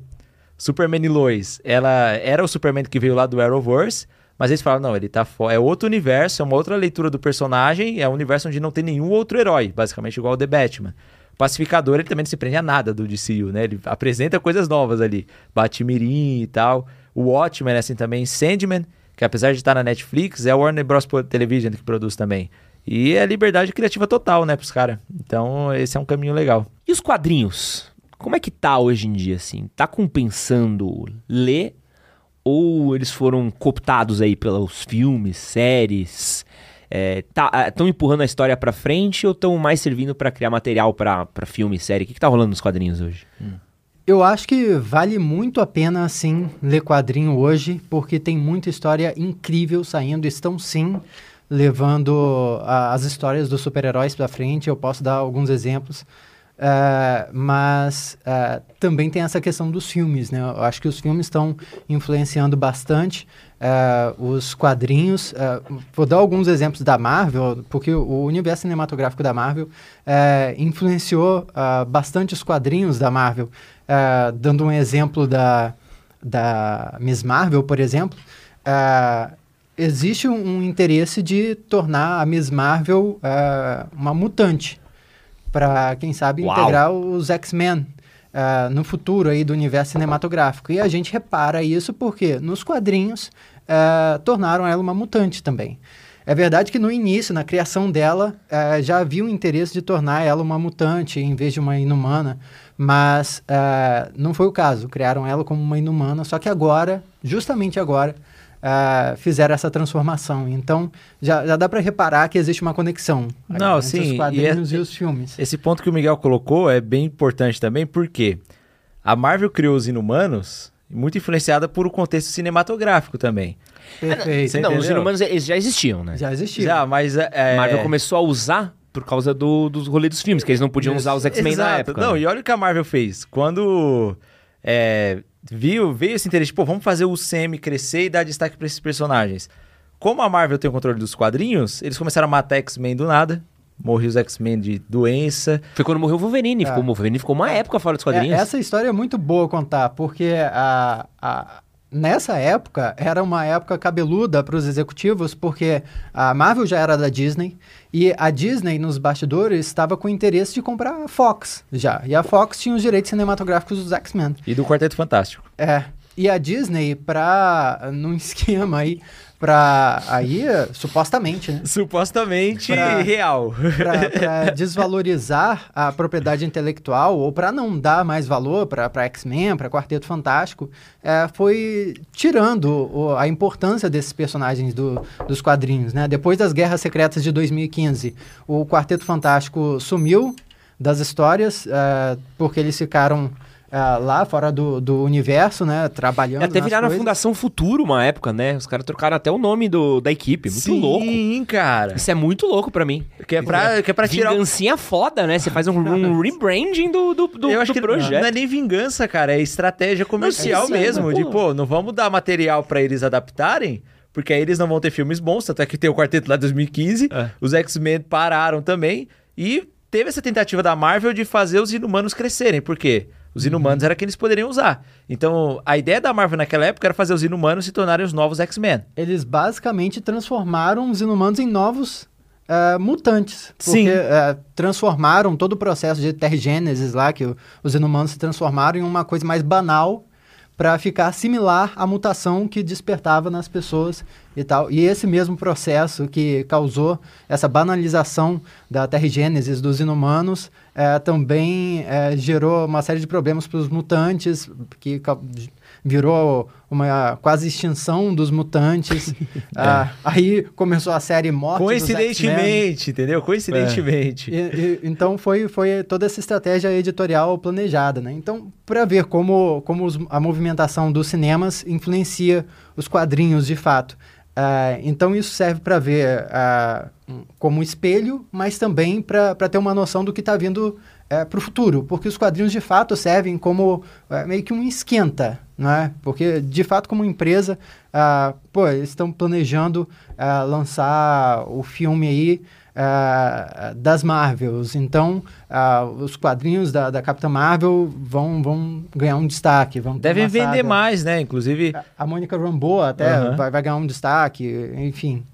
Superman e Lois, ela era o Superman que veio lá do Arrowverse, mas eles falaram, não, ele tá. É outro universo, é uma outra leitura do personagem, é um universo onde não tem nenhum outro herói, basicamente igual o The Batman. Pacificador, ele também não se prende a nada do DCU, né? Ele apresenta coisas novas ali. Batimirim e tal. O Watchmen, assim, também. Sandman, que apesar de estar na Netflix, é a Warner Bros. Television que produz também. E é liberdade criativa total, né, pros caras. Então, esse é um caminho legal. E os quadrinhos? Como é que tá hoje em dia, assim? Tá compensando ler? Ou eles foram cooptados aí pelos filmes, séries? estão é, tá, empurrando a história para frente ou estão mais servindo para criar material para filme, série? O que, que tá rolando nos quadrinhos hoje? Hum. Eu acho que vale muito a pena, sim, ler quadrinho hoje, porque tem muita história incrível saindo. Estão, sim, levando a, as histórias dos super-heróis para frente. Eu posso dar alguns exemplos. Uh, mas uh, também tem essa questão dos filmes, né? Eu acho que os filmes estão influenciando bastante uh, os quadrinhos. vou dar alguns exemplos da Marvel, porque o universo cinematográfico da Marvel influenciou bastante os quadrinhos da Marvel. Dando um exemplo da, da Miss Marvel, por exemplo, existe um, um, interesse de tornar a Miss Marvel uma mutante para quem sabe Uau. integrar os X-Men uh, no futuro aí do universo cinematográfico. E a gente repara isso porque nos quadrinhos uh, tornaram ela uma mutante também. É verdade que no início, na criação dela, uh, já havia o um interesse de tornar ela uma mutante em vez de uma inumana, mas não foi o caso. Criaram ela como uma inumana, só que agora, justamente agora, uh, fizeram essa transformação. Então, já, já dá para reparar que existe uma conexão Não, entre sim, os quadrinhos e, é, e, os filmes. Esse ponto que o Miguel colocou é bem importante também, porque a Marvel criou os Inumanos muito influenciada por o contexto cinematográfico também. Perfeito. Não, os Inumanos eles já existiam, né? Já existiam. Já, mas... É... Marvel começou a usar por causa do, dos rolês dos filmes, que eles não podiam Isso. usar os X-Men na época. Não, né? e olha o que a Marvel fez. Quando... É, viu, veio esse interesse, pô, vamos fazer o CM crescer e dar destaque para esses personagens. Como a Marvel tem o controle dos quadrinhos, eles começaram a matar X-Men do nada. Morreu os X-Men de doença. Foi quando morreu o Wolverine. É. Ficou, o Wolverine ficou uma época fora dos quadrinhos. É, essa história é muito boa contar, porque a, a, nessa época era uma época cabeluda para os executivos, porque a Marvel já era da Disney e a Disney nos bastidores estava com interesse de comprar a Fox já. E a Fox tinha os direitos cinematográficos dos X-Men. E do Quarteto Fantástico. É. E a Disney, para num esquema aí para aí, supostamente, né? Supostamente pra, real. Para desvalorizar a propriedade intelectual ou para não dar mais valor para X-Men, para Quarteto Fantástico, é, foi tirando o, a importância desses personagens do, dos quadrinhos, né? Depois das Guerras Secretas de 2015, o Quarteto Fantástico sumiu das histórias é, porque eles ficaram Uh, lá fora do, do universo, né? Trabalhando. É, até viraram a Fundação Futuro uma época, né? Os caras trocaram até o nome do, da equipe. Muito Sim, louco. Sim, cara. Isso é muito louco pra mim. Que é pra, que é pra tirar. Vingancinha foda, né? Você faz um, um rebranding do, do, do, Eu acho do que projeto. Não é nem vingança, cara. É estratégia comercial não, é mesmo. É, de, pô, não vamos dar material para eles adaptarem porque aí eles não vão ter filmes bons, tanto é que tem o quarteto lá de 2015, é. os X-Men pararam também, e teve essa tentativa da Marvel de fazer os inumanos crescerem, por quê? Os inumanos era que eles poderiam usar. Então, a ideia da Marvel naquela época era fazer os inumanos se tornarem os novos X-Men. Eles basicamente transformaram os inumanos em novos Uh, mutantes. Porque, Sim. Uh, transformaram todo o processo de tergênesis lá, que os inumanos se transformaram em uma coisa mais banal para ficar similar à mutação que despertava nas pessoas e tal. E esse mesmo processo que causou essa banalização da terrigênesis dos inumanos é, também é, gerou uma série de problemas para os mutantes, que virou uma quase extinção dos mutantes. ah, aí começou a série Morte Coincidentemente, entendeu? Coincidentemente. É. E, e, então foi, foi toda essa estratégia editorial planejada, né? Então, para ver como, como os, a movimentação dos cinemas influencia os quadrinhos de fato. Uh, então isso serve para ver uh, como espelho, mas também para ter uma noção do que está vindo é, para o futuro, porque os quadrinhos de fato servem como é, meio que um esquenta, não é? Porque de fato como empresa, ah, pô, eles estão planejando ah, lançar o filme aí ah, das Marvels, então ah, os quadrinhos da, da Capitã Marvel vão, vão ganhar um destaque, vão devem vender mais, né? Inclusive a, a Mônica Rambeau até uhum. vai, vai ganhar um destaque, enfim,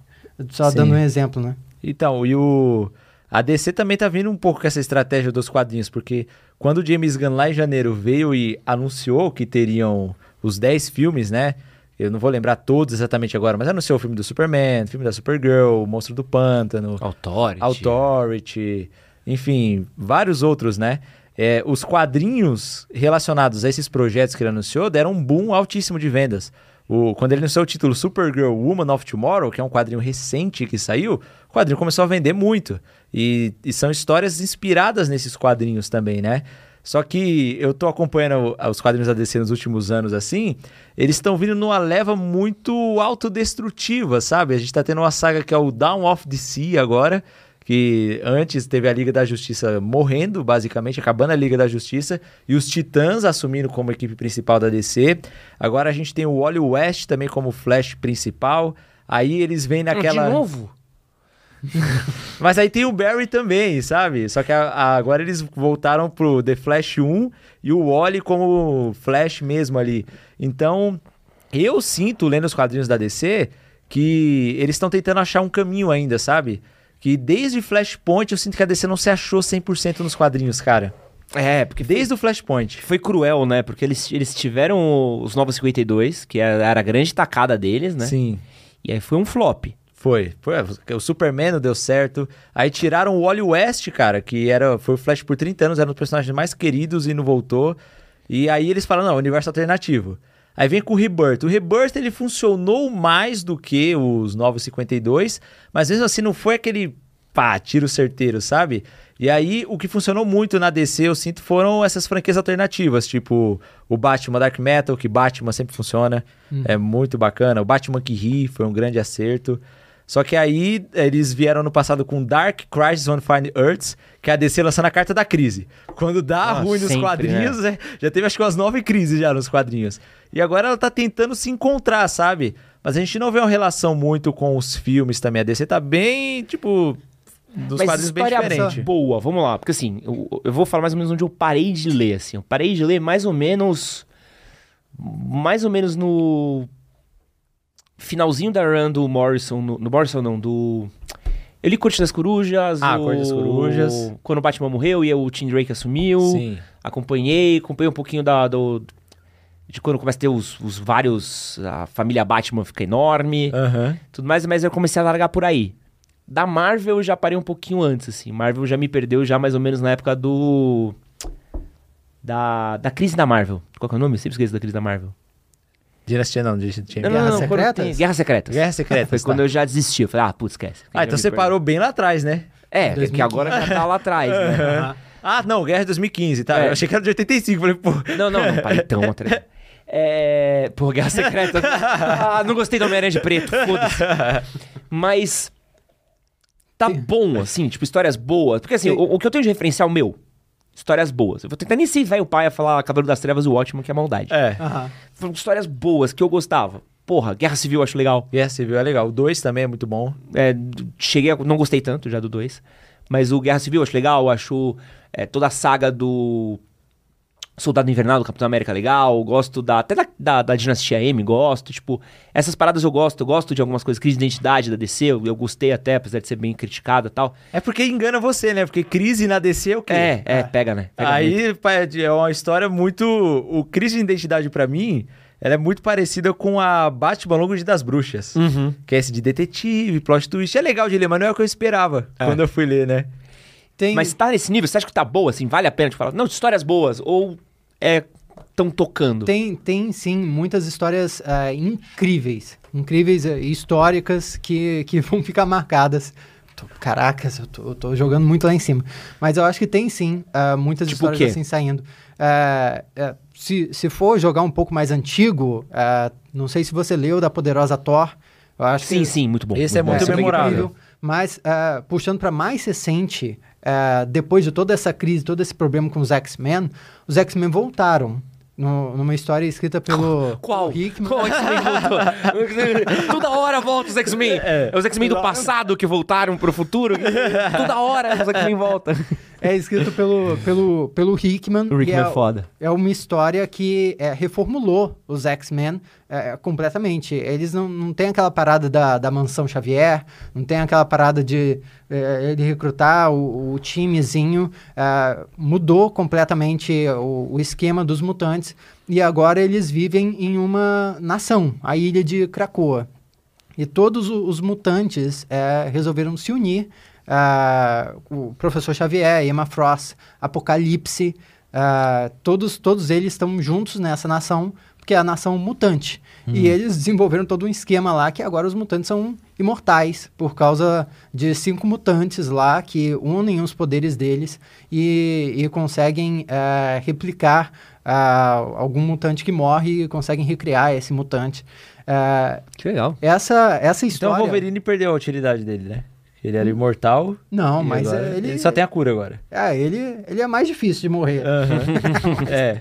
só Sim. dando um exemplo, né? Então e o a DC também tá vindo um pouco com essa estratégia dos quadrinhos, porque quando o James Gunn lá em janeiro veio e anunciou que teriam os 10 filmes, né? Eu não vou lembrar todos exatamente agora, mas anunciou o filme do Superman, filme da Supergirl, o Monstro do Pântano, Authority, Authority enfim, vários outros, né? É, os quadrinhos relacionados a esses projetos que ele anunciou deram um boom altíssimo de vendas. O, quando ele anunciou o título Supergirl Woman of Tomorrow, que é um quadrinho recente que saiu, o quadrinho começou a vender muito. E, e são histórias inspiradas nesses quadrinhos também, né? Só que eu tô acompanhando os quadrinhos da DC nos últimos anos, assim, eles estão vindo numa leva muito autodestrutiva, sabe? A gente tá tendo uma saga que é o Down of DC agora, que antes teve a Liga da Justiça morrendo, basicamente, acabando a Liga da Justiça, e os Titãs assumindo como equipe principal da DC. Agora a gente tem o Wally West também como Flash principal. Aí eles vêm naquela. De novo? Mas aí tem o Barry também, sabe? Só que a, a, agora eles voltaram pro The Flash 1 e o Wally como Flash mesmo ali. Então, eu sinto, lendo os quadrinhos da DC, que eles estão tentando achar um caminho ainda, sabe? Que desde Flashpoint eu sinto que a DC não se achou 100% nos quadrinhos, cara. É, porque desde foi, o Flashpoint. Foi cruel, né? Porque eles, eles tiveram os Novos 52, que era, a grande tacada deles, né? Sim. E aí foi um flop. Foi, foi. O Superman não deu certo. Aí tiraram o Wally West, cara, que era, foi o Flash por 30 anos, era um dos personagens mais queridos e não voltou. E aí eles falam, não, universo alternativo. Aí vem com o Rebirth. O Rebirth ele funcionou mais do que os Novos 52, mas mesmo assim não foi aquele pá, tiro certeiro, sabe? E aí o que funcionou muito na DC, eu sinto, foram essas franquias alternativas, tipo o Batman Dark Metal, que Batman sempre funciona, hum. é muito bacana. O Batman que ri foi um grande acerto. Só que aí eles vieram no passado com Dark Crisis on Fine Earths, que é a DC lançando a carta da crise. Quando dá Nossa, ruim nos sempre, quadrinhos, né? é, já teve acho que umas nove crises já nos quadrinhos. E agora ela tá tentando se encontrar, sabe? Mas a gente não vê uma relação muito com os filmes também. A DC tá bem, tipo, dos Mas quadrinhos bem diferente. Boa, vamos lá. Porque assim, eu, eu, vou falar mais ou menos onde eu parei de ler, assim. Eu parei de ler mais ou menos... Mais ou menos no finalzinho da run do Morrison, no, no Morrison não, do... Eu li Corte das Corujas. Ah, o... Corte das Corujas. Quando o Batman morreu e o Tim Drake assumiu. Sim. Acompanhei, acompanhei um pouquinho da, do, de quando começa a ter os, os, vários. A família Batman fica enorme. Uhum. Tudo mais, mas eu comecei a largar por aí. Da Marvel eu já parei um pouquinho antes, assim. Marvel já me perdeu já mais ou menos na época do. Da, da crise da Marvel. Qual que é o nome? Eu sempre esqueço da crise da Marvel. Dinastia não, Dinastia não, não, não, Secretas? Guerra Secretas. Foi tá. quando eu já desisti. Eu falei, ah, putz, esquece. Ah, então você parou bem lá atrás, né? É, 2015. que agora já tá lá atrás, né? Uhum. Ah, não, Guerra de 2015, tá? É. Eu achei que era de 85. Falei, pô. Não, não, não, parei tão atrás. É. Pô, Guerra Secreta. ah, não gostei do Homem-Aranha de preto, foda-se. Mas. Tá bom, assim, tipo, histórias boas. Porque assim, o, o, que eu tenho de referencial meu histórias boas. Eu vou tentar nem ser velho pai a falar Cavaleiro das Trevas o Ótimo, que é maldade. É. Uhum. Foram histórias boas que eu gostava. Porra, Guerra Civil eu acho legal. Guerra Civil é legal. O 2 também é muito bom. É, cheguei a, Não gostei tanto já do 2. Mas o Guerra Civil eu acho legal. Eu acho é, toda a saga do Soldado Invernal do Capitão América legal, gosto da, até da, da, da, Dinastia M, gosto, tipo, essas paradas eu gosto, eu gosto de algumas coisas, crise de identidade da DC, eu, eu gostei até, apesar de ser bem criticada e tal. É porque engana você, né? Porque crise na DC é o quê? É, é, ah. pega, né? Pega Aí muito. é uma história muito... O crise de identidade para mim, ela é muito parecida com a Batman Longo de das Bruxas, uhum. que é esse de detetive, plot twist, é legal de ler, mas não é o que eu esperava é. quando eu fui ler, né? Tem... Mas tá nesse nível, você acha que tá boa, assim, vale a pena de falar, não, histórias boas, ou é estão tocando? Tem, tem sim, muitas histórias uh, incríveis, incríveis uh, históricas que, que vão ficar marcadas. Tô, caracas, eu tô, eu tô, jogando muito lá em cima. Mas eu acho que tem sim uh, muitas tipo histórias assim saindo. se, se for jogar um pouco mais antigo, não sei se você leu da Poderosa Thor. Eu acho sim, que, sim, muito bom. Esse muito é muito memorável. Mas puxando para mais recente, uh, depois de toda essa crise, todo esse problema com os X-Men, os X-Men voltaram. No, numa história escrita pelo Qual? Hickman. Qual X-Men voltou? Toda hora volta os X-Men. É, é os X-Men do passado que voltaram pro futuro. Toda hora os X-Men voltam. É escrito pelo, pelo, pelo Hickman. O Hickman é, é foda. É uma história que é, reformulou os X-Men é, completamente. Eles não, não têm aquela parada da, da mansão Xavier, não tem aquela parada de é, ele recrutar o, o timezinho. É, mudou completamente o, o esquema dos mutantes e agora eles vivem em uma nação, a ilha de Krakoa. E todos os mutantes é, resolveram se unir uh, o professor Xavier, Emma Frost, Apocalipse, uh, todos, todos eles estão juntos nessa nação, porque é a nação mutante. Hum. E eles desenvolveram todo um esquema lá que agora os mutantes são imortais, por causa de cinco mutantes lá que unem os poderes deles e, e conseguem uh, replicar algum mutante que morre e conseguem recriar esse mutante. que legal. Essa, essa história... Então o Wolverine perdeu a utilidade dele, né? Ele era imortal. Não, mas ele... ele... só tem a cura agora. É, ele, ele é mais difícil de morrer. Uhum. é.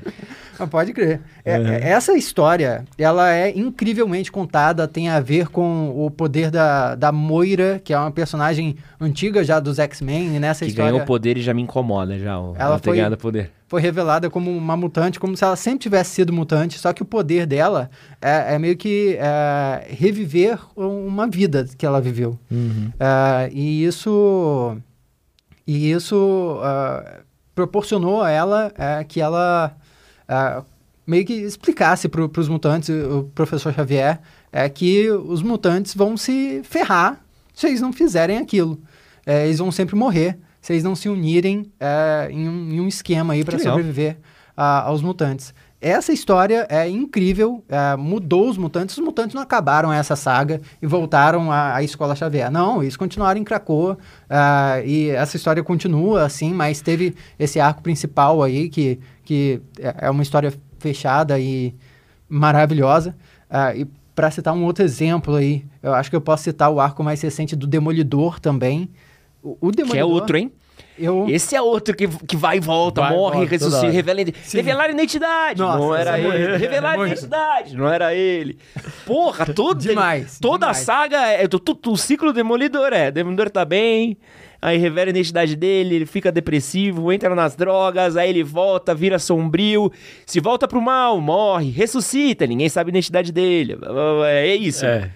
Pode crer. É, uhum. Essa história, ela é incrivelmente contada, tem a ver com o poder da, da Moira, que é uma personagem antiga já dos X-Men, nessa que história... Que ganhou poder e já me incomoda, já, ela, ela foi, ganhado poder. Foi revelada como uma mutante, como se ela sempre tivesse sido mutante, só que o poder dela é, é meio que é, reviver uma vida que ela viveu. Uhum. É, e isso... E isso uh, proporcionou a ela é, que ela uh, meio que explicasse para os mutantes, o professor Xavier, é que os mutantes vão se ferrar se eles não fizerem aquilo. É, eles vão sempre morrer se eles não se unirem é, em, um, em, um, esquema aí para sobreviver a, aos mutantes. Essa história é incrível, é, mudou os mutantes. Os mutantes não acabaram essa saga e voltaram à, à Escola Xavier. Não, eles continuaram em Krakoa uh, e essa história continua assim, mas teve esse arco principal aí que, que é, é uma história fechada e maravilhosa. E para citar um outro exemplo aí, eu acho que eu posso citar o arco mais recente do Demolidor também. O, o Demolidor... Que é outro, hein? Eu... Esse é outro que, que vai e volta, vai, morre, volta, ressuscita, revela, revelar identidade. Nossa, não era ele. É revelar identidade, não era ele. Porra, todo, demais. Toda demais. a saga, é, o, o, o ciclo Demolidor é, Demolidor tá bem, aí revela a identidade dele, ele fica depressivo, entra nas drogas, aí ele volta, vira sombrio, se volta pro mal, morre, ressuscita, ninguém sabe a identidade dele. É isso. É.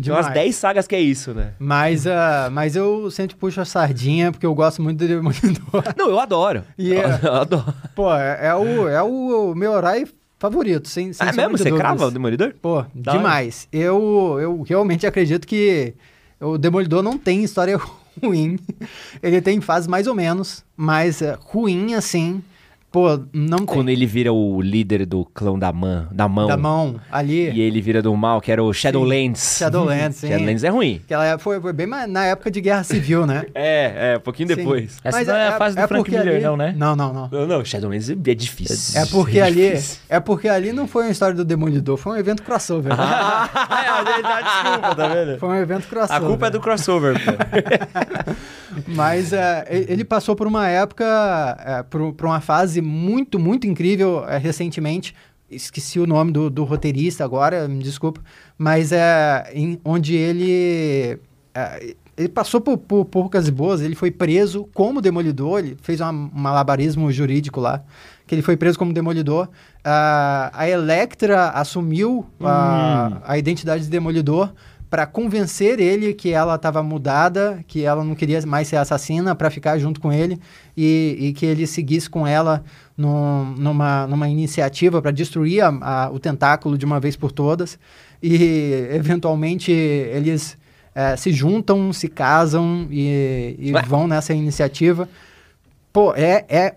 Tem umas 10 sagas que é isso, né? Mas, uh, mas eu sempre puxo a sardinha porque eu gosto muito do Demolidor. Não, eu adoro. Yeah. Eu, adoro. Pô, é, é, o, é o meu herói favorito, sem, sem Ah, é mesmo? Você crava o Demolidor? Pô, Dá demais. Eu, eu realmente acredito que o Demolidor não tem história ruim. Ele tem fases mais ou menos, mas uh, ruim assim Pô, não Quando tem. ele vira o líder do clã da, man, da mão. Da mão, ali. E ele vira do mal, que era o Shadowlands. Sim. Shadowlands, sim. Shadowlands é ruim. Que ela foi, foi bem na época de Guerra Civil, né? é, é, um pouquinho sim. depois. Essa Mas não é, é a fase é, do Frank Miller, ali... não, né? Não, não, não. Não, não, Shadowlands é difícil. É porque é ali... Difícil. É porque ali não foi uma história do Demolidor, foi um evento crossover. Ah, é, desculpa, tá vendo? Foi um evento crossover. A culpa é do crossover, Mas uh, ele passou por uma época, uh, por, por uma fase muito, muito incrível uh, recentemente. esqueci o nome do, do roteirista agora, me desculpa, mas é em, onde ele é, ele passou por, por, poucas boas, ele foi preso como demolidor, ele fez um malabarismo jurídico lá, que ele foi preso como demolidor. Uh, a Electra assumiu hum. a identidade de demolidor para convencer ele que ela estava mudada, que ela não queria mais ser assassina, para ficar junto com ele e, e, que ele seguisse com ela no, numa, numa iniciativa para destruir a, a, o tentáculo de uma vez por todas. E, eventualmente, eles é, se juntam, se casam e, e vão nessa iniciativa. Pô, é, é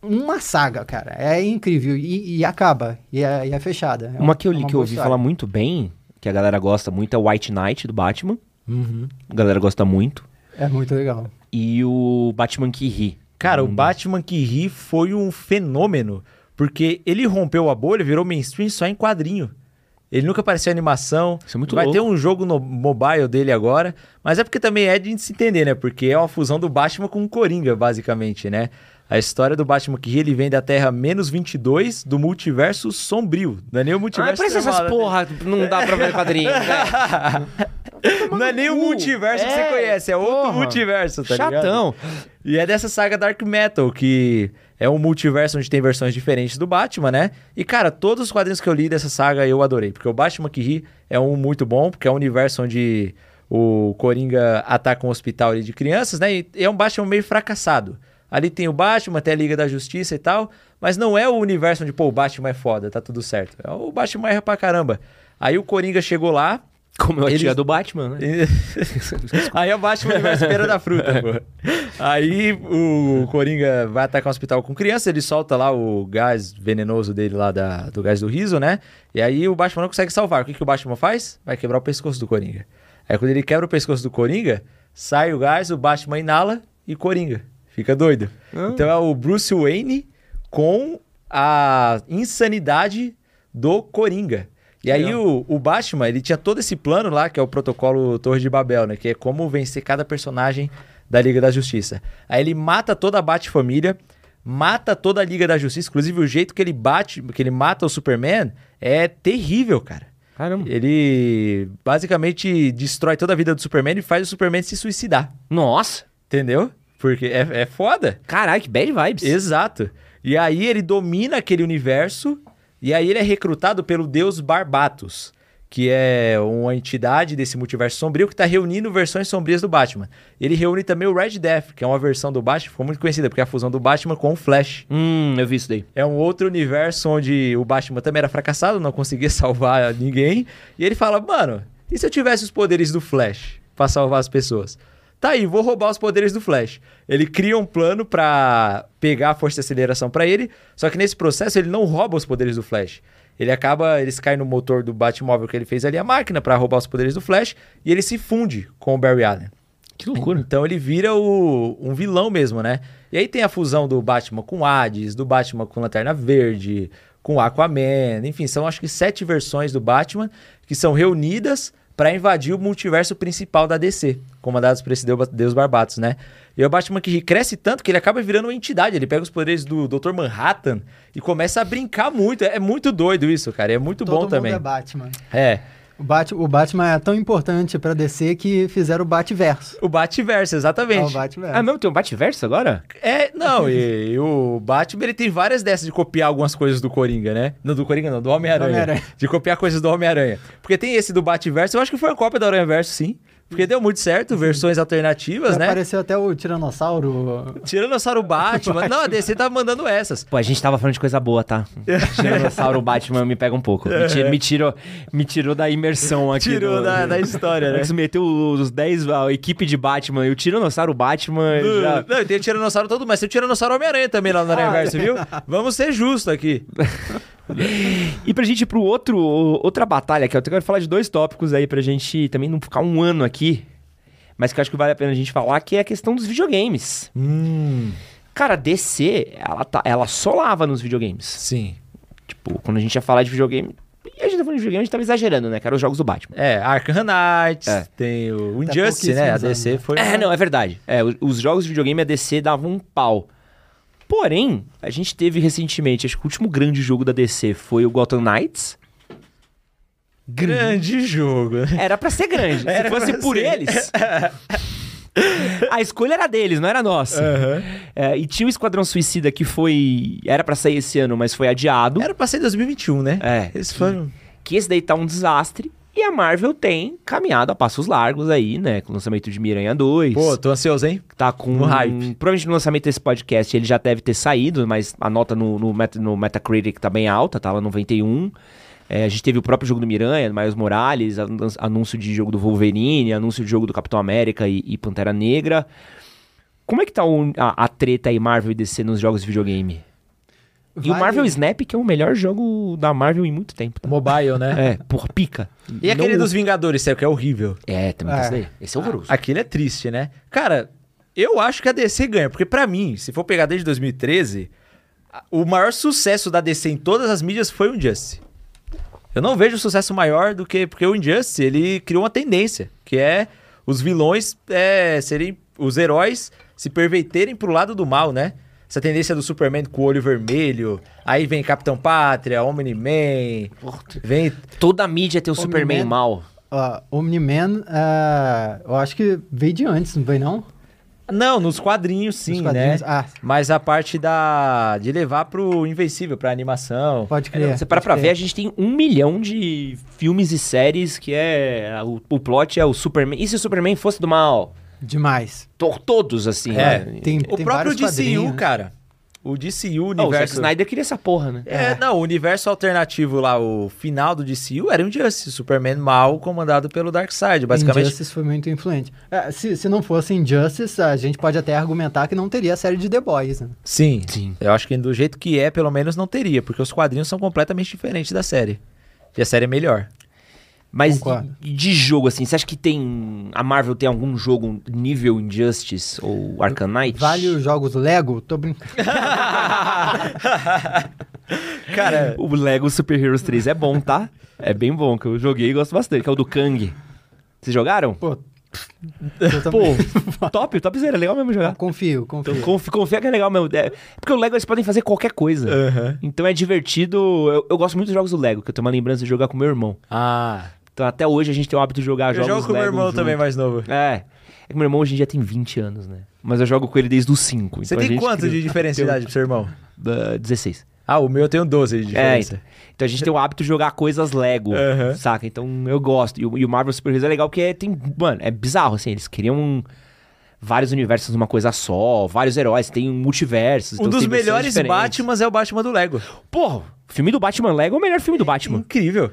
uma saga, cara. É incrível. E, e acaba. E é, e é fechada. É uma que eu li que eu ouvi história. falar muito bem que a galera gosta muito, é o White Knight do Batman. Uhum. A galera gosta muito. É muito legal. E o Batman que ri. Cara, um o Batman que ri foi um fenômeno, porque ele rompeu a bolha, virou mainstream só em quadrinho. Ele nunca apareceu em animação. Isso é muito Vai louco. ter um jogo no mobile dele agora. Mas é porque também é de se entender, né? Porque é uma fusão do Batman com o Coringa, basicamente, né? A história do Batman que ele vem da Terra menos 22 do multiverso sombrio. Não é nem o multiverso. Ah, parece essas porra, não dá pra ver quadrinho, né? Não é nem o multiverso é, que você é, conhece, é outro porra, multiverso, tá Chatão. Ligado? E é dessa saga Dark Metal, que é um multiverso onde tem versões diferentes do Batman, né? E, cara, todos os quadrinhos que eu li dessa saga eu adorei. Porque o Batman que ri é um muito bom, porque é um universo onde o Coringa ataca um hospital de crianças, né? E é um Batman meio fracassado. Ali tem o Batman, tem a Liga da Justiça e tal, mas não é o universo onde, pô, o Batman é foda, tá tudo certo. É o Batman erra pra caramba. Aí o Coringa chegou lá. Como é a tia do Batman, né? Aí é o Batman universo beira da fruta, pô. Aí o Coringa vai atacar um hospital com criança, ele solta lá o gás venenoso dele lá da, do gás do riso, né? E aí o Batman não consegue salvar. O que, que o Batman faz? Vai quebrar o pescoço do Coringa. Aí quando ele quebra o pescoço do Coringa, sai o gás, o Batman inala e Coringa. Fica doido. Ah. Então é o Bruce Wayne com a insanidade do Coringa. E aí o, o, Batman, ele tinha todo esse plano lá, que é o protocolo Torre de Babel, né? Que é como vencer cada personagem da Liga da Justiça. Aí ele mata toda a Bat-família, mata toda a Liga da Justiça. Inclusive o jeito que ele bate, que ele mata o Superman é terrível, cara. Caramba. Ele basicamente destrói toda a vida do Superman e faz o Superman se suicidar. Nossa! Entendeu? Porque é, é foda. Caralho, que bad vibes. Exato. E aí ele domina aquele universo e aí ele é recrutado pelo deus Barbatos, que é uma entidade desse multiverso sombrio que está reunindo versões sombrias do Batman. Ele reúne também o Red Death, que é uma versão do Batman, ficou muito conhecida, porque é a fusão do Batman com o Flash. Hum, eu vi isso daí. É um outro universo onde o Batman também era fracassado, não conseguia salvar ninguém. E ele fala, mano, e se eu tivesse os poderes do Flash para salvar as pessoas? Tá aí, vou roubar os poderes do Flash. Ele cria um plano para pegar a força de aceleração para ele, só que nesse processo ele não rouba os poderes do Flash. Ele acaba, eles caem no motor do Batmóvel que ele fez ali a máquina para roubar os poderes do Flash e ele se funde com o Barry Allen. Que loucura. Então ele vira o, um vilão mesmo, né? E aí tem a fusão do Batman com Hades, do Batman com Lanterna Verde, com Aquaman, enfim, são acho que sete versões do Batman que são reunidas para invadir o multiverso principal da DC, comandados por esse Deus Barbatos, né? E o Batman que cresce tanto que ele acaba virando uma entidade. Ele pega os poderes do Dr. Manhattan e começa a brincar muito. É muito doido isso, cara. É muito Todo bom também. é Batman. É. O, Bat, o Batman é tão importante pra DC que fizeram o Batverso. O Batverso, exatamente. É o Batverso. Ah, não? Tem um Batverso agora? É, não. e, e, o Batman, ele tem várias dessas de copiar algumas coisas do Coringa, né? Não, do Coringa não, do Homem-Aranha. Homem de copiar coisas do Homem-Aranha. Porque tem esse do Batverso, eu acho que foi uma cópia do Aranha-Verso, sim. Porque deu muito certo, versões alternativas, né? Apareceu até o Tiranossauro. Tiranossauro Batman. Não, a DC tava mandando essas. Pô, a gente tava falando de coisa boa, tá? Tiranossauro Batman me pega um pouco. Me, tira, me, tirou, me tirou da imersão aqui. Tirou do, da, da história, né? Você meteu os 10, a equipe de Batman e o Tiranossauro Batman. Não, já... não tem o Tiranossauro todo, mas tem o Tiranossauro Homem-Aranha também lá no Aranha Verso, viu? Vamos ser justos aqui. E pra gente ir pro outro, outra batalha, que eu quero falar de dois tópicos aí pra gente também não ficar um ano aqui mas que eu acho que vale a pena a gente falar, que é a questão dos videogames. Hum. Cara, a DC, ela, tá, ela solava nos videogames. Sim. Tipo, quando a gente ia falar de videogame, e a gente tá falando de videogame, a gente tava exagerando, né? Que eram os jogos do Batman. É, Arkham Knight, é. tem o Injustice, né? A DC foi... É, não, é verdade. É, os jogos de videogame, a DC dava um pau. Porém, a gente teve recentemente, acho que o último grande jogo da DC foi o Gotham Knights. Grande jogo. Era para ser grande. Se fosse por ser. eles. a escolha era deles, não era nossa. Uhum. É, e tinha o Esquadrão Suicida que foi. Era para sair esse ano, mas foi adiado. Era pra ser em 2021, né? É. Eles foram. Que esse daí tá um desastre. E a Marvel tem caminhado a passos largos aí, né? Com o lançamento de Miranha 2. Pô, tô ansioso, hein? Tá com. Um, hype. Provavelmente no lançamento desse podcast ele já deve ter saído, mas a nota no, no, no Metacritic tá bem alta, tá lá 91. É, a gente teve o próprio jogo do Miranha, Miles Morales, anúncio de jogo do Wolverine, anúncio de jogo do Capitão América e, e Pantera Negra. Como é que tá o, a, a, treta aí Marvel e DC nos jogos de videogame? Vale. E o Marvel Snap, que é o melhor jogo da Marvel em muito tempo. Tá? Mobile, né? É, porra, pica. E Não... aquele dos Vingadores, que é horrível. É, também é. tem esse daí. Esse é horroroso. Aquele é triste, né? Cara, eu acho que a DC ganha, porque para mim, se for pegar desde 2013, o maior sucesso da DC em todas as mídias foi o Injustice. Eu não vejo sucesso maior do que... Porque o Injustice, ele criou uma tendência, que é os vilões é, serem... Os heróis se perverterem pro lado do mal, né? Essa tendência do Superman com o olho vermelho. Aí vem Capitão Pátria, Omni-Man. Vem. Toda a mídia tem o Superman mal. Uh, Omni-Man, uh, eu acho que veio de antes, não veio não? Não, nos quadrinhos sim, nos quadrinhos, né? Ah. Mas a parte da de levar pro Invencível, pra animação. Pode crer. É, você para pra ver, a gente tem um milhão de filmes e séries que é. O, o plot é o Superman. E se o Superman fosse do mal? Demais. todos, assim. É, né? tem, o tem próprio DCU, cara. O DCU, o universo... Oh, o Zack Snyder queria essa porra, né? É, é, não, o universo alternativo lá, o final do DCU era um Justice, Superman mal comandado pelo Darkseid, basicamente. Injustice foi muito influente. É, se, se não fosse Injustice, a gente pode até argumentar que não teria a série de The Boys, né? Sim, sim. Eu acho que do jeito que é, pelo menos não teria, porque os quadrinhos são completamente diferentes da série. E a série é melhor. Mas de, de, jogo, assim, você acha que tem. A Marvel tem algum jogo nível Injustice ou Arcanite? Vale os jogos Lego? Tô brincando. Cara, o Lego Super Heroes 3 é bom, tá? É bem bom, que eu joguei e gosto bastante, que é o do Kang. Vocês jogaram? Pô, Pô, top, topzera, é legal mesmo jogar. Confio, confio. Então, confia, confia que é legal mesmo. É, porque o Lego eles podem fazer qualquer coisa. Uhum. Então é divertido. Eu, eu, gosto muito dos jogos do Lego, que eu tenho uma lembrança de jogar com meu irmão. Ah. Então até hoje a gente tem o hábito de jogar eu jogos Eu jogo com meu irmão junto. também mais novo. É. É que meu irmão hoje em dia tem 20 anos, né? Mas eu jogo com ele desde os 5. Você então tem quanto de diferença de idade pro seu irmão? Uh, 16. Ah, o meu eu tenho 12 de diferença. É, então, então a gente tem o hábito de jogar coisas Lego, uhum. saca? Então eu gosto. E, e, o Marvel Super Heroes é legal porque tem. Mano, é bizarro, assim. Eles criam vários universos numa coisa só, vários heróis, tem multiversos. Um então dos melhores Batmans é o Batman do Lego. Porra, o filme do Batman Lego é o melhor filme do Batman. Incrível.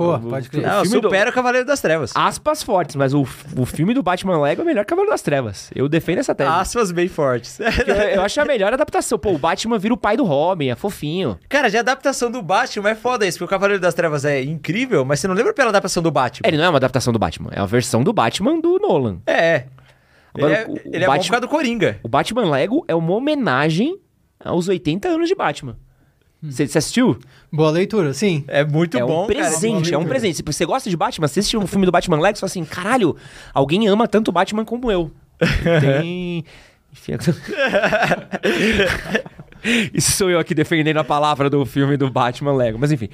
Pô, pode crer. Não, filme supera do... o Cavaleiro das Trevas. Aspas fortes, mas o, o filme do Batman Lego é melhor que o Cavaleiro das Trevas. Eu defendo essa tese. Aspas bem fortes. eu, eu, acho a melhor adaptação. Pô, o Batman vira o pai do Robin, é fofinho. Cara, de adaptação do Batman é foda isso, porque o Cavaleiro das Trevas é incrível, mas você não lembra pela adaptação do Batman. Ele não é uma adaptação do Batman, é a versão do Batman do Nolan. É. Agora, ele é, o, o ele é Batman, do Coringa. O Batman Lego é uma homenagem aos 80 anos de Batman. Você assistiu? Boa leitura, sim. É muito é bom, um presente, cara, é um presente. Se você gosta de Batman, você assistiu um filme do Batman Lego, você fala assim, caralho, alguém ama tanto Batman como eu. Tem... Enfim... Isso sou eu aqui defendendo a palavra do filme do Batman Lego. Mas enfim.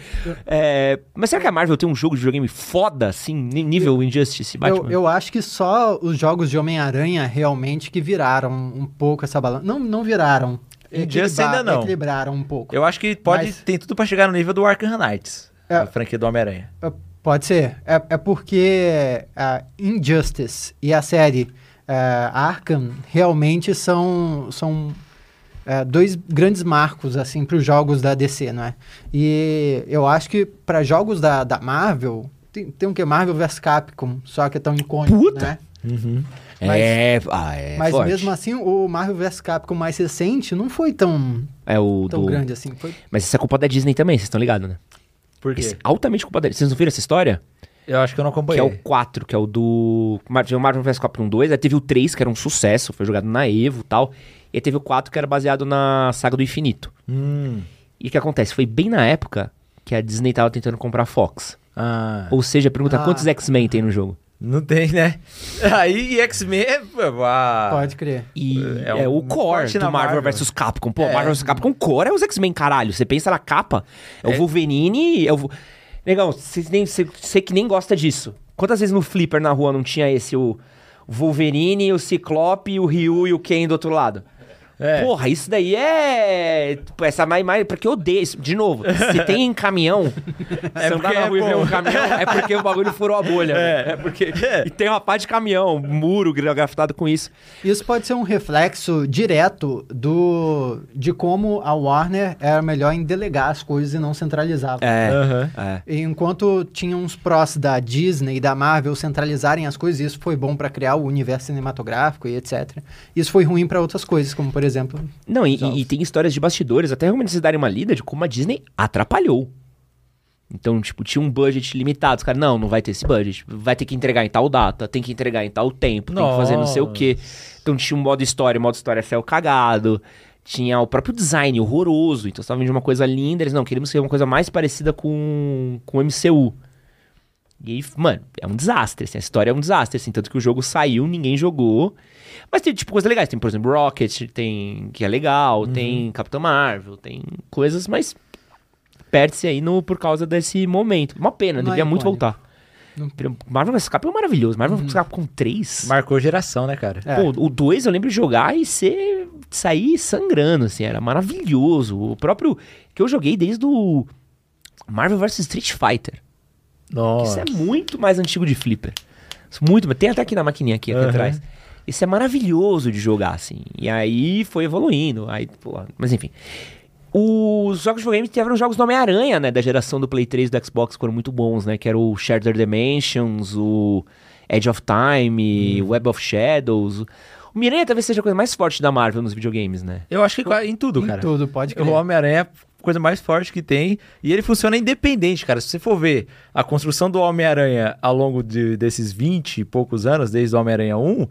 É... Mas será que a Marvel tem um jogo de videogame foda, assim, nível Injustice Batman? Eu, eu acho que só os jogos de Homem-Aranha realmente que viraram um pouco essa balança. Não, não viraram. Injustice ainda não. Equilibraram um pouco. Eu acho que pode, Mas... tem tudo para chegar no nível do Arkham Knights, é, a franquia do Homem-Aranha. É, pode ser. É, é porque a Injustice e a série é, Arkham realmente são, são é, dois grandes marcos assim para os jogos da DC, não é? E eu acho que para jogos da, da Marvel tem, tem um que Marvel vs Capcom, só que é tão icônico, Puta. né? Uhum. Mas, é, ah, é mas mesmo assim, o Marvel vs Capcom mais recente não foi tão, é o tão do... grande assim. Foi... Mas isso é culpa da Disney também, vocês estão ligados, né? Por quê? Esse é altamente culpa da Disney. Vocês não viram essa história? Eu acho que eu não acompanhei. Que é o 4, que é o do. o Marvel vs Capcom 2. Aí teve o 3, que era um sucesso, foi jogado na Evo e tal. E aí teve o 4, que era baseado na Saga do Infinito. Hum. E o que acontece? Foi bem na época que a Disney tava tentando comprar a Fox. Ah. Ou seja, pergunta ah. quantos X-Men tem no jogo. Não tem, né? Aí X-Men é. Ah, Pode crer. E é, é um o core do Marvel, Marvel vs Capcom. Pô, é. Marvel vs Capcom core é os X-Men, caralho. Você pensa na capa, é, é. o Wolverine. É o... Legal, você que nem gosta disso. Quantas vezes no Flipper na rua não tinha esse, o Wolverine, o Ciclope, o Ryu e o Ken do outro lado? É. Porra, isso daí é. Tipo, essa mais, mais. Porque eu odeio. Isso. De novo, se tem caminhão, é se andar na rua é e ver um caminhão, é porque o bagulho furou a bolha. É, é porque. É. E tem uma pá de caminhão, muro grafitado com isso. Isso pode ser um reflexo direto do de como a Warner era melhor em delegar as coisas e não centralizar. É. Uhum. é. Enquanto tinha uns prós da Disney e da Marvel centralizarem as coisas, isso foi bom para criar o universo cinematográfico e etc. Isso foi ruim para outras coisas, como por exemplo. Não, e, e, tem histórias de bastidores, até realmente vocês darem uma lida de como a Disney atrapalhou. Então, tipo, tinha um budget limitado. Os caras, não, não vai ter esse budget. Vai ter que entregar em tal data, tem que entregar em tal tempo, Nossa. tem que fazer não sei o quê. Então tinha um modo história, modo história céu cagado. Tinha o próprio design horroroso. Então, você tava vendo uma coisa linda. Eles, não, queremos ser uma coisa mais parecida com, com o MCU. E aí, mano, é um desastre, assim, a história é um desastre, assim, tanto que o jogo saiu, ninguém jogou. Mas tem, tipo, coisas legais. Tem, por exemplo, Rocket, tem, que é legal, uhum. tem Capitão Marvel, tem coisas, mas perde-se aí no, por causa desse momento. Uma pena, Não devia é muito voltar. Não... Marvel vs Capcom é maravilhoso. Marvel vs uhum. Capcom 3... Marcou geração, né, cara? É. Pô, o 2 eu lembro de jogar e ser... sair sangrando, assim, era maravilhoso. O próprio... que eu joguei desde o Marvel vs Street Fighter. Nossa. Isso é muito mais antigo de Flipper. Muito, tem até aqui na maquininha aqui, aqui uhum. atrás. Isso é maravilhoso de jogar, assim. E aí foi evoluindo. Aí, pô, mas enfim. Os jogos de videogame tiveram jogos do Homem-Aranha, né? Da geração do Play 3 e do Xbox, que foram muito bons, né? Que era o Shattered Dimensions, o Edge of Time, hum. Web of Shadows. O Miranha talvez seja a coisa mais forte da Marvel nos videogames, né? Eu acho que em tudo, cara. Em tudo, pode crer. O Homem-Aranha é coisa mais forte que tem. E ele funciona independente, cara. Se você for ver a construção do Homem-Aranha ao longo de, desses 20 e poucos anos, desde o Homem-Aranha 1,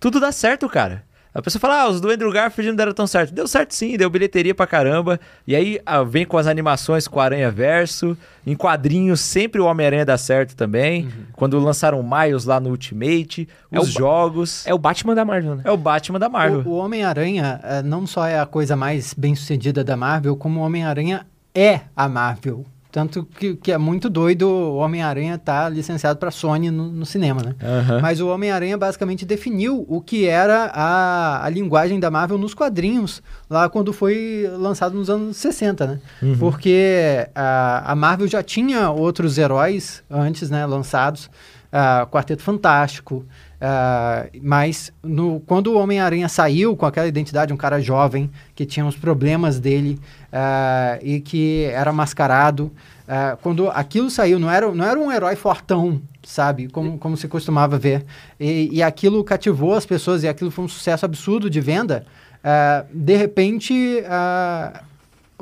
tudo dá certo, cara. A pessoa fala, ah, os do Andrew Garfield não deram tão certo. Deu certo sim, deu bilheteria pra caramba. E aí ah, vem com as animações com o Aranha Verso. Em quadrinhos, sempre o Homem-Aranha dá certo também. Uhum. Quando lançaram Miles lá no Ultimate, é os jogos. É o Batman da Marvel, né? É o Batman da Marvel. O, o Homem-Aranha eh, não só é a coisa mais bem sucedida da Marvel, como o Homem-Aranha é a Marvel. Tanto que, que é muito doido o Homem-Aranha tá licenciado para Sony no, no, cinema, né? Uhum. Mas o Homem-Aranha basicamente definiu o que era a, a linguagem da Marvel nos quadrinhos, lá quando foi lançado nos anos 60, né? Uhum. Porque a, a Marvel já tinha outros heróis antes, né, lançados. Uh, Quarteto Fantástico, Uh, mas no, quando o Homem-Aranha saiu com aquela identidade, um cara jovem, que tinha os problemas dele uh, e que era mascarado, uh, quando aquilo saiu, não era, não era um herói fortão, sabe? Como, como se costumava ver. E, e aquilo cativou as pessoas e aquilo foi um sucesso absurdo de venda. de repente,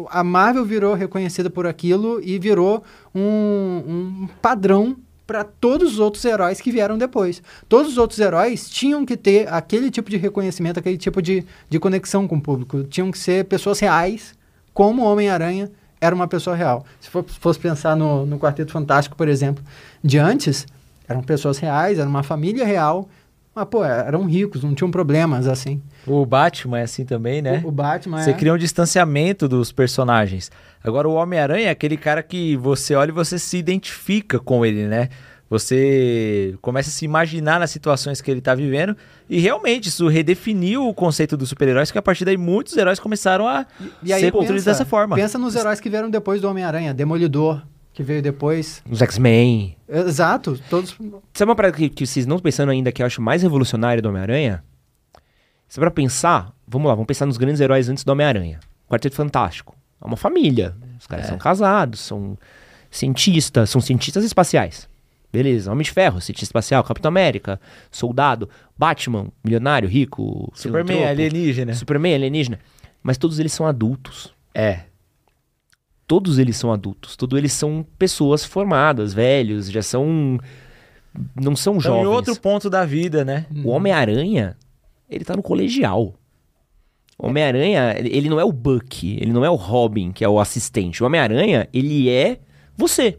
a Marvel virou reconhecida por aquilo e virou um, um padrão para todos os outros heróis que vieram depois. Todos os outros heróis tinham que ter aquele tipo de reconhecimento, aquele tipo de, de conexão com o público. Tinham que ser pessoas reais, como o Homem-Aranha era uma pessoa real. Se for, fosse pensar no, no Quarteto Fantástico, por exemplo, de antes, eram pessoas reais, era uma família real, mas, pô, eram ricos, não tinham problemas assim. O Batman é assim também, né? O, o Batman Você é. cria um distanciamento dos personagens. Agora, o Homem-Aranha é aquele cara que você olha e você se identifica com ele, né? Você começa a se imaginar nas situações que ele está vivendo. E realmente, isso redefiniu o conceito dos super-heróis, que a partir daí muitos heróis começaram a e, e ser construídos dessa forma. Pensa nos heróis que vieram depois do Homem-Aranha. Demolidor, que veio depois. Os X-Men. Exato, todos. Sabe uma parada que, que vocês não estão pensando ainda que eu acho mais revolucionária do Homem-Aranha? Se para pensar, vamos lá, vamos pensar nos grandes heróis antes do Homem-Aranha. Quarteto Fantástico. É uma família. Os caras é. são casados, são cientistas, são cientistas espaciais. Beleza, Homem de Ferro, cientista espacial, Capitão América, Soldado, Batman, milionário, rico, Superman, alienígena. Superman, alienígena. Mas todos eles são adultos. É. Todos eles são adultos. Todos eles são pessoas formadas, velhos, já são. Não são então, jovens. em outro ponto da vida, né? O Homem-Aranha, ele tá no colegial. O Homem-Aranha, ele não é o Buck, ele não é o Robin, que é o assistente. O Homem-Aranha, ele é você.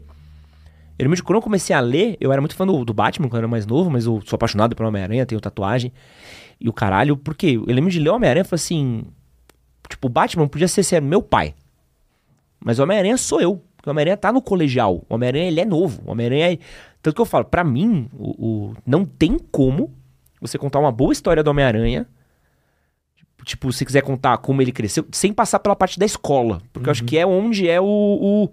Eu lembro de quando eu comecei a ler, eu era muito fã do, do Batman quando eu era mais novo, mas eu sou apaixonado pelo Homem-Aranha, tenho tatuagem. E o caralho, por quê? Eu lembro de ler o Homem-Aranha e falei assim. Tipo, o Batman podia ser, ser meu pai. Mas o Homem-Aranha sou eu. o Homem-Aranha tá no colegial. O Homem-Aranha, ele é novo. O Homem-Aranha é... Tanto que eu falo, para mim, o, o, não tem como você contar uma boa história do Homem-Aranha. Tipo, se quiser contar como ele cresceu, sem passar pela parte da escola. Porque uhum. eu acho uhum. que é onde é o, o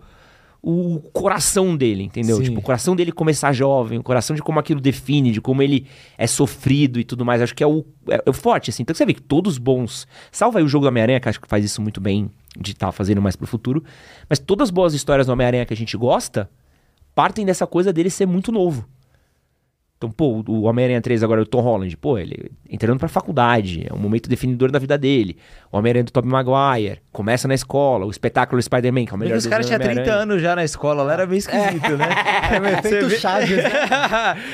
o coração dele, entendeu? Sim. Tipo, o coração dele começar jovem, o coração de como aquilo define, de como ele é sofrido e tudo mais. Acho que é o, é, é o forte, assim. Então você vê que todos bons. Salva aí o jogo do Homem-Aranha, que acho que faz isso muito bem, de estar tá fazendo mais pro futuro. Mas todas as boas histórias do Homem-Aranha que a gente gosta partem dessa coisa dele ser muito novo. Então, pô, o Homem-Aranha 3 agora, o Tom Holland, pô, ele entrando pra faculdade, é um momento definidor da vida dele. O Homem-Aranha do Tobey Maguire, começa na escola, o espetáculo Spider-Man, que é o melhor Mas os caras tinham 30 anos já na escola, lá era meio esquisito, é. né? É um efeito Chaves, né?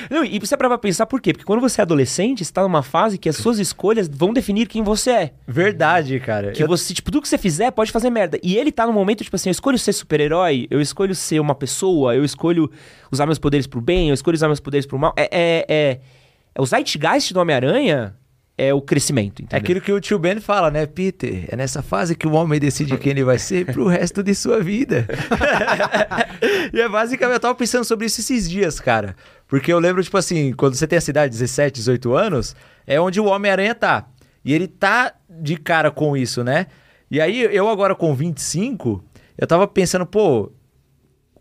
Não, e você para pra pensar por quê? Porque quando você é adolescente, você tá numa fase que as suas escolhas vão definir quem você é. Verdade, cara. Que eu... você, tipo, tudo que você fizer pode fazer merda. E ele tá no momento, tipo assim, eu escolho ser super-herói, eu escolho ser uma pessoa, eu escolho usar meus poderes pro bem, eu escolho usar meus poderes pro mal. É, é, é, é o Zeitgeist do Homem-Aranha é o crescimento. Entendeu? É aquilo que o tio Ben fala, né, Peter? É nessa fase que o homem decide quem ele vai ser pro resto de sua vida. e é basicamente, eu tava pensando sobre isso esses dias, cara. Porque eu lembro, tipo assim, quando você tem a cidade de 17, 18 anos, é onde o Homem-Aranha tá. E ele tá de cara com isso, né? E aí, eu agora com 25, eu tava pensando, pô,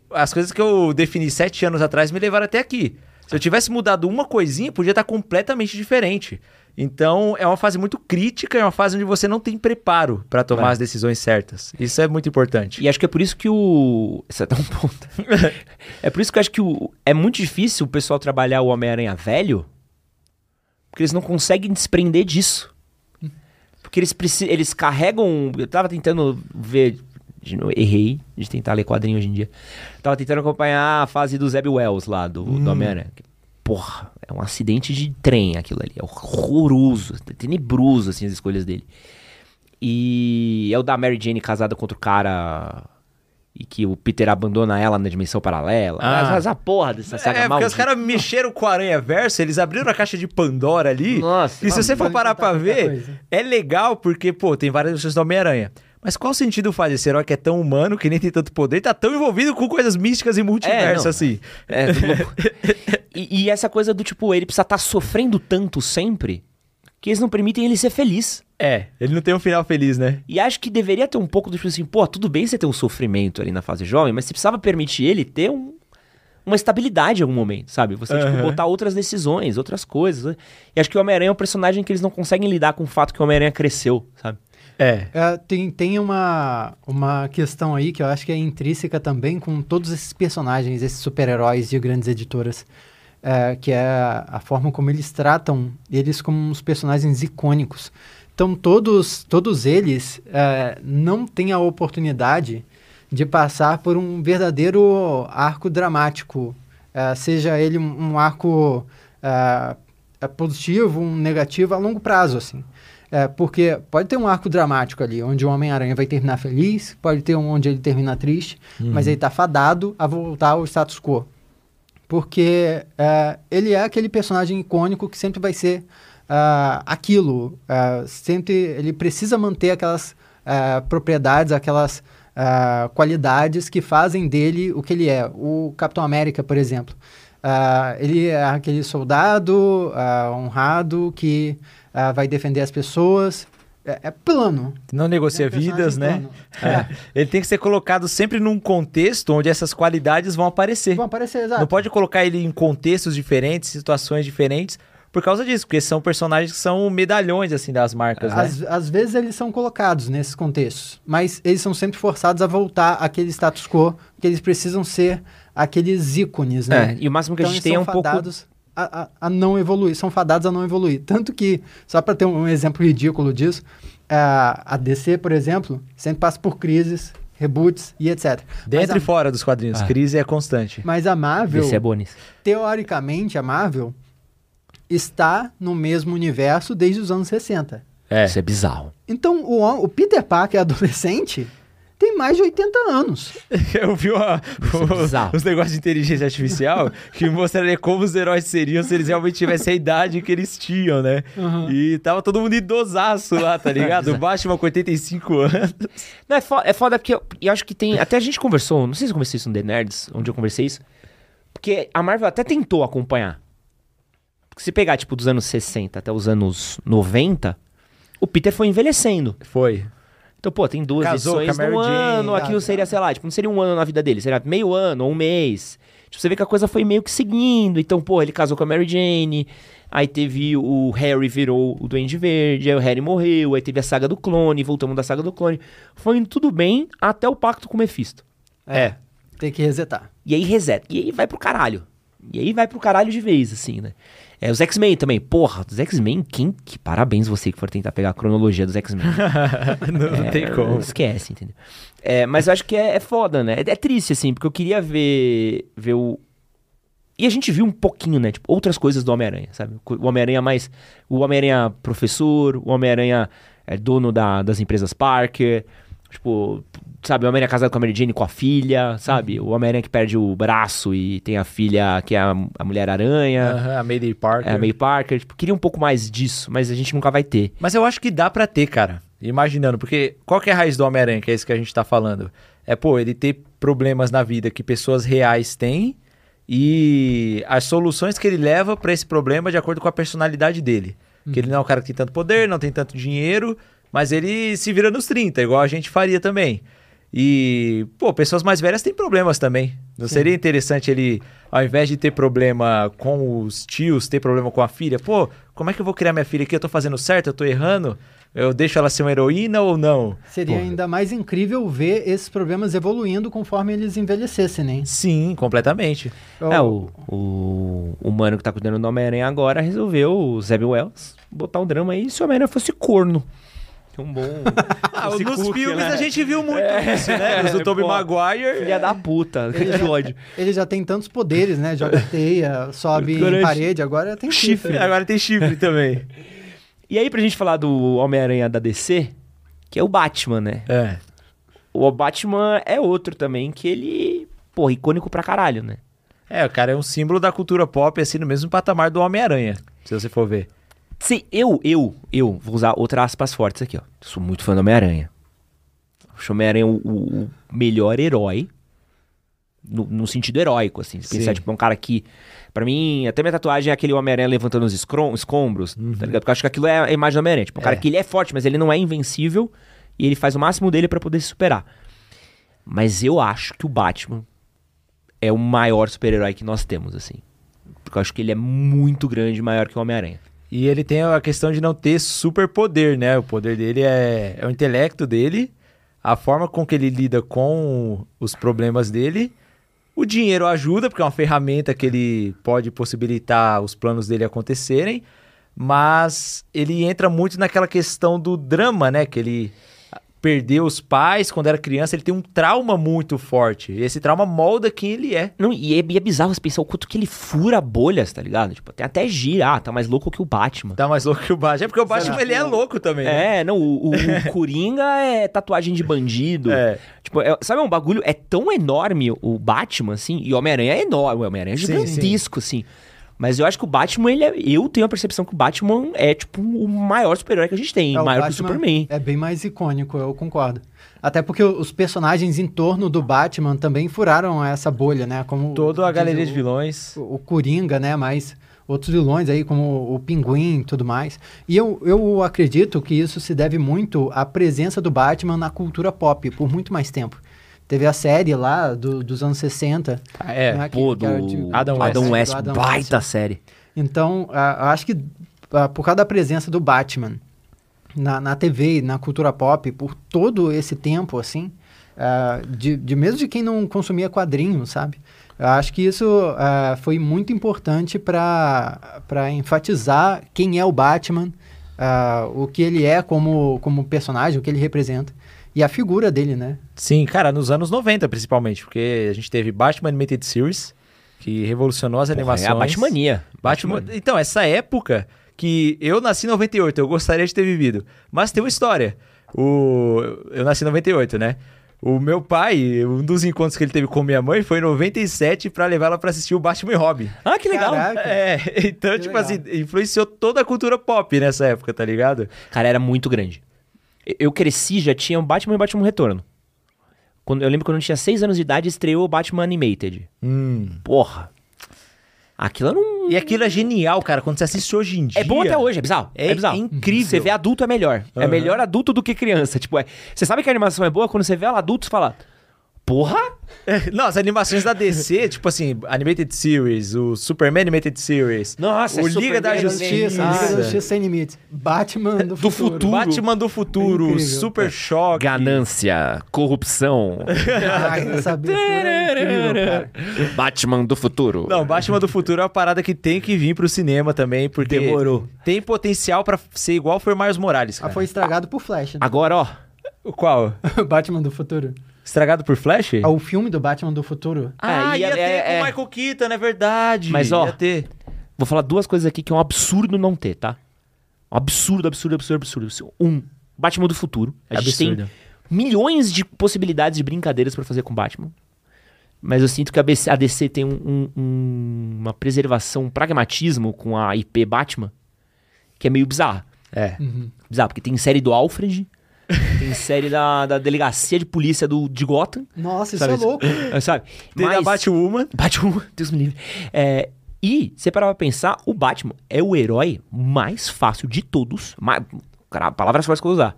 as coisas que eu defini sete anos atrás me levaram até aqui. Se eu tivesse mudado uma coisinha, podia estar completamente diferente. Então, é uma fase muito crítica, é uma fase onde você não tem preparo para tomar é. as decisões certas. Isso é muito importante. E acho que é por isso que o. Isso é tão ponto. é por isso que eu acho que o... é muito difícil o pessoal trabalhar o Homem-Aranha velho, porque eles não conseguem desprender disso. Porque eles, eles carregam. Eu tava tentando ver errei de tentar ler quadrinho hoje em dia. Tava tentando acompanhar a fase do Zeb Wells lá, do, hum. do Homem-Aranha. Porra, é um acidente de trem aquilo ali. É horroroso, é tenebroso, assim, as escolhas dele. E é o da Mary Jane casada com outro cara e que o Peter abandona ela na dimensão paralela. Ah. Mas a porra dessa saga É, porque os caras mexeram com o Aranha Verso, eles abriram a caixa de Pandora ali. Nossa. E se você for parar pra ver, é legal porque, pô, tem várias versões do Homem-Aranha. Mas qual sentido faz esse herói que é tão humano, que nem tem tanto poder, e tá tão envolvido com coisas místicas e multiverso é, assim? É, e, e, essa coisa do tipo, ele precisa estar tá sofrendo tanto sempre que eles não permitem ele ser feliz. É, ele não tem um final feliz, né? E acho que deveria ter um pouco do tipo assim, pô, tudo bem você ter um sofrimento ali na fase jovem, mas você precisava permitir ele ter um, uma estabilidade em algum momento, sabe? Você, uhum. tipo, botar outras decisões, outras coisas. E acho que o Homem-Aranha é um personagem que eles não conseguem lidar com o fato que o Homem-Aranha cresceu, sabe? É. é. tem tem uma, uma questão aí que eu acho que é intrínseca também com todos esses personagens, esses super-heróis de grandes editoras. É, que é a forma como eles tratam eles como uns personagens icônicos. Então, todos, todos eles é, não têm a oportunidade de passar por um verdadeiro arco dramático, é, seja ele um, um arco é, é positivo, um negativo a longo prazo, assim. É, porque pode ter um arco dramático ali, onde o Homem-Aranha vai terminar feliz, pode ter um onde ele termina triste, uhum. mas ele está fadado a voltar ao status quo. Porque é, ele é aquele personagem icônico que sempre vai ser uh, aquilo. Uh, sempre ele precisa manter aquelas uh, propriedades, aquelas qualidades que fazem dele o que ele é. O Capitão América, por exemplo. ele é aquele soldado honrado que uh, vai defender as pessoas. É, é plano. Não negocia é vidas, né? É. Ele tem que ser colocado sempre num contexto onde essas qualidades vão aparecer. Vão aparecer, exato. Não pode colocar ele em contextos diferentes, situações diferentes, por causa disso, porque são personagens que são medalhões, assim, das marcas, às, né? Às vezes eles são colocados nesses contextos, mas eles são sempre forçados a voltar àquele status quo, que eles precisam ser aqueles ícones, né? É, e o máximo que então, a gente tem é um pouco a, a, não evoluir, são fadados a não evoluir. Tanto que, só para ter um exemplo ridículo disso, a, a DC, por exemplo, sempre passa por crises, reboots e etc. Dentro a... e fora dos quadrinhos, ah. crise é constante. Mas a Marvel, DC é bonis. teoricamente, a Marvel está no mesmo universo desde os anos 60. É. Isso é bizarro. Então, o, o Peter Parker adolescente tem mais de 80 anos. Eu vi uma, é os negócios de inteligência artificial que mostraria como os heróis seriam se eles realmente tivessem a idade que eles tinham, né? Uhum. E tava todo mundo idosaço lá, tá ligado? o Batman com 85 anos. Não, é foda, é foda porque eu, eu, acho que tem. Até a gente conversou, não sei se eu conversei isso no The Nerds, onde eu conversei isso. Porque a Marvel até tentou acompanhar. Porque se pegar, tipo, dos anos 60 até os anos 90, o Peter foi envelhecendo. Foi. Então, pô, tem duas Casou edições no ano, aquilo seria, sei lá, tipo, não seria um ano na vida dele, seria meio ano ou um mês. Tipo, você vê que a coisa foi meio que seguindo. Então, pô, ele casou com a Mary Jane, aí teve o Harry virou o Duende Verde, aí o Harry morreu, aí teve a saga do clone, voltamos da saga do clone. Foi indo tudo bem até o pacto com o Mephisto. É, é. tem que resetar. E aí reseta. E aí vai pro caralho. E aí vai pro caralho de vez, assim, né? É, os X-Men também. Porra, dos X-Men, quem. Que parabéns você que for tentar pegar a cronologia dos X-Men. não, é, tem como. Esquece, entendeu? É, mas eu acho que é, é foda, né? É, é, triste, assim, porque eu queria ver, ver o. E a gente viu um pouquinho, né? Tipo, outras coisas do Homem-Aranha, sabe? O Homem-Aranha mais. O Homem-Aranha professor, o Homem-Aranha é dono da, das empresas Parker. Tipo, sabe, o Homem-Aranha casado com a Mary Jane com a filha, sabe? Uhum. O Homem-Aranha que perde o braço e tem a filha que é a, a Mulher-Aranha. Uhum, a Mayday Parker. É, a May Parker. Tipo, queria um pouco mais disso, mas a gente nunca vai ter. Mas eu acho que dá para ter, cara. Imaginando, porque qual que é a raiz do Homem-Aranha, que é isso que a gente tá falando? É, pô, ele ter problemas na vida que pessoas reais têm e as soluções que ele leva para esse problema de acordo com a personalidade dele. Uhum. Que ele não é um cara que tem tanto poder, não tem tanto dinheiro, mas ele se vira nos 30, igual a gente faria também. E, pô, pessoas mais velhas têm problemas também. Não Sim. seria interessante ele, ao invés de ter problema com os tios, ter problema com a filha? Pô, como é que eu vou criar minha filha aqui? Eu tô fazendo certo? Eu tô errando? Eu deixo ela ser uma heroína ou não? Seria Porra. ainda mais incrível ver esses problemas evoluindo conforme eles envelhecessem, né? Sim, completamente. É, o, o, o mano que tá cuidando do Homem-Aranha agora resolveu, o Zeb Wells, botar um drama aí se o Homem-Aranha fosse corno um bom. ah, nos Cook, filmes né? a gente viu muito é, isso, né? Os do Tobey Maguire. Filha da puta, ele já, ódio. Ele já tem tantos poderes, né? Joga teia, sobe em parede, agora tem chifre. chifre. Agora tem chifre também. E aí, pra gente falar do Homem-Aranha da DC, que é o Batman, né? É. O Batman é outro também que ele, pô, icônico pra caralho, né? É, o cara é um símbolo da cultura pop, assim, no mesmo patamar do Homem-Aranha, se você for ver. Se eu, eu, eu, vou usar outras aspas fortes aqui, ó. Sou muito fã do Homem-Aranha. Acho o Homem-Aranha o, o, melhor herói. No, no sentido heróico, assim. Se pensar, tipo, um cara que. Pra mim, até minha tatuagem é aquele Homem-Aranha levantando os escombros, tá uhum. tá ligado? Porque eu acho que aquilo é a imagem do Homem-Aranha. Tipo, um é. cara que ele é forte, mas ele não é invencível. E ele faz o máximo dele para poder se superar. Mas eu acho que o Batman é o maior super-herói que nós temos, assim. Porque eu acho que ele é muito grande, maior que o Homem-Aranha. E ele tem a questão de não ter superpoder, né? O poder dele é, é o intelecto dele, a forma com que ele lida com os problemas dele. O dinheiro ajuda, porque é uma ferramenta que ele pode possibilitar os planos dele acontecerem. Mas ele entra muito naquela questão do drama, né? Que ele perdeu os pais quando era criança, ele tem um trauma muito forte. E esse trauma molda quem ele é. Não, e é, e é bizarro você pensar o quanto que ele fura bolhas, tá ligado? Tipo, tem até gira, ah, tá mais louco que o Batman. Tá mais louco que o Batman. É porque o Batman, ele é louco também. Né? É, não, o, o, o Coringa é tatuagem de bandido. É. Tipo, é, sabe um bagulho, é tão enorme o Batman, assim, e o Homem-Aranha é enorme, o Homem-Aranha é gigantesco, sim, sim. assim. Mas eu acho que o Batman, ele é, eu tenho a percepção que o Batman é, tipo, o maior super-herói que a gente tem, é, maior que o Superman. É bem mais icônico, eu concordo. Até porque os personagens em torno do Batman também furaram essa bolha, né? Como Toda a galeria o, de vilões. O, o Coringa, né? Mas outros vilões aí, como o Pinguim e tudo mais. E eu, eu acredito que isso se deve muito à presença do Batman na cultura pop por muito mais tempo. Teve a série lá do, dos anos 60. Ah, é, né, pô, do de, Adam, West. Adam West, Adam baita West. série. Então, uh, acho que uh, por causa da presença do Batman na, na TV, na cultura pop, por todo esse tempo, assim, uh, de, de mesmo de quem não consumia quadrinhos, sabe? Eu acho que isso uh, foi muito importante para enfatizar quem é o Batman, uh, o que ele é como, como personagem, o que ele representa e a figura dele, né? Sim, cara, nos anos 90 principalmente, porque a gente teve Batman Animated Series, que revolucionou as Porra, animações. É a Batmania. Batman... Então, essa época que eu nasci em 98, eu gostaria de ter vivido. Mas tem uma história. O... Eu nasci em 98, né? O meu pai, um dos encontros que ele teve com minha mãe foi em 97 para levar ela para assistir o Batman e Robin. Ah, que legal. Caraca. É, então, que tipo legal. assim, influenciou toda a cultura pop nessa época, tá ligado? Cara, era muito grande. Eu cresci, já tinha o Batman e Batman Retorno. Quando, eu lembro quando eu tinha 6 anos de idade, estreou o Batman Animated. Hum. Porra. Aquilo não. E aquilo é genial, cara, quando você assiste hoje em dia. É bom até hoje, é bizarro. É, é bizarro. incrível. Você vê adulto é melhor. Uhum. É melhor adulto do que criança. Tipo, é... você sabe que a animação é boa quando você vê ela adulto e fala. Porra! É, não, as animações da DC, tipo assim, Animated Series, o Superman Animated Series. Nossa, o é Liga da Justiça. Liga da Justiça Sem Limites. Batman do, do futuro. futuro. Batman do futuro. É Super é. Choque. Ganância. Corrupção. Ai, essa é Batman do futuro. Não, Batman do futuro é uma parada que tem que vir pro cinema também, porque Demorou. tem potencial para ser igual foi Miles Morales. Ah, cara. Ah, foi estragado por Flash. Né? Agora, ó. O qual? Batman do futuro. Estragado por Flash? Ah, o filme do Batman do futuro. Ah, é, ia, ia ter é, com o é. Michael Keaton, é verdade. Mas ó, ia ter. vou falar duas coisas aqui que é um absurdo não ter, tá? Um absurdo, absurdo, absurdo, absurdo. Um, Batman do futuro. A é gente absurdo. tem milhões de possibilidades de brincadeiras para fazer com Batman. Mas eu sinto que a DC, a DC tem um, um, uma preservação, um pragmatismo com a IP Batman que é meio bizarro. É. Uhum. Bizarro, porque tem série do Alfred, tem série da, da delegacia de polícia do, de Gotham. Nossa, sabe? isso é louco. É, sabe? Tem Mas, a Batwoman. Batwoman, Deus me livre. É, e, você parar pra pensar, o Batman é o herói mais fácil de todos. Mais, cara, palavras fáceis que eu usar.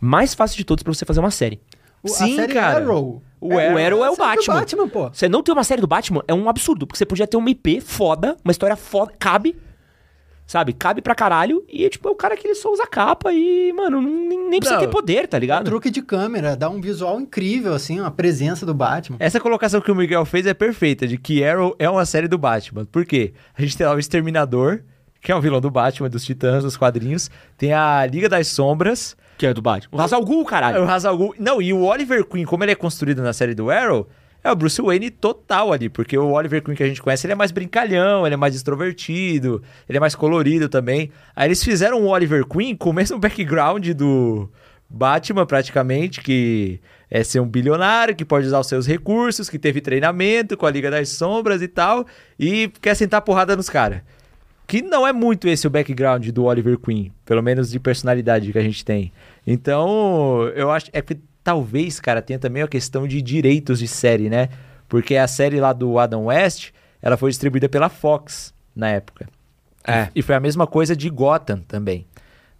Mais fácil de todos pra você fazer uma série. O, Sim, série cara. Arrow. O, é, Arrow, o Arrow é o Batman. Batman pô. Você não ter uma série do Batman é um absurdo, porque você podia ter uma IP foda, uma história foda, cabe, Sabe? Cabe pra caralho. E, tipo, é o cara que ele só usa capa e, mano, nem, nem precisa não, ter poder, tá ligado? Um truque de câmera, dá um visual incrível, assim, a presença do Batman. Essa colocação que o Miguel fez é perfeita, de que Arrow é uma série do Batman. Por quê? A gente tem lá o Exterminador, que é um vilão do Batman, dos Titãs, dos quadrinhos. Tem a Liga das Sombras. Que é do Batman. O Hazal Ghul, caralho. É o Hazal Ghul. Não, e o Oliver Queen, como ele é construído na série do Arrow, é o Bruce Wayne total ali, porque o Oliver Queen que a gente conhece, ele é mais brincalhão, ele é mais extrovertido, ele é mais colorido também. Aí eles fizeram o Oliver Queen com o mesmo background do Batman, praticamente, que é ser um bilionário, que pode usar os seus recursos, que teve treinamento com a Liga das Sombras e tal, e quer sentar porrada nos caras. Que não é muito esse o background do Oliver Queen, pelo menos de personalidade que a gente tem. Então, eu acho. É que talvez, cara, tenha também a questão de direitos de série, né? Porque a série lá do Adam West, ela foi distribuída pela Fox na época. É. E foi a mesma coisa de Gotham também.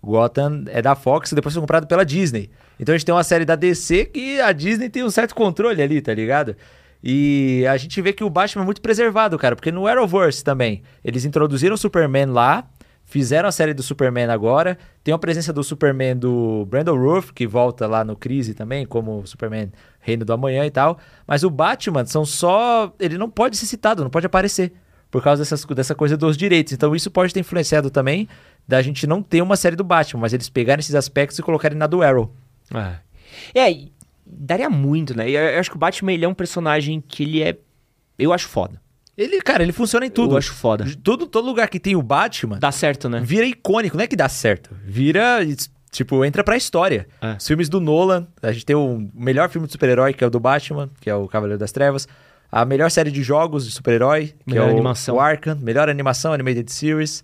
Gotham é da Fox e depois foi comprado pela Disney. Então a gente tem uma série da DC que a Disney tem um certo controle ali, tá ligado? E a gente vê que o Batman é muito preservado, cara, porque no Arrowverse também, eles introduziram o Superman lá, Fizeram a série do Superman agora. Tem a presença do Superman do Brandon Roof, que volta lá no Crise também, como Superman Reino do Amanhã e tal. Mas o Batman são só. Ele não pode ser citado, não pode aparecer. Por causa dessas, dessa coisa dos direitos. Então isso pode ter influenciado também da gente não ter uma série do Batman, mas eles pegarem esses aspectos e colocarem na do Arrow. É. É, daria muito, né? Eu acho que o Batman ele é um personagem que ele é. Eu acho foda. Ele, cara, ele funciona em tudo. Eu acho foda. Todo, todo lugar que tem o Batman. Dá certo, né? Vira icônico. Não é que dá certo. Vira. Tipo, entra pra história. É. Os filmes do Nolan. A gente tem o melhor filme de super-herói, que é o do Batman, que é o Cavaleiro das Trevas. A melhor série de jogos de super-herói, que melhor é o, animação. o Arkham. Melhor animação, Animated Series.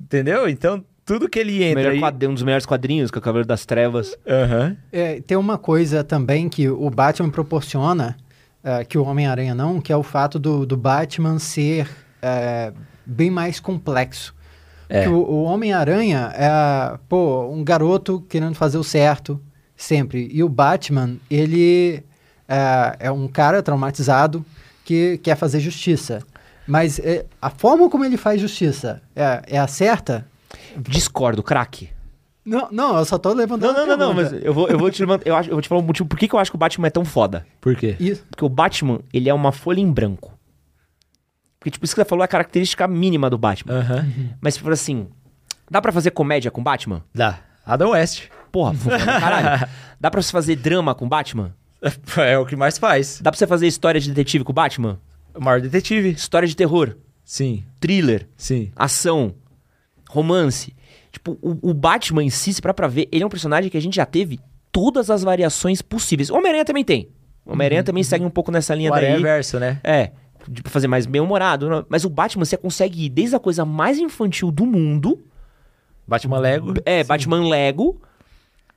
Entendeu? Então, tudo que ele entra. Melhor aí... Um dos melhores quadrinhos, que é o Cavaleiro das Trevas. Uhum. É, tem uma coisa também que o Batman proporciona uh, que o Homem-Aranha não, que é o fato do, do Batman ser uh, bem mais complexo. É. o, o Homem-Aranha é, pô, um garoto querendo fazer o certo, sempre. E o Batman, ele é, é um cara traumatizado que quer fazer justiça. Mas é, a forma como ele faz justiça é, é a certa? Discordo, craque. Não, não, eu só tô levantando. Não, não, não, não, mas eu vou, eu vou te levantar. Eu, acho, eu vou te falar o motivo por que, que eu acho que o Batman é tão foda. Por quê? Isso. Porque o Batman, ele é uma folha em branco. Porque, tipo, isso que você falou é a característica mínima do Batman. Uhum. Mas se for assim, dá pra fazer comédia com Batman? Dá. Adam West. Porra, funciona caralho. Dá pra você fazer drama com Batman? É o que mais faz. Dá pra você fazer história de detetive com Batman? O maior detetive. História de terror? Sim. Thriller? Sim. Ação? Romance? Tipo, o, o Batman em si, se pra, pra ver, ele é um personagem que a gente já teve todas as variações possíveis. O Homem-Aranha também tem. O Homem-Aranha uhum. também segue um pouco nessa linha o daí. É verso, né? É. De fazer mais bem-humorado. Mas o Batman, você consegue ir desde a coisa mais infantil do mundo. Batman Lego. É, Sim. Batman Lego.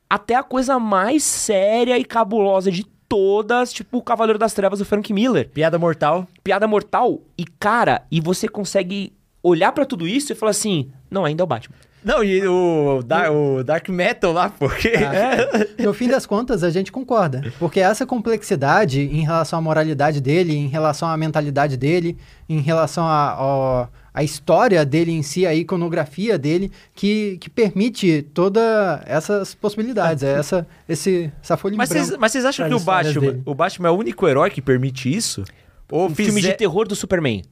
Até a coisa mais séria e cabulosa de todas, tipo o Cavaleiro das Trevas do Frank Miller. Piada mortal. Piada mortal. E, cara, e você consegue olhar para tudo isso e falar assim: não, ainda é o Batman. Não, e o, da, o Dark Metal lá, porque. É, no fim das contas, a gente concorda. Porque essa complexidade em relação à moralidade dele, em relação à mentalidade dele, em relação à a, história dele em si, a iconografia dele, que, que permite todas essas possibilidades, é essa, esse, essa folha mas vocês, mas vocês acham que o Batman, o Batman é o único herói que permite isso? Ou um fizer... filme de terror do Superman?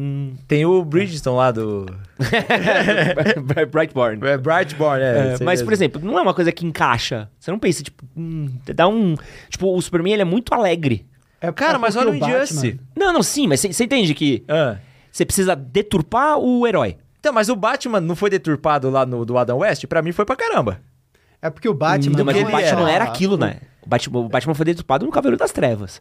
Hum, tem o Bridgestone lá do. Brightborn. É, Brightborn, é. é mas, mesmo. por exemplo, não é uma coisa que encaixa. Você não pensa, tipo, hum, dá um. Tipo, o Superman ele é muito alegre. É, Cara, é mas olha o Injustice. Não, não, sim, mas você entende que ah. você precisa deturpar o herói. Então, mas o Batman não foi deturpado lá no do Adam West? Pra mim foi pra caramba. É porque o Batman. Não, mas o Batman era, era aquilo, né? O Batman, o Batman foi deturpado no Cavaleiro das Trevas.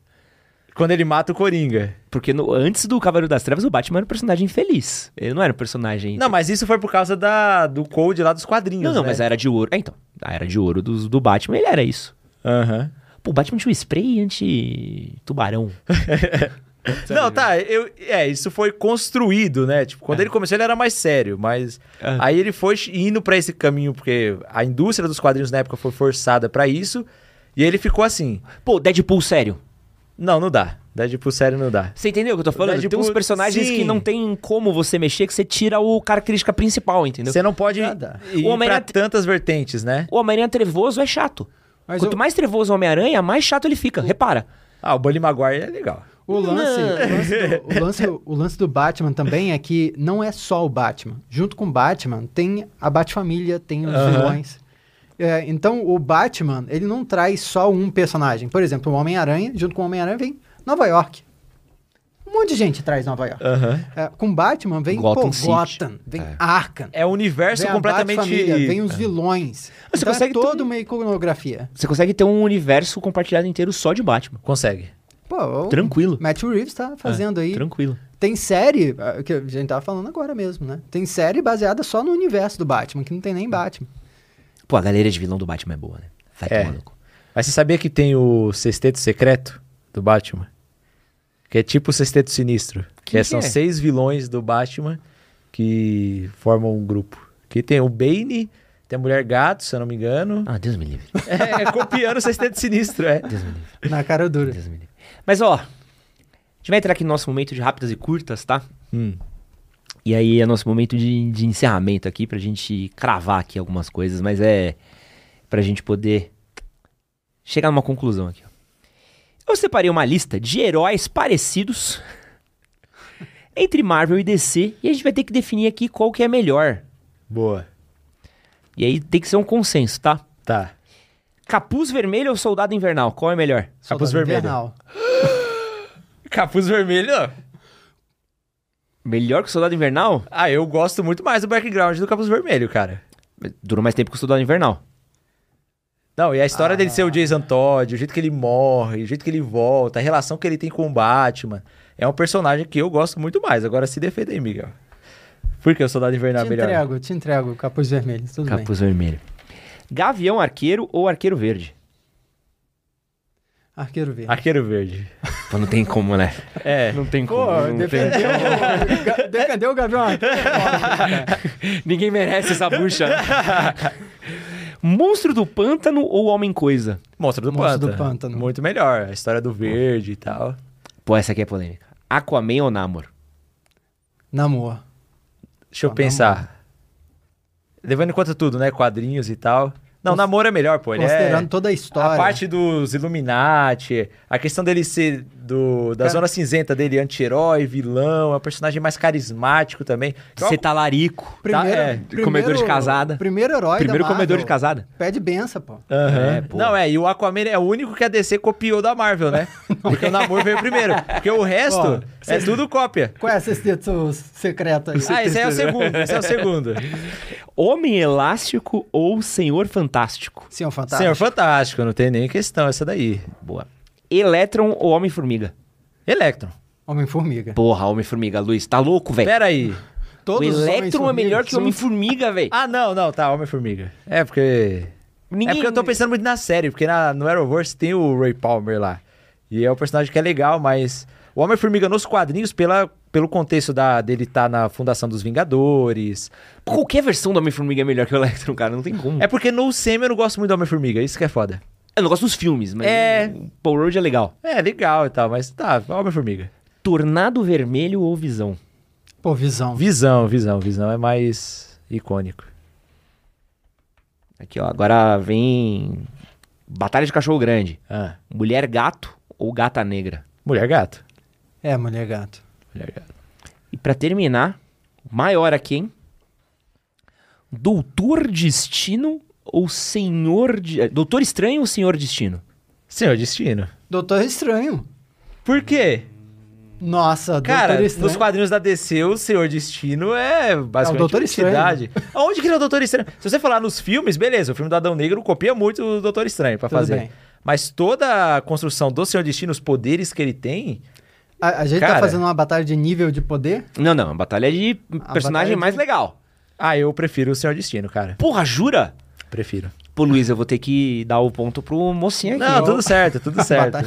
Quando ele mata o Coringa. Porque no, antes do Cavaleiro das Trevas, o Batman era um personagem feliz. Ele não era um personagem. Não, mas isso foi por causa da, do code lá dos quadrinhos. Não, não, né? mas a era de ouro. É, então. A era de ouro do, do Batman, ele era isso. Aham. Uhum. Pô, o Batman tinha um spray anti-tubarão. Não, tá, eu, é, isso foi construído, né? Tipo, quando é. ele começou ele era mais sério, mas é. aí ele foi indo para esse caminho porque a indústria dos quadrinhos na época foi forçada para isso, e ele ficou assim. Pô, Deadpool sério. Não, não dá. Deadpool sério não dá. Você entendeu o que eu tô falando? Deadpool, tem uns personagens sim. que não tem como você mexer, que você tira o característica principal, entendeu? Você não pode Nada. ir o pra tantas vertentes, né? O Homem-Aranha trevoso é chato. Mas Quanto eu... mais trevoso o Homem-Aranha, mais chato ele fica. O... Repara. Ah, o Bully Maguire é legal. O lance, o lance, do, o, lance do, o, lance do, Batman também é que não é só o Batman. Junto com o Batman, tem a Batfamília, tem os uhum. vilões. É, então, o Batman, ele não traz só um personagem. Por exemplo, o Homem-Aranha, junto com o Homem-Aranha, vem Nova York. Um monte de gente traz Nova York. Uhum. É, com Batman vem Gotham, pô, Gotham vem é. Arkham. É o universo vem completamente... vem os vilões. Você então é consegue é toda ter... uma iconografia. Você consegue ter um universo compartilhado inteiro só de Batman. Consegue. Pô, Tranquilo. Matt Reeves tá fazendo aí. Tranquilo. Tem série, é, que a gente tava falando agora mesmo, né? Tem série baseada só no universo do Batman, que não tem nem Batman. Pô, a galera de vilão do Batman é boa, né? Vai é. Mas você sabia que tem o sexteto secreto do Batman? Que é tipo o Sexteto Sinistro. Que, que é, são é? seis vilões do Batman que formam um grupo. Que tem o Bane, tem a Mulher Gato, se eu não me engano. Ah, Deus me livre. É, é copiando o Sexteto Sinistro, é. Deus me livre. Na cara dura. Deus me livre. Mas, ó, a gente vai entrar aqui no nosso momento de rápidas e curtas, tá? Hum. E aí é nosso momento de, de encerramento aqui pra gente cravar aqui algumas coisas, mas é pra gente poder chegar numa conclusão aqui. Eu separei uma lista de heróis parecidos entre Marvel e DC e a gente vai ter que definir aqui qual que é melhor. Boa. E aí tem que ser um consenso, tá? Tá. Capuz Vermelho ou Soldado Invernal? Qual é melhor? Capuz Vermelho. Invernal. Capuz Vermelho? Melhor que o Soldado Invernal? Ah, eu gosto muito mais do background do Capuz Vermelho, cara. Durou mais tempo que o Soldado Invernal. Não, e a história ah. dele ser o Jason Todd, o jeito que ele morre, o jeito que ele volta, a relação que ele tem com o Batman. É um personagem que eu gosto muito mais. Agora se defenda aí, Miguel. Por que o Soldado Invernal te melhor? Te entrego, te entrego. Capuz Vermelho, tudo Capuz bem. Vermelho. Gavião Arqueiro ou Arqueiro Verde? Arqueiro Verde. Arqueiro Verde. Pô, não tem como, né? É. Não tem como. Pô, não defendeu, tem... defendeu o Gavião Arqueiro. Ninguém merece essa bucha. Monstro do Pântano ou Homem-Coisa? Monstro do Monstro Pântano. do Pântano. Muito melhor. A história do verde e tal. Pô, essa aqui é polêmica. Aquaman ou Namor? Namor. Deixa eu pensar. Namor. Levando em conta tudo, né? Quadrinhos e tal. Não, Cons... namoro é melhor, pô. Ele Considerando é... toda a história. A parte dos Illuminati, a questão dele ser do, da Cara... zona cinzenta dele, anti-herói, vilão, é um personagem mais carismático também. Você tá larico. Primeiro, tá, é, primeiro, comedor de casada. Primeiro herói Primeiro comedor de casada. Pede benção, pô. Uhum. É, pô. Não, é, e o Aquaman é o único que a DC copiou da Marvel, né? Porque o namoro veio primeiro. Porque o resto pô, é tudo cópia. Qual é esse texto secreto aí? Ah, esse é o segundo, esse é o segundo. Homem Elástico ou Senhor Fantástico? Senhor Fantástico. Senhor Fantástico, não tem nem questão essa daí. Boa. Elétron ou Homem-Formiga? Electron. Homem-Formiga. Porra, Homem-Formiga, Luiz, tá louco, velho? Pera aí. O Todos os Electron é melhor que o Homem-Formiga, velho. Ah, não, não, tá, Homem-Formiga. É porque... É porque eu tô pensando muito na série, porque na, no Arrowverse tem o Ray Palmer lá. E é um personagem que é legal, mas... O Homem-Formiga nos quadrinhos, pela, pelo contexto da, dele estar na fundação dos Vingadores... Qualquer versão do Homem-Formiga é melhor que o Electron, cara, não tem como. É porque no Semi eu não gosto muito do Homem-Formiga, isso que é foda. Eu não gosto dos filmes, mas É. o Paul Rudd é legal. É, legal e tal, mas tá, Homem-Formiga. Tornado Vermelho ou Visão? Pô, visão. Visão, visão, visão é mais icônico. Aqui, ó, agora vem Batalha de Cachorro Grande. Ah, Mulher Gato ou Gata Negra? Mulher Gato. É, mulher gato. Mulher Gato. E pra terminar, maior aqui, hein? Doutor Destino ou Senhor... De... eh, Doutor Estranho ou Senhor Destino? Senhor Destino. Doutor Estranho. Por quê? Nossa, Cara, Doutor Estranho. nos quadrinhos da DC, o Senhor Destino é basicamente É o Doutor uma Estranho. entidade. Aonde que ele é o Doutor Estranho? Se você falar nos filmes, beleza, o filme do Adão Negro copia muito o Doutor Estranho pra Tudo fazer. bem. Mas toda a construção do Senhor Destino, os poderes que ele tem... A, a gente Cara. tá fazendo uma batalha de nível de poder? Não, não, a batalha de personagem batalha de- mais legal. Ah, eu prefiro o Senhor Destino, cara. Porra, jura? Prefiro. Pô, Luiz, eu vou ter que dar o ponto pro mocinho aqui. Não, ó. tudo certo, tudo certo.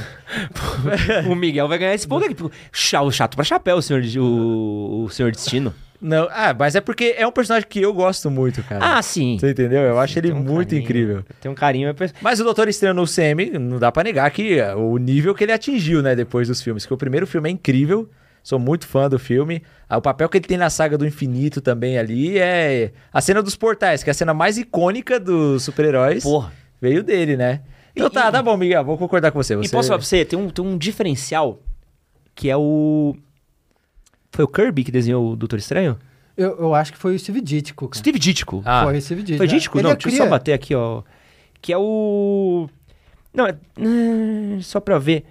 O Miguel vai ganhar esse ponto aqui. Chato, chato pra chapéu, o senhor, o, o senhor Destino. Não, ah, mas é porque é um personagem que eu gosto muito, cara. Ah, sim. Você entendeu? Eu acho ele um muito carinho. incrível. Tem um carinho. é Mas o Doutor Estranho no CM, não dá pra negar que ah, o nível que ele atingiu, né, depois dos filmes. Que o primeiro filme é incrível, sou muito fã do filme. Ah, O papel que ele tem na saga do infinito também ali é a cena dos portais, que é a cena mais icônica dos super-heróis. Porra. Veio dele, né? Então E- tá, tá bom, Miguel, vou concordar com você. E você... posso falar pra você, tem um, tem um diferencial que é o. Foi o Kirby que desenhou o Doutor Estranho? Eu, eu acho que foi o Steve Ditko, cara. Steve Ditko. Ah, Foi o Steve Ditko. Foi Ditko? Ele Não, é deixa eu cria- só bater aqui, ó. Que é o. Não, é. hum, Só pra ver.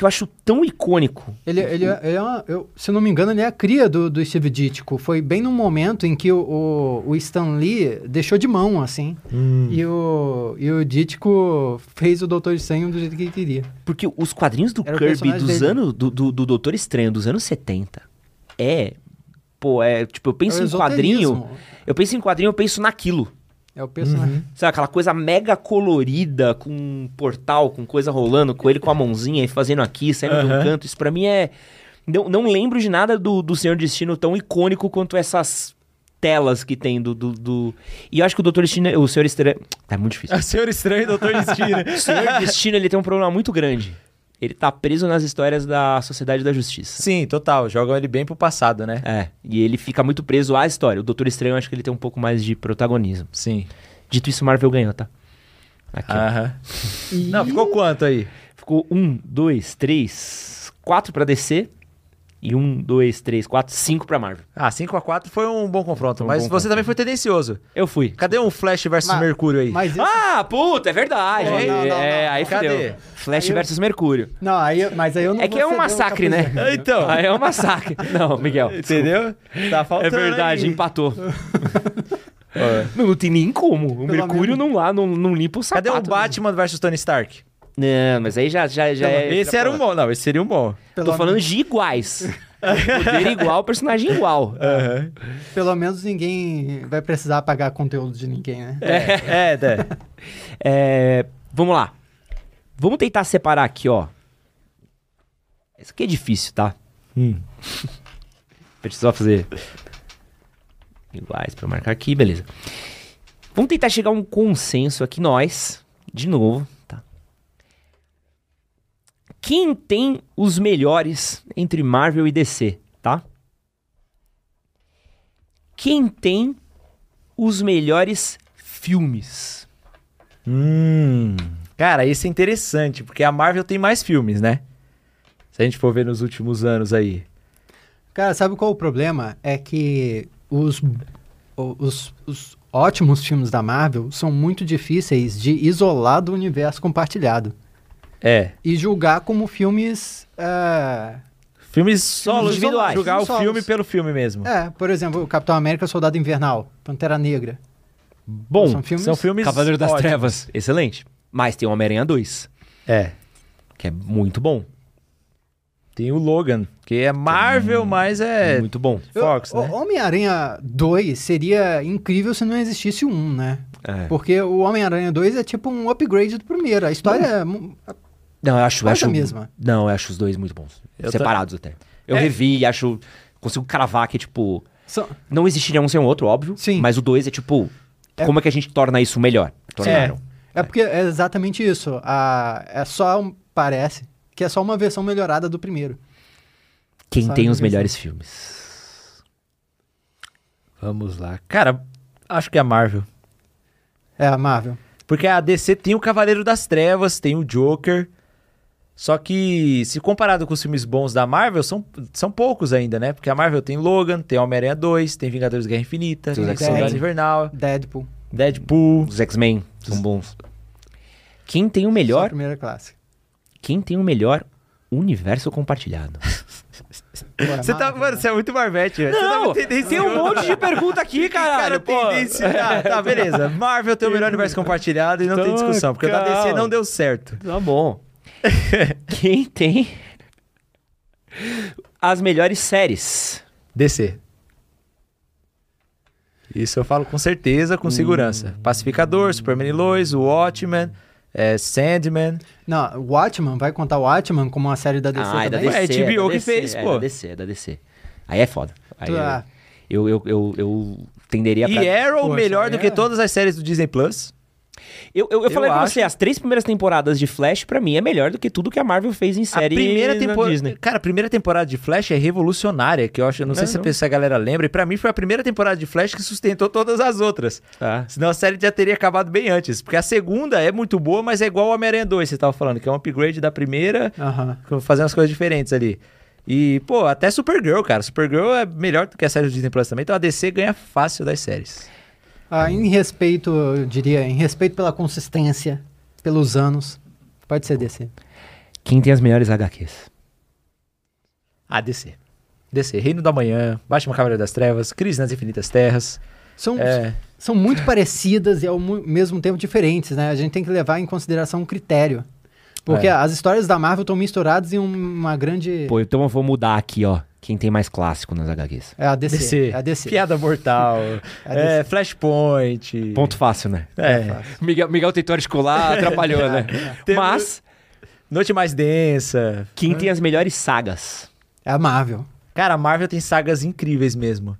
Porque eu acho tão icônico. Ele, ele, é- ele é uma, eu, se eu não me engano, ele é a cria do, do Steve Ditko. Foi bem no momento em que o, o, o Stan Lee deixou de mão, assim. Hum. E, o, e o Ditko fez o Doutor Estranho do jeito que ele queria. Porque os quadrinhos do Era Kirby dos dele. anos. Do, do, do Doutor Estranho dos anos 70 é. Pô, é. Tipo, eu penso É em quadrinho. Eu penso em quadrinho, eu penso naquilo. É o personagem. Sabe, aquela coisa mega colorida, com um portal, com coisa rolando, com ele com a mãozinha e fazendo aqui, saindo de um canto. Isso pra mim é. Não, não lembro de nada do, do Senhor Destino tão icônico quanto essas telas que tem do. do, do- E eu acho que o Doutor Destino. O Senhor Estranho. Tá muito difícil. O Senhor Estranho e Doutor Destino. O Senhor Destino ele tem um problema muito grande. Ele tá preso nas histórias da Sociedade da Justiça. Sim, total. Jogam ele bem pro passado, né? É, e ele fica muito preso à história. O Doutor Estranho, eu acho que ele tem um pouco mais de protagonismo. Sim. Dito isso, Marvel ganhou, tá? Aqui. Aham. Não, ficou quanto aí? Ficou um, dois, três, quatro pra DC e um, dois, três, quatro, cinco pra Marvel. Ah, 5x4 foi um bom confronto, Foi um mas bom você confronto. também foi tendencioso. Eu fui. Cadê um Flash versus Mas- Mercúrio aí? Mas isso- Ah, puta, é verdade. Pô, é, não, não, não. é, aí Cadê? fudeu. Flash Aí eu- versus Mercúrio. Não, aí, eu- mas aí eu não É que vou é um ceder o massacre, né? Então. Aí é um massacre. Não, Miguel. Entendeu? Tá É faltando verdade, aí. empatou. Não, não tem nem como. O Pelo Mercúrio menos- não lá, não, não limpa o sapato. Cadê o? Batman versus Tony Stark? Não, mas aí já, já, já é... esse era um bom. Não, esse seria um bom. Tô Pelo falando de iguais. Poder igual, personagem igual. Aham. Pelo menos ninguém vai precisar pagar conteúdo de ninguém, né? É, é, é. É, vamos lá. Vamos tentar separar aqui, ó. Isso aqui é difícil, tá? Hum. Precisa fazer iguais pra marcar aqui, beleza. Vamos tentar chegar a um consenso aqui, nós, de novo? Quem tem os melhores entre Marvel e DC, tá? Quem tem os melhores filmes? Hum. Cara, isso é interessante, porque a Marvel tem mais filmes, né? Se a gente for ver nos últimos anos aí. Cara, sabe qual o problema? É que os, os, os ótimos filmes da Marvel são muito difíceis de isolar do universo compartilhado. É. E julgar como filmes. é, Filmes solos, individuais. Julgar o solos. filme pelo filme mesmo. É, por exemplo, o Capitão América, Soldado Invernal, Pantera Negra. Bom, são filmes, são filmes Cavaleiro das ótimos. Trevas, excelente. Mas tem o Homem-Aranha 2. É. Que é muito bom. Tem o Logan, que é Marvel, mas é. Muito bom. Fox, Eu, né? Homem-Aranha 2 seria incrível se não existisse um, né? É. Porque o Homem-Aranha 2 é tipo um upgrade do primeiro. A história é. Não, eu acho. Eu acho a mesma. Não, eu acho os dois muito bons. Eu separados tô... até. Eu é. revi e acho. Consigo cravar que, tipo. So... Não existiria um sem o outro, óbvio. Sim. Mas o dois é tipo. É... Como é que a gente torna isso melhor? Tornaram. É, é porque é exatamente isso. A... É só. Parece que é só uma versão melhorada do primeiro. Quem Sabe tem os melhores filmes? Vamos lá. Cara, acho que é a Marvel. É a Marvel. Porque a DC tem o Cavaleiro das Trevas, tem o Joker. Só que, se comparado com os filmes bons da Marvel, são, são poucos ainda, né? Porque a Marvel tem Logan, tem Homem-Aranha 2, tem Vingadores Guerra Infinita, tem Soldado Invernal, Deadpool. Deadpool. Os X-Men são bons. Quem tem o melhor... Só primeira classe. Quem tem o melhor universo compartilhado? Você tá, mano, você é muito Marvete, velho. Não, tá tem um monte de pergunta aqui, caralho. Cara, tendência. Tá, tá, beleza. Marvel tem o melhor universo compartilhado e não então, tem discussão, porque calma. o da DC não deu certo. Tá bom. Quem tem as melhores séries? DC. Isso eu falo com certeza, com hum. segurança. Pacificador, Superman e Lois, Watchmen é, Sandman. Não, Watchman, vai contar Watchman como uma série da DC ah, é da DC, é, HBO é que DC, fez, é pô. É da DC, é da DC. Aí é foda. Aí ah. eu, eu, eu, eu, tenderia e pra... E Arrow Poxa, melhor do que todas as séries do Disney Plus. Eu, eu, eu, falei pra você, as três primeiras temporadas de Flash, para mim, é melhor do que tudo que a Marvel fez em série a primeira temporada Disney. Cara, a primeira temporada de Flash é revolucionária, que eu acho, eu não, não sei se, não. se a galera lembra, e pra mim foi a primeira temporada de Flash que sustentou todas as outras. Ah. Senão a série já teria acabado bem antes. Porque a segunda é muito boa, mas é igual o Homem-Aranha 2, você tava falando, que é um upgrade da primeira, fazendo as coisas diferentes ali. E, pô, até Supergirl, cara. Supergirl é melhor do que a série do Disney Plus também, então a DC ganha fácil das séries. Ah, em respeito, eu diria, em respeito pela consistência, pelos anos, pode ser DC. Quem tem as melhores HQs? Ah, DC. DC, Reino da Manhã, Batman Cavaleiro das Trevas, Crise nas Infinitas Terras. São, é... são muito parecidas e ao mesmo tempo diferentes, né? A gente tem que levar em consideração um critério. Porque é. as histórias da Marvel estão misturadas em uma grande. Pô, então eu vou mudar aqui, ó. Quem tem mais clássico nas HQs? É a DC. DC. É a DC. Piada Mortal. é, é Flashpoint. Ponto fácil, né? É. é fácil. Miguel, Miguel tentou articular, atrapalhou, né? Mas. Noite mais densa. Quem tem as melhores sagas? É a Marvel. Cara, a Marvel tem sagas incríveis mesmo.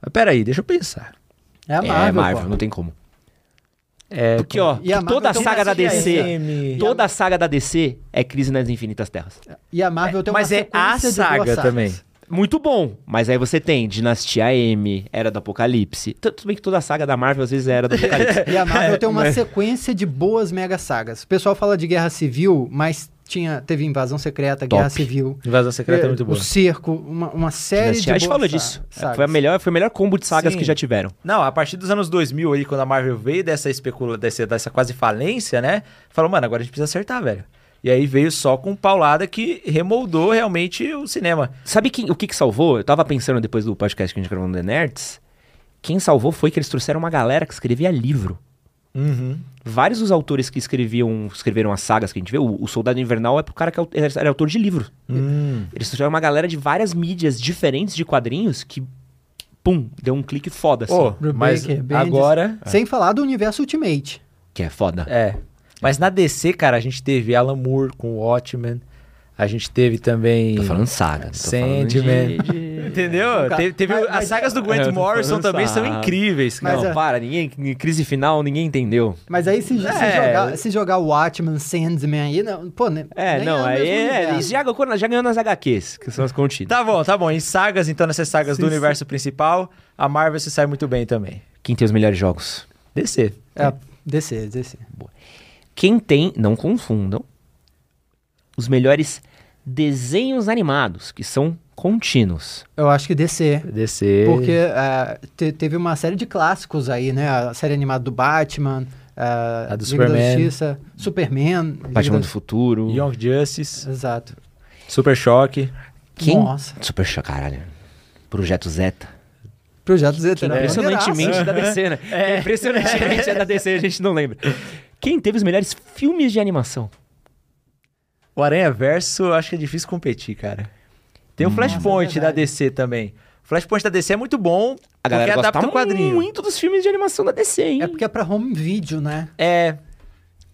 Mas peraí, deixa eu pensar. É a Marvel. É a Marvel, não tem como. É, Porque, ó, toda a saga da DC, toda a saga da DC é Crise nas Infinitas Terras. E a Marvel é, tem uma Mas é a saga também. Muito bom, mas aí você tem Dinastia M, Era do Apocalipse. Tudo bem que toda a saga da Marvel às vezes é era do Apocalipse. e a Marvel tem uma mas... sequência de boas mega sagas. O pessoal fala de Guerra Civil, mas tinha, teve Invasão Secreta, Top. Guerra Civil. Invasão Secreta é, é muito boa. O Cerco, uma, uma série de. A gente falou disso. Foi a melhor, foi o melhor combo de sagas Sim. que já tiveram. Não, a partir dos anos 2000 aí, quando a Marvel veio dessa especula, dessa, dessa quase falência, né? Falou, mano, agora a gente precisa acertar, velho. E aí veio só com paulada que remoldou realmente o cinema. Sabe que, o que, que salvou? Eu tava pensando depois do podcast que a gente gravou no The Nerds. Quem salvou foi que eles trouxeram uma galera que escrevia livro. Uhum. Vários dos autores que escreviam, escreveram as sagas que a gente vê, o, o Soldado Invernal é pro cara que é era autor de livro. Hum. Eles trouxeram uma galera de várias mídias diferentes de quadrinhos que, pum, deu um clique foda, assim. Oh, mas agora... Sem falar do universo Ultimate. Que é foda. É. Mas na DC, cara, a gente teve Alan Moore com Watchmen. A gente teve também. Tô falando saga. Sandman. De, de... Entendeu? teve, teve mas, as sagas do Grant Morrison também saga. são incríveis. Mas, não, é... para, ninguém. Crise final, ninguém entendeu. Mas aí se, é. se, jogar, se jogar Watchmen, Sandman aí, não, pô, né? É, não, é aí é, já, já ganhou nas HQs, que são as contidas. Tá bom, tá bom. Em sagas, então, nessas sagas sim, do sim. universo principal, a Marvel se sai muito bem também. Quem tem os melhores jogos? DC. É, DC, DC. Boa. Quem tem, não confundam, os melhores desenhos animados, que são contínuos. Eu acho que DC. DC. Porque uh, te, teve uma série de clássicos aí, né? A série animada do Batman, uh, a do Liga Superman. Justiça, Superman. Batman do Futuro. Young Justice. Exato. Super Choque. Quem? Nossa. Super Choque, caralho. Projeto Zeta. Projeto Zeta, né? Impressionantemente da DC, né? É. Impressionantemente é da DC, a gente não lembra. Quem teve os melhores filmes de animação? O Aranha Verso, acho que é difícil competir, cara. Tem o Flashpoint é da DC também. O Flashpoint da DC é muito bom, a galera porque adapta o quadrinho. muito dos filmes de animação da DC, hein? É porque é pra home video, né? É.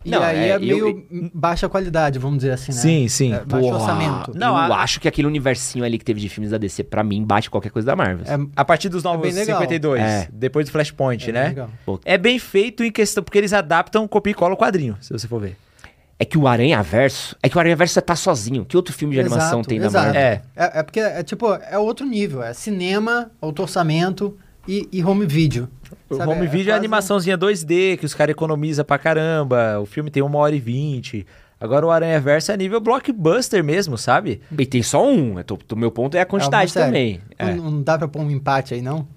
E não, aí é, é meio eu... baixa qualidade, vamos dizer assim, né? Sim, sim. É, baixo orçamento. Não, eu a... acho que aquele universinho ali que teve de filmes da DC, pra mim, bate qualquer coisa da Marvel. É, a partir dos novos é 52, é. depois do Flashpoint, é né? É bem feito em questão, porque eles adaptam copia e cola o quadrinho, se você for ver. É que o Aranha Verso. É que o Aranha Verso tá sozinho. Que outro filme de exato, animação tem exato. na Marvel? É. é. É, porque é tipo, é outro nível. É cinema, alto orçamento e, e home video. O Sabe, home é video é, é animaçãozinha 2D, que os caras economizam pra caramba. O filme tem uma hora e vinte. Agora o Aranha Verso é nível blockbuster mesmo, sabe? E tem só um. O meu ponto é a quantidade é, também. Não, não dá pra pôr um empate aí, não?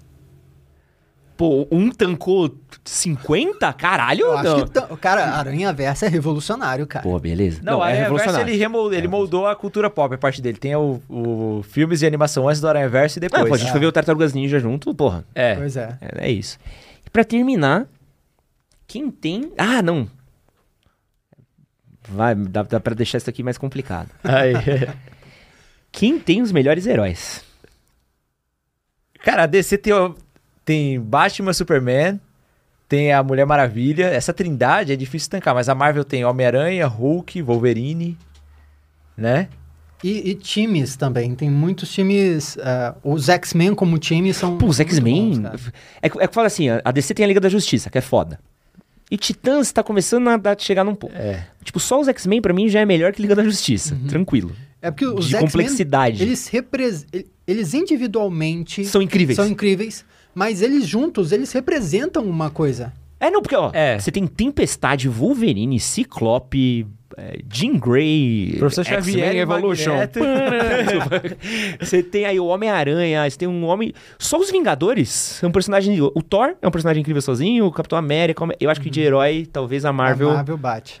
Pô, um tancou 50? Caralho, Eu acho não. que, cara, Aranha Verso é revolucionário, cara. Pô, beleza. Não, não é Aranha Verso ele, remoldou, ele é moldou a cultura pop, a parte dele. Tem o, o filmes de animação antes do Aranha Verso e depois. Ah, pô, a gente é. foi ver o Tartarugas Ninja junto, porra. É. Pois é. É, é isso. E pra terminar, quem tem... Ah, não. Vai, dá, dá pra deixar isso aqui mais complicado. Aí. quem tem os melhores heróis? Cara, a DC tem, tem Batman, Superman, tem a Mulher Maravilha. Essa trindade é difícil tancar, mas a Marvel tem Homem-Aranha, Hulk, Wolverine, né? E, e, times também. Tem muitos times. Uh, os X-Men como time são. Pô, os X-Men. É, é que fala assim: a DC tem a Liga da Justiça, que é foda. E Titãs tá começando a chegar num pouco. É. Tipo, só os X-Men pra mim já é melhor que Liga da Justiça. Uhum. Tranquilo. É porque os De complexidade. Eles, repres... eles individualmente. São incríveis. São incríveis mas eles juntos, eles representam uma coisa. É, não, porque, ó, é. você tem Tempestade, Wolverine, Ciclope, é, Jean Grey, Professor Xavier Evolution. você tem aí o Homem-Aranha, você tem um homem. Só os Vingadores são personagens. O Thor é um personagem incrível sozinho, o Capitão América. Eu acho que de herói, talvez a Marvel. A Marvel bate.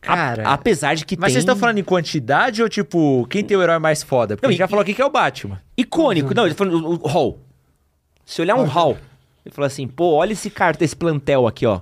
Cara. A, apesar de que Mas tem... vocês estão falando em quantidade ou, tipo, quem tem o herói mais foda? Porque não, a gente já falou aqui que é o Batman. Icônico. Não, ele falando o, o Hall. Se olhar um hall e falar assim, pô, olha esse carta, esse plantel aqui, ó.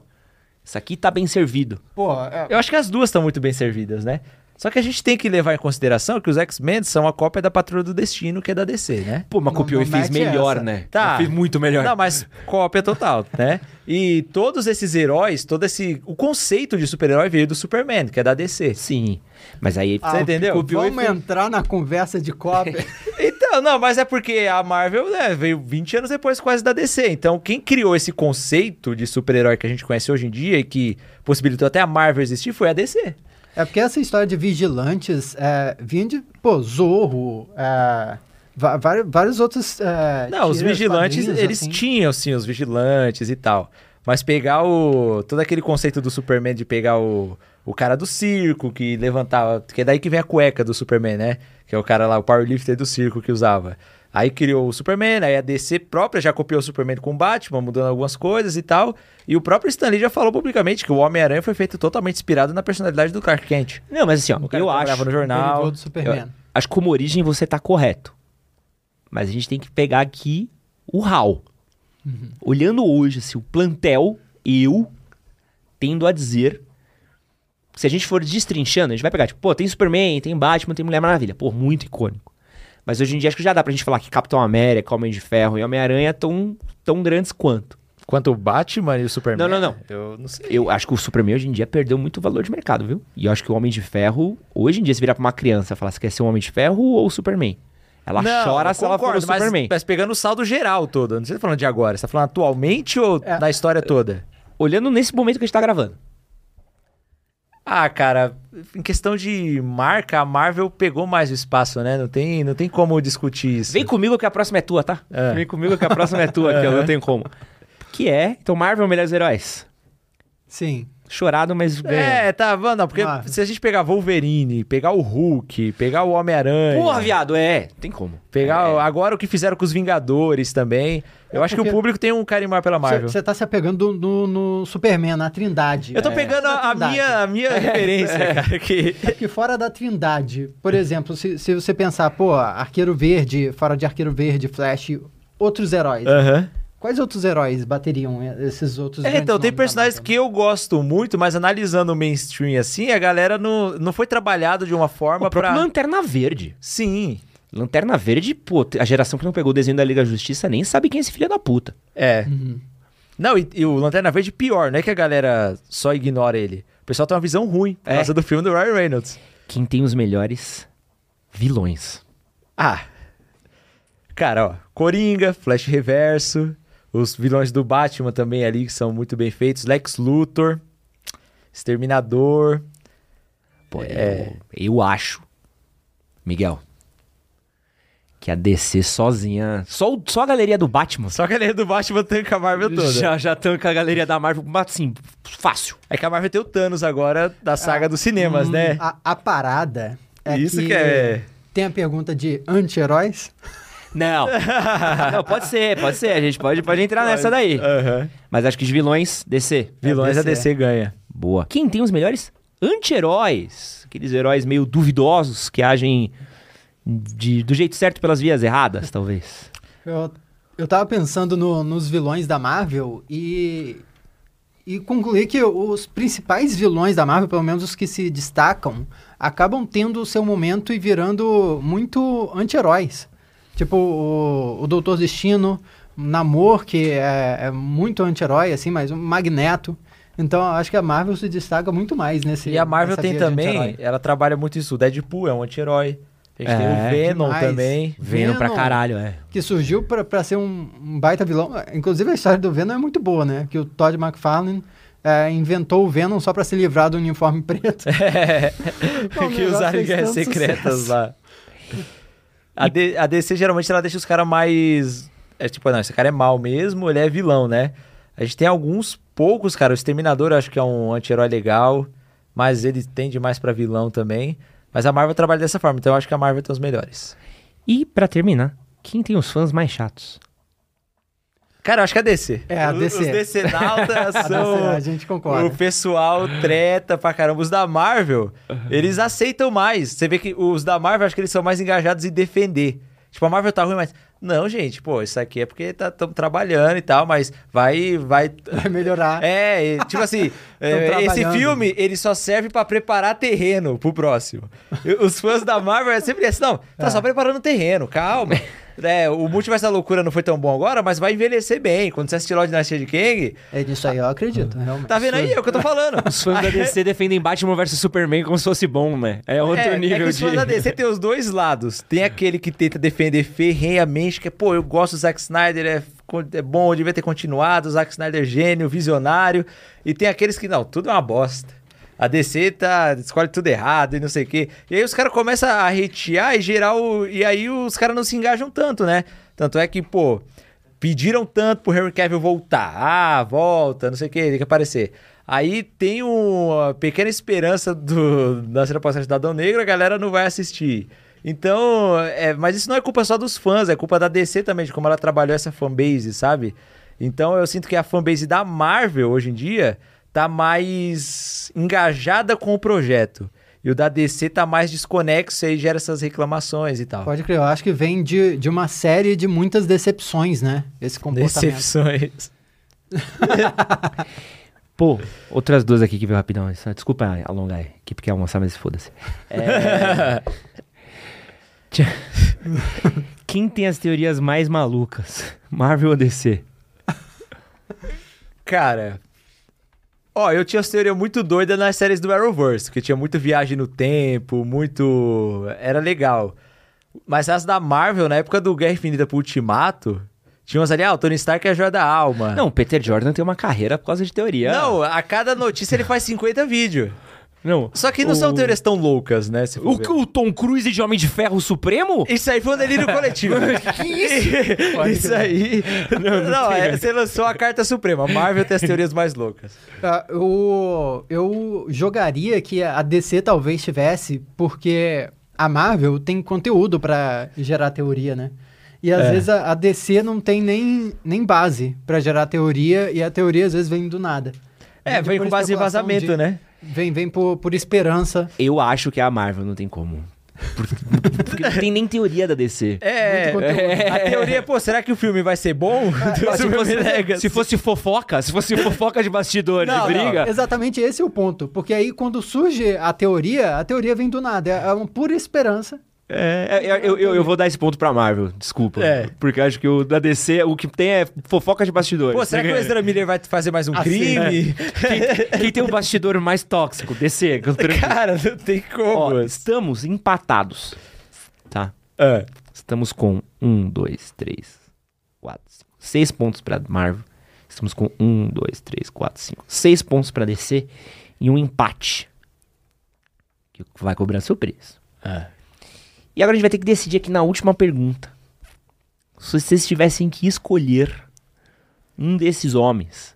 Isso aqui tá bem servido. Pô, é... eu acho que as duas estão muito bem servidas, né? Só que a gente tem que levar em consideração que os X-Men são a cópia da Patrulha do Destino, que é da DC, né? Pô, mas copiou e fez melhor, essa. né? Tá. Fez muito melhor. Não, mas cópia total, né? E todos esses heróis, todo esse... O conceito de super-herói veio do Superman, que é da DC. Sim. Mas aí... Ah, você entendeu? Vamos fez... entrar na conversa de cópia. então, não, mas é porque a Marvel né, veio 20 anos depois quase da DC. Então, quem criou esse conceito de super-herói que a gente conhece hoje em dia e que possibilitou até a Marvel existir foi a DC. É porque essa história de vigilantes é, vinha de, pô, Zorro, é, vários, vários outros. É, Não, os vigilantes, eles assim. tinham, sim, os vigilantes e tal. Mas pegar o. Todo aquele conceito do Superman de pegar o, o cara do circo que levantava. Que é daí que vem a cueca do Superman, né? Que é o cara lá, o powerlifter do circo que usava. Aí criou o Superman, aí a DC própria já copiou o Superman com o Batman, mudando algumas coisas e tal. E o próprio Stanley já falou publicamente que o Homem-Aranha foi feito totalmente inspirado na personalidade do Clark Kent. Não, mas assim, ó, eu acho... no jornal. Do Superman. Eu, acho que como origem você tá correto. Mas a gente tem que pegar aqui o HAL. Uhum. Olhando hoje, assim, o plantel, eu tendo a dizer... Se a gente for destrinchando, a gente vai pegar, tipo, pô, tem Superman, tem Batman, tem Mulher Maravilha. Pô, muito icônico. Mas hoje em dia acho que já dá pra gente falar que Capitão América, Homem de Ferro e Homem-Aranha tão, tão grandes quanto. Quanto o Batman e o Superman? Não, não, não. Eu não sei. Eu acho que o Superman hoje em dia perdeu muito valor de mercado, viu? E eu acho que o Homem de Ferro, hoje em dia, se virar pra uma criança e falar se quer ser o Homem de Ferro ou o Superman. Ela não, chora se ela for o mas, Superman. Mas pegando o saldo geral todo. Não sei se tá falando de agora. Você tá falando atualmente ou é, da história toda? Olhando nesse momento que a gente tá gravando. Ah, cara, em questão de marca, a Marvel pegou mais o espaço, né? Não tem, não tem como discutir isso. Vem comigo que a próxima é tua, tá? É. Vem comigo que a próxima é tua, que eu não tenho como. Que é, então Marvel Melhores Heróis. Sim. Chorado, mas ganha. É, tá, não, porque Ah. se a gente pegar Wolverine, pegar o Hulk, pegar o Homem-Aranha. Porra, viado, é. Tem como. Pegar É. agora o que fizeram com os Vingadores também. Eu É acho que o público tem um carinho maior pela Marvel. Você tá se apegando no, no Superman, na Trindade. Eu tô É. pegando a, a minha, a minha referência, cara, que... É que fora da Trindade, por exemplo, se, se você pensar, pô, Arqueiro Verde, fora de Arqueiro Verde, Flash, outros heróis. Aham. Quais outros heróis bateriam esses outros É, então, tem personagens que eu gosto muito, mas analisando o mainstream assim, a galera não, não foi trabalhado de uma forma pra... Lanterna Verde. Sim, Lanterna Verde, pô, a geração que não pegou o desenho da Liga da Justiça nem sabe quem é esse filho da puta. é. Uhum. Não, e, e o Lanterna Verde pior, não é que a galera só ignora ele. O pessoal tem uma visão ruim por É. causa do filme do Ryan Reynolds. Quem tem os melhores vilões? Ah, cara, ó, Coringa, Flash Reverso, os vilões do Batman também ali, que são muito bem feitos, Lex Luthor, Exterminador, Pô, É. eu, eu acho, Miguel, que a DC sozinha. Só, só a galeria do Batman. só a galera do Batman tanca a Marvel toda. Já, já tanca a galeria da Marvel, assim, fácil. É que a Marvel tem o Thanos agora da saga dos cinemas, Hum, né? A, a parada é Isso que, que é... tem a pergunta de anti-heróis. Não. Não, pode ser, pode ser. A gente pode, pode entrar nessa daí. Aham. Mas acho que de vilões, DC. Vilões É, a DC ganha. Boa. Quem tem os melhores anti-heróis? Aqueles heróis meio duvidosos que agem de- do jeito certo pelas vias erradas, talvez. Eu, eu tava pensando no- nos vilões da Marvel e, e concluí que os principais vilões da Marvel, pelo menos os que se destacam, acabam tendo o seu momento e virando muito anti-heróis. Tipo o, o Doutor Destino, Namor, que é, é muito anti-herói, assim, mas o Magneto. Então, eu acho que a Marvel se destaca muito mais nesse E a Marvel tem também, ela trabalha muito isso. O Deadpool é um anti-herói. A gente tem É, o Venom demais. também. Venom pra Venom. caralho, é. que surgiu pra, pra ser um, um baita vilão. Inclusive a história do Venom é muito boa, né? Que o Todd McFarlane é, inventou o Venom só pra se livrar do uniforme preto. É, Bom, que usaram guerras secretas sucesso. lá. A, a DC geralmente ela deixa os caras mais. É tipo, não, esse cara é mal mesmo, ele é vilão, né? A gente tem alguns poucos, cara. O Exterminador eu acho que é um anti-herói legal, mas ele tende mais pra vilão também. Mas a Marvel trabalha dessa forma, então eu acho que a Marvel tem os melhores. E pra terminar, quem tem os fãs mais chatos? Cara, eu acho que é a DC. É, a DC. Os DC nautas A são. a gente concorda. O pessoal treta pra caramba. Os da Marvel, eles aceitam mais. Você vê que os da Marvel, acho que eles são mais engajados em defender. Tipo, a Marvel tá ruim, mas. Não, gente, pô, isso aqui é porque estamos trabalhando e tal, mas vai. vai... Vai melhorar. É, e, tipo assim, é, esse filme, ele só serve pra preparar terreno pro próximo. Os fãs da Marvel é sempre assim, não, tá É. só preparando terreno, calma. É, o Multiverso da Loucura não foi tão bom agora, mas vai envelhecer bem. Quando você assistir lá o Dinastia de Kang, É disso aí, eu acredito, realmente. tá vendo aí? É o que eu tô falando. Os fãs da DC defendem Batman vs Superman como se fosse bom, né? É outro é, nível é que os de... fãs da DC tem os dois lados. Tem aquele que tenta defender ferrenhamente, que é, pô, eu gosto do Zack Snyder, é, é bom, devia ter continuado, o Zack Snyder é gênio, visionário. E tem aqueles que, não, tudo é uma bosta. A DC tá, escolhe tudo errado e não sei o quê. E aí os caras começam a hatear e gerar o... E aí os caras não se engajam tanto, né? Tanto é que, pô, pediram tanto pro Henry Cavill voltar. Ah, volta, não sei o que, tem que aparecer. Aí tem uma pequena esperança do, da cena passagem do Adão Negro, a galera não vai assistir. Então, é, mas isso não é culpa só dos fãs, é culpa da DC também, de como ela trabalhou essa fanbase, sabe? Então eu sinto que a fanbase da Marvel hoje em dia tá mais engajada com o projeto. E o da DC tá mais desconexo e aí gera essas reclamações e tal. Pode crer, eu acho que vem de, de uma série de muitas decepções, né? Esse comportamento. Decepções. Pô, outras duas aqui que veio rapidão. Só- Desculpa alongar aqui, porque é almoçar, mas foda-se. É... Quem tem as teorias mais malucas? Marvel ou DC? Cara, ó, eu tinha uma teoria muito doida nas séries do Arrowverse, que tinha muito viagem no tempo, muito. Era legal. Mas as da Marvel, na época do Guerra Infinita pro Ultimato, tinha umas ali, ah, o Tony Stark é a joia da alma. Não, o Peter Jordan tem uma carreira por causa de teoria. Não, a cada notícia ele faz 50 vídeos. Não. Só que não o... são teorias tão loucas, né? O, o, Tom Cruise de Homem de Ferro Supremo? Isso aí foi um delírio coletivo. que isso? isso aí. Não, não, não é, você lançou a carta suprema. Marvel tem as teorias mais loucas. Uh, o, eu jogaria que a DC talvez tivesse, porque a Marvel tem conteúdo para gerar teoria, né? E às é. vezes a, a, DC não tem nem, nem base para gerar teoria, e a teoria às vezes vem do nada. É, vem com base em vazamento, de, né? Vem, vem por, por esperança. Eu acho que a Marvel não tem como. Porque, porque, não tem nem teoria da DC. É, é, a teoria é, pô, será que o filme vai ser bom? É, se, fosse, se, fosse, fofoca, se fosse fofoca de bastidores, não, de briga. Não, exatamente esse é o ponto. Porque aí quando surge a teoria, a teoria vem do nada. É uma pura esperança. É, é, eu, eu, eu, vou dar esse ponto pra Marvel, desculpa. É. Porque acho que o da DC, o que tem é fofoca de bastidores. Pô, será que o Ezra Miller vai fazer mais um assim, crime? É. Quem, quem, tem o bastidor mais tóxico? DC. Cara, não tem como. Ó, estamos empatados. Tá? É. Estamos com um, dois, três, quatro, cinco, seis pontos pra Marvel. Estamos com um, dois, três, quatro, cinco, seis pontos pra DC e um empate. Que vai cobrar seu preço. É. E agora a gente vai ter que decidir aqui na última pergunta. Se vocês tivessem que escolher um desses homens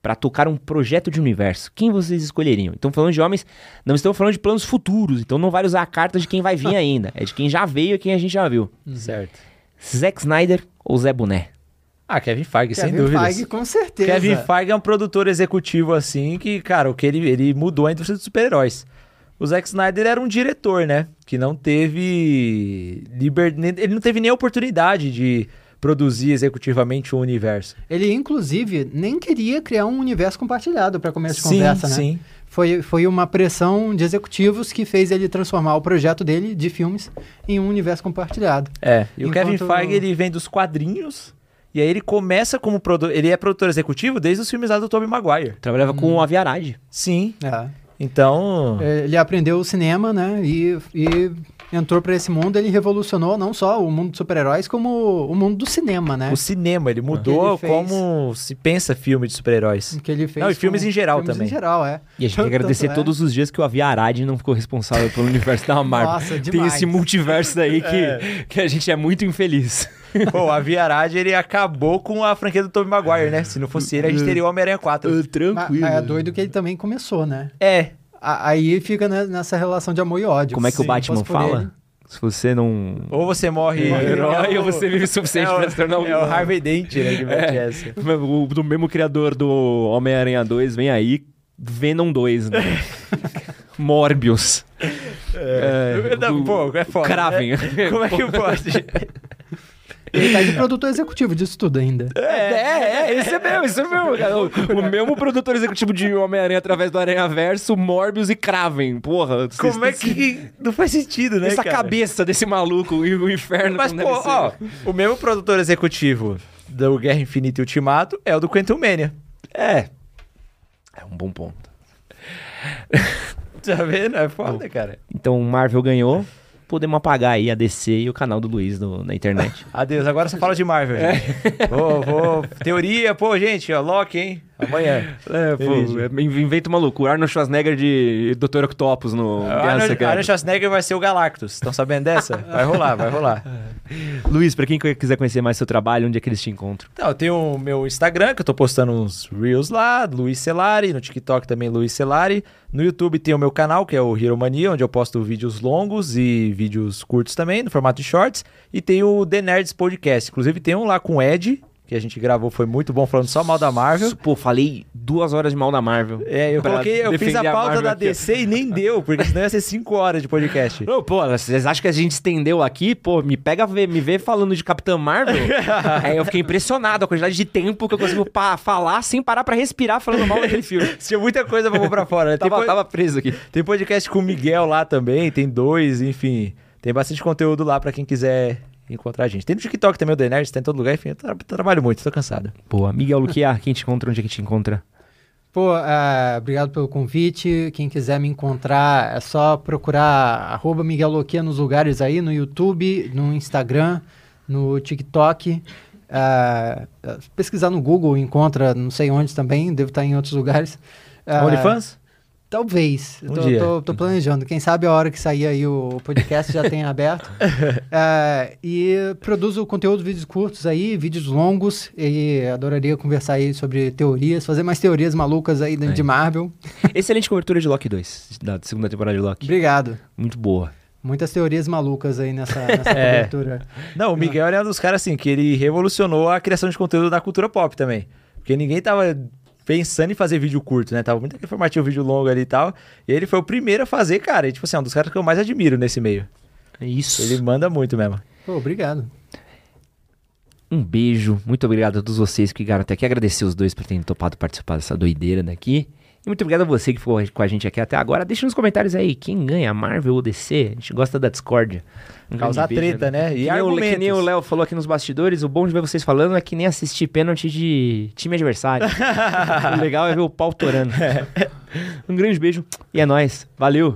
para tocar um projeto de universo, quem vocês escolheriam? Então, falando de homens, não estamos falando de planos futuros, então não vai usar a carta de quem vai vir ainda. É de quem já veio e quem a gente já viu. Certo. Zack Snyder ou Zé Boné? Ah, Kevin Feige, Kevin sem dúvida. Kevin Feige, com certeza. Kevin Feige é um produtor executivo, assim, que, cara, o que ele, ele mudou a indústria dos super-heróis. O Zack Snyder era um diretor, né? Que não teve liberdade. Ele não teve nem oportunidade de produzir executivamente o um universo. Ele, inclusive, nem queria criar um universo compartilhado para começo de sim, conversa, né? Sim. Foi, foi uma pressão de executivos que fez ele transformar o projeto dele de filmes em um universo compartilhado. É, e Enquanto... o Kevin Feige, ele vem dos quadrinhos, e aí ele começa como produtor, ele é produtor executivo desde os filmes lá do Tobey Maguire. Trabalhava hum. com o Aviarade. Sim. É. Então. É, ele aprendeu o cinema, né? E, e entrou para esse mundo. Ele revolucionou não só o mundo dos super-heróis, como o mundo do cinema, né? O cinema, ele mudou ele fez... como se pensa filme de super-heróis. Que ele fez. Não, e filmes em geral filmes também. em geral, é. E a gente tem que agradecer é. todos os dias que o Avi Arad não ficou responsável pelo universo da Marvel. Nossa, demais. Tem esse multiverso daí que, é. que a gente é muito infeliz. Pô, a Viarad, ele acabou com a franquia do Tobey Maguire, né? Se não fosse ele, a gente teria o Homem-Aranha 4. Tranquilo. Mas, mas é doido que ele também começou, né? É aí fica nessa relação de amor e ódio. Como é que Sim, o Batman fala? Ele. Se você não. Ou você morre herói, ou você vive o suficiente é, pra se tornar um. É o Harvey Dent, né? Que é, essa. O, do mesmo criador do Homem-Aranha 2, vem aí. Venom 2, né? Morbius. É, é, pô, é foda. Kraven. Né? Como é que pode? Ele tá de produtor executivo disso tudo ainda. É, é, é, isso é mesmo, isso é mesmo, cara. O, o mesmo produtor executivo de Homem-Aranha através do Aranha Verso, Morbius e Kraven. Porra. Como é que. Não faz sentido, né? Essa cara? cabeça desse maluco e o inferno. Mas, pô, ó, o mesmo produtor executivo do Guerra Infinita e Ultimato é o do Quantum Mania. É. É um bom ponto. tá vendo? É foda, cara. Então, Marvel ganhou podemos apagar aí a DC e o canal do Luiz no, na internet. Adeus, agora você fala de Marvel. É. Vou, vou. Teoria, pô, gente, ó, Loki, hein? Amanhã. É, pô, é, inventa uma loucura. Arnold Schwarzenegger de Dr. Octopus no Arnold, Arnold Schwarzenegger vai ser o Galactus. Estão sabendo dessa? Vai rolar, vai rolar. Luiz, pra quem quiser conhecer mais seu trabalho, onde é que eles te encontram? Então, eu tenho o meu Instagram, que eu tô postando uns Reels lá, Luiz Celari. No TikTok também, Luiz Celari. No YouTube tem o meu canal, que é o Hero Mania, onde eu posto vídeos longos e vídeos curtos também, no formato de shorts. E tem o The Nerds Podcast. Inclusive, tem um lá com o Ed, que a gente gravou foi muito bom, falando só mal da Marvel. Pô, falei duas horas de mal da Marvel. É, eu coloquei, eu fiz a pauta a da aqui. DC e nem deu, porque senão ia ser cinco horas de podcast. Não, pô, vocês acham que a gente estendeu aqui? Pô, me pega, me vê falando de Capitã Marvel. Aí eu fiquei impressionado a quantidade de tempo que eu consigo falar sem parar pra respirar falando mal daquele filme. Tinha muita coisa pra pôr pra fora, né? tava, tava preso aqui. Tem podcast com o Miguel lá também, tem dois, enfim. Tem bastante conteúdo lá pra quem quiser encontrar a gente. Tem no TikTok também o The Nerd, tá em todo lugar, enfim, eu tra trabalho muito, tô cansado. Boa. Miguel Luquiar, quem te encontra, onde é que te encontra? Pô, uh, obrigado pelo convite. Quem quiser me encontrar, é só procurar arroba Miguel Luquia nos lugares aí, no YouTube, no Instagram, no TikTok. Uh, pesquisar no Google, encontra, não sei onde também, devo estar em outros lugares. Uh, OnlyFans? Talvez. Um tô, dia. Tô, tô, planejando. Quem sabe a hora que sair aí o podcast já tenha aberto. é, e produzo conteúdo, vídeos curtos aí, vídeos longos. E adoraria conversar aí sobre teorias, fazer mais teorias malucas aí dentro é. de Marvel. Excelente cobertura de Loki 2, da segunda temporada de Loki. Obrigado. Muito boa. Muitas teorias malucas aí nessa, nessa é. cobertura. Não, o Miguel é um dos caras assim, que ele revolucionou a criação de conteúdo da cultura pop também. Porque ninguém tava pensando em fazer vídeo curto, né? Tava muito informativo, vídeo longo ali e tal. E ele foi o primeiro a fazer, cara. E, tipo assim, é um dos caras que eu mais admiro nesse meio. É isso. Ele manda muito mesmo. Pô, obrigado. Um beijo. Muito obrigado a todos vocês que ficaram até aqui. Agradecer os dois por terem topado participar dessa doideira daqui. E muito obrigado a você que ficou com a gente aqui até agora. Deixa nos comentários aí quem ganha, Marvel ou DC. A gente gosta da discórdia. Um Causar treta, né? né? E que, que nem o Léo falou aqui nos bastidores, o bom de ver vocês falando é que nem assistir pênalti de time adversário. o legal é ver o pau torando. um grande beijo e é nóis. Valeu!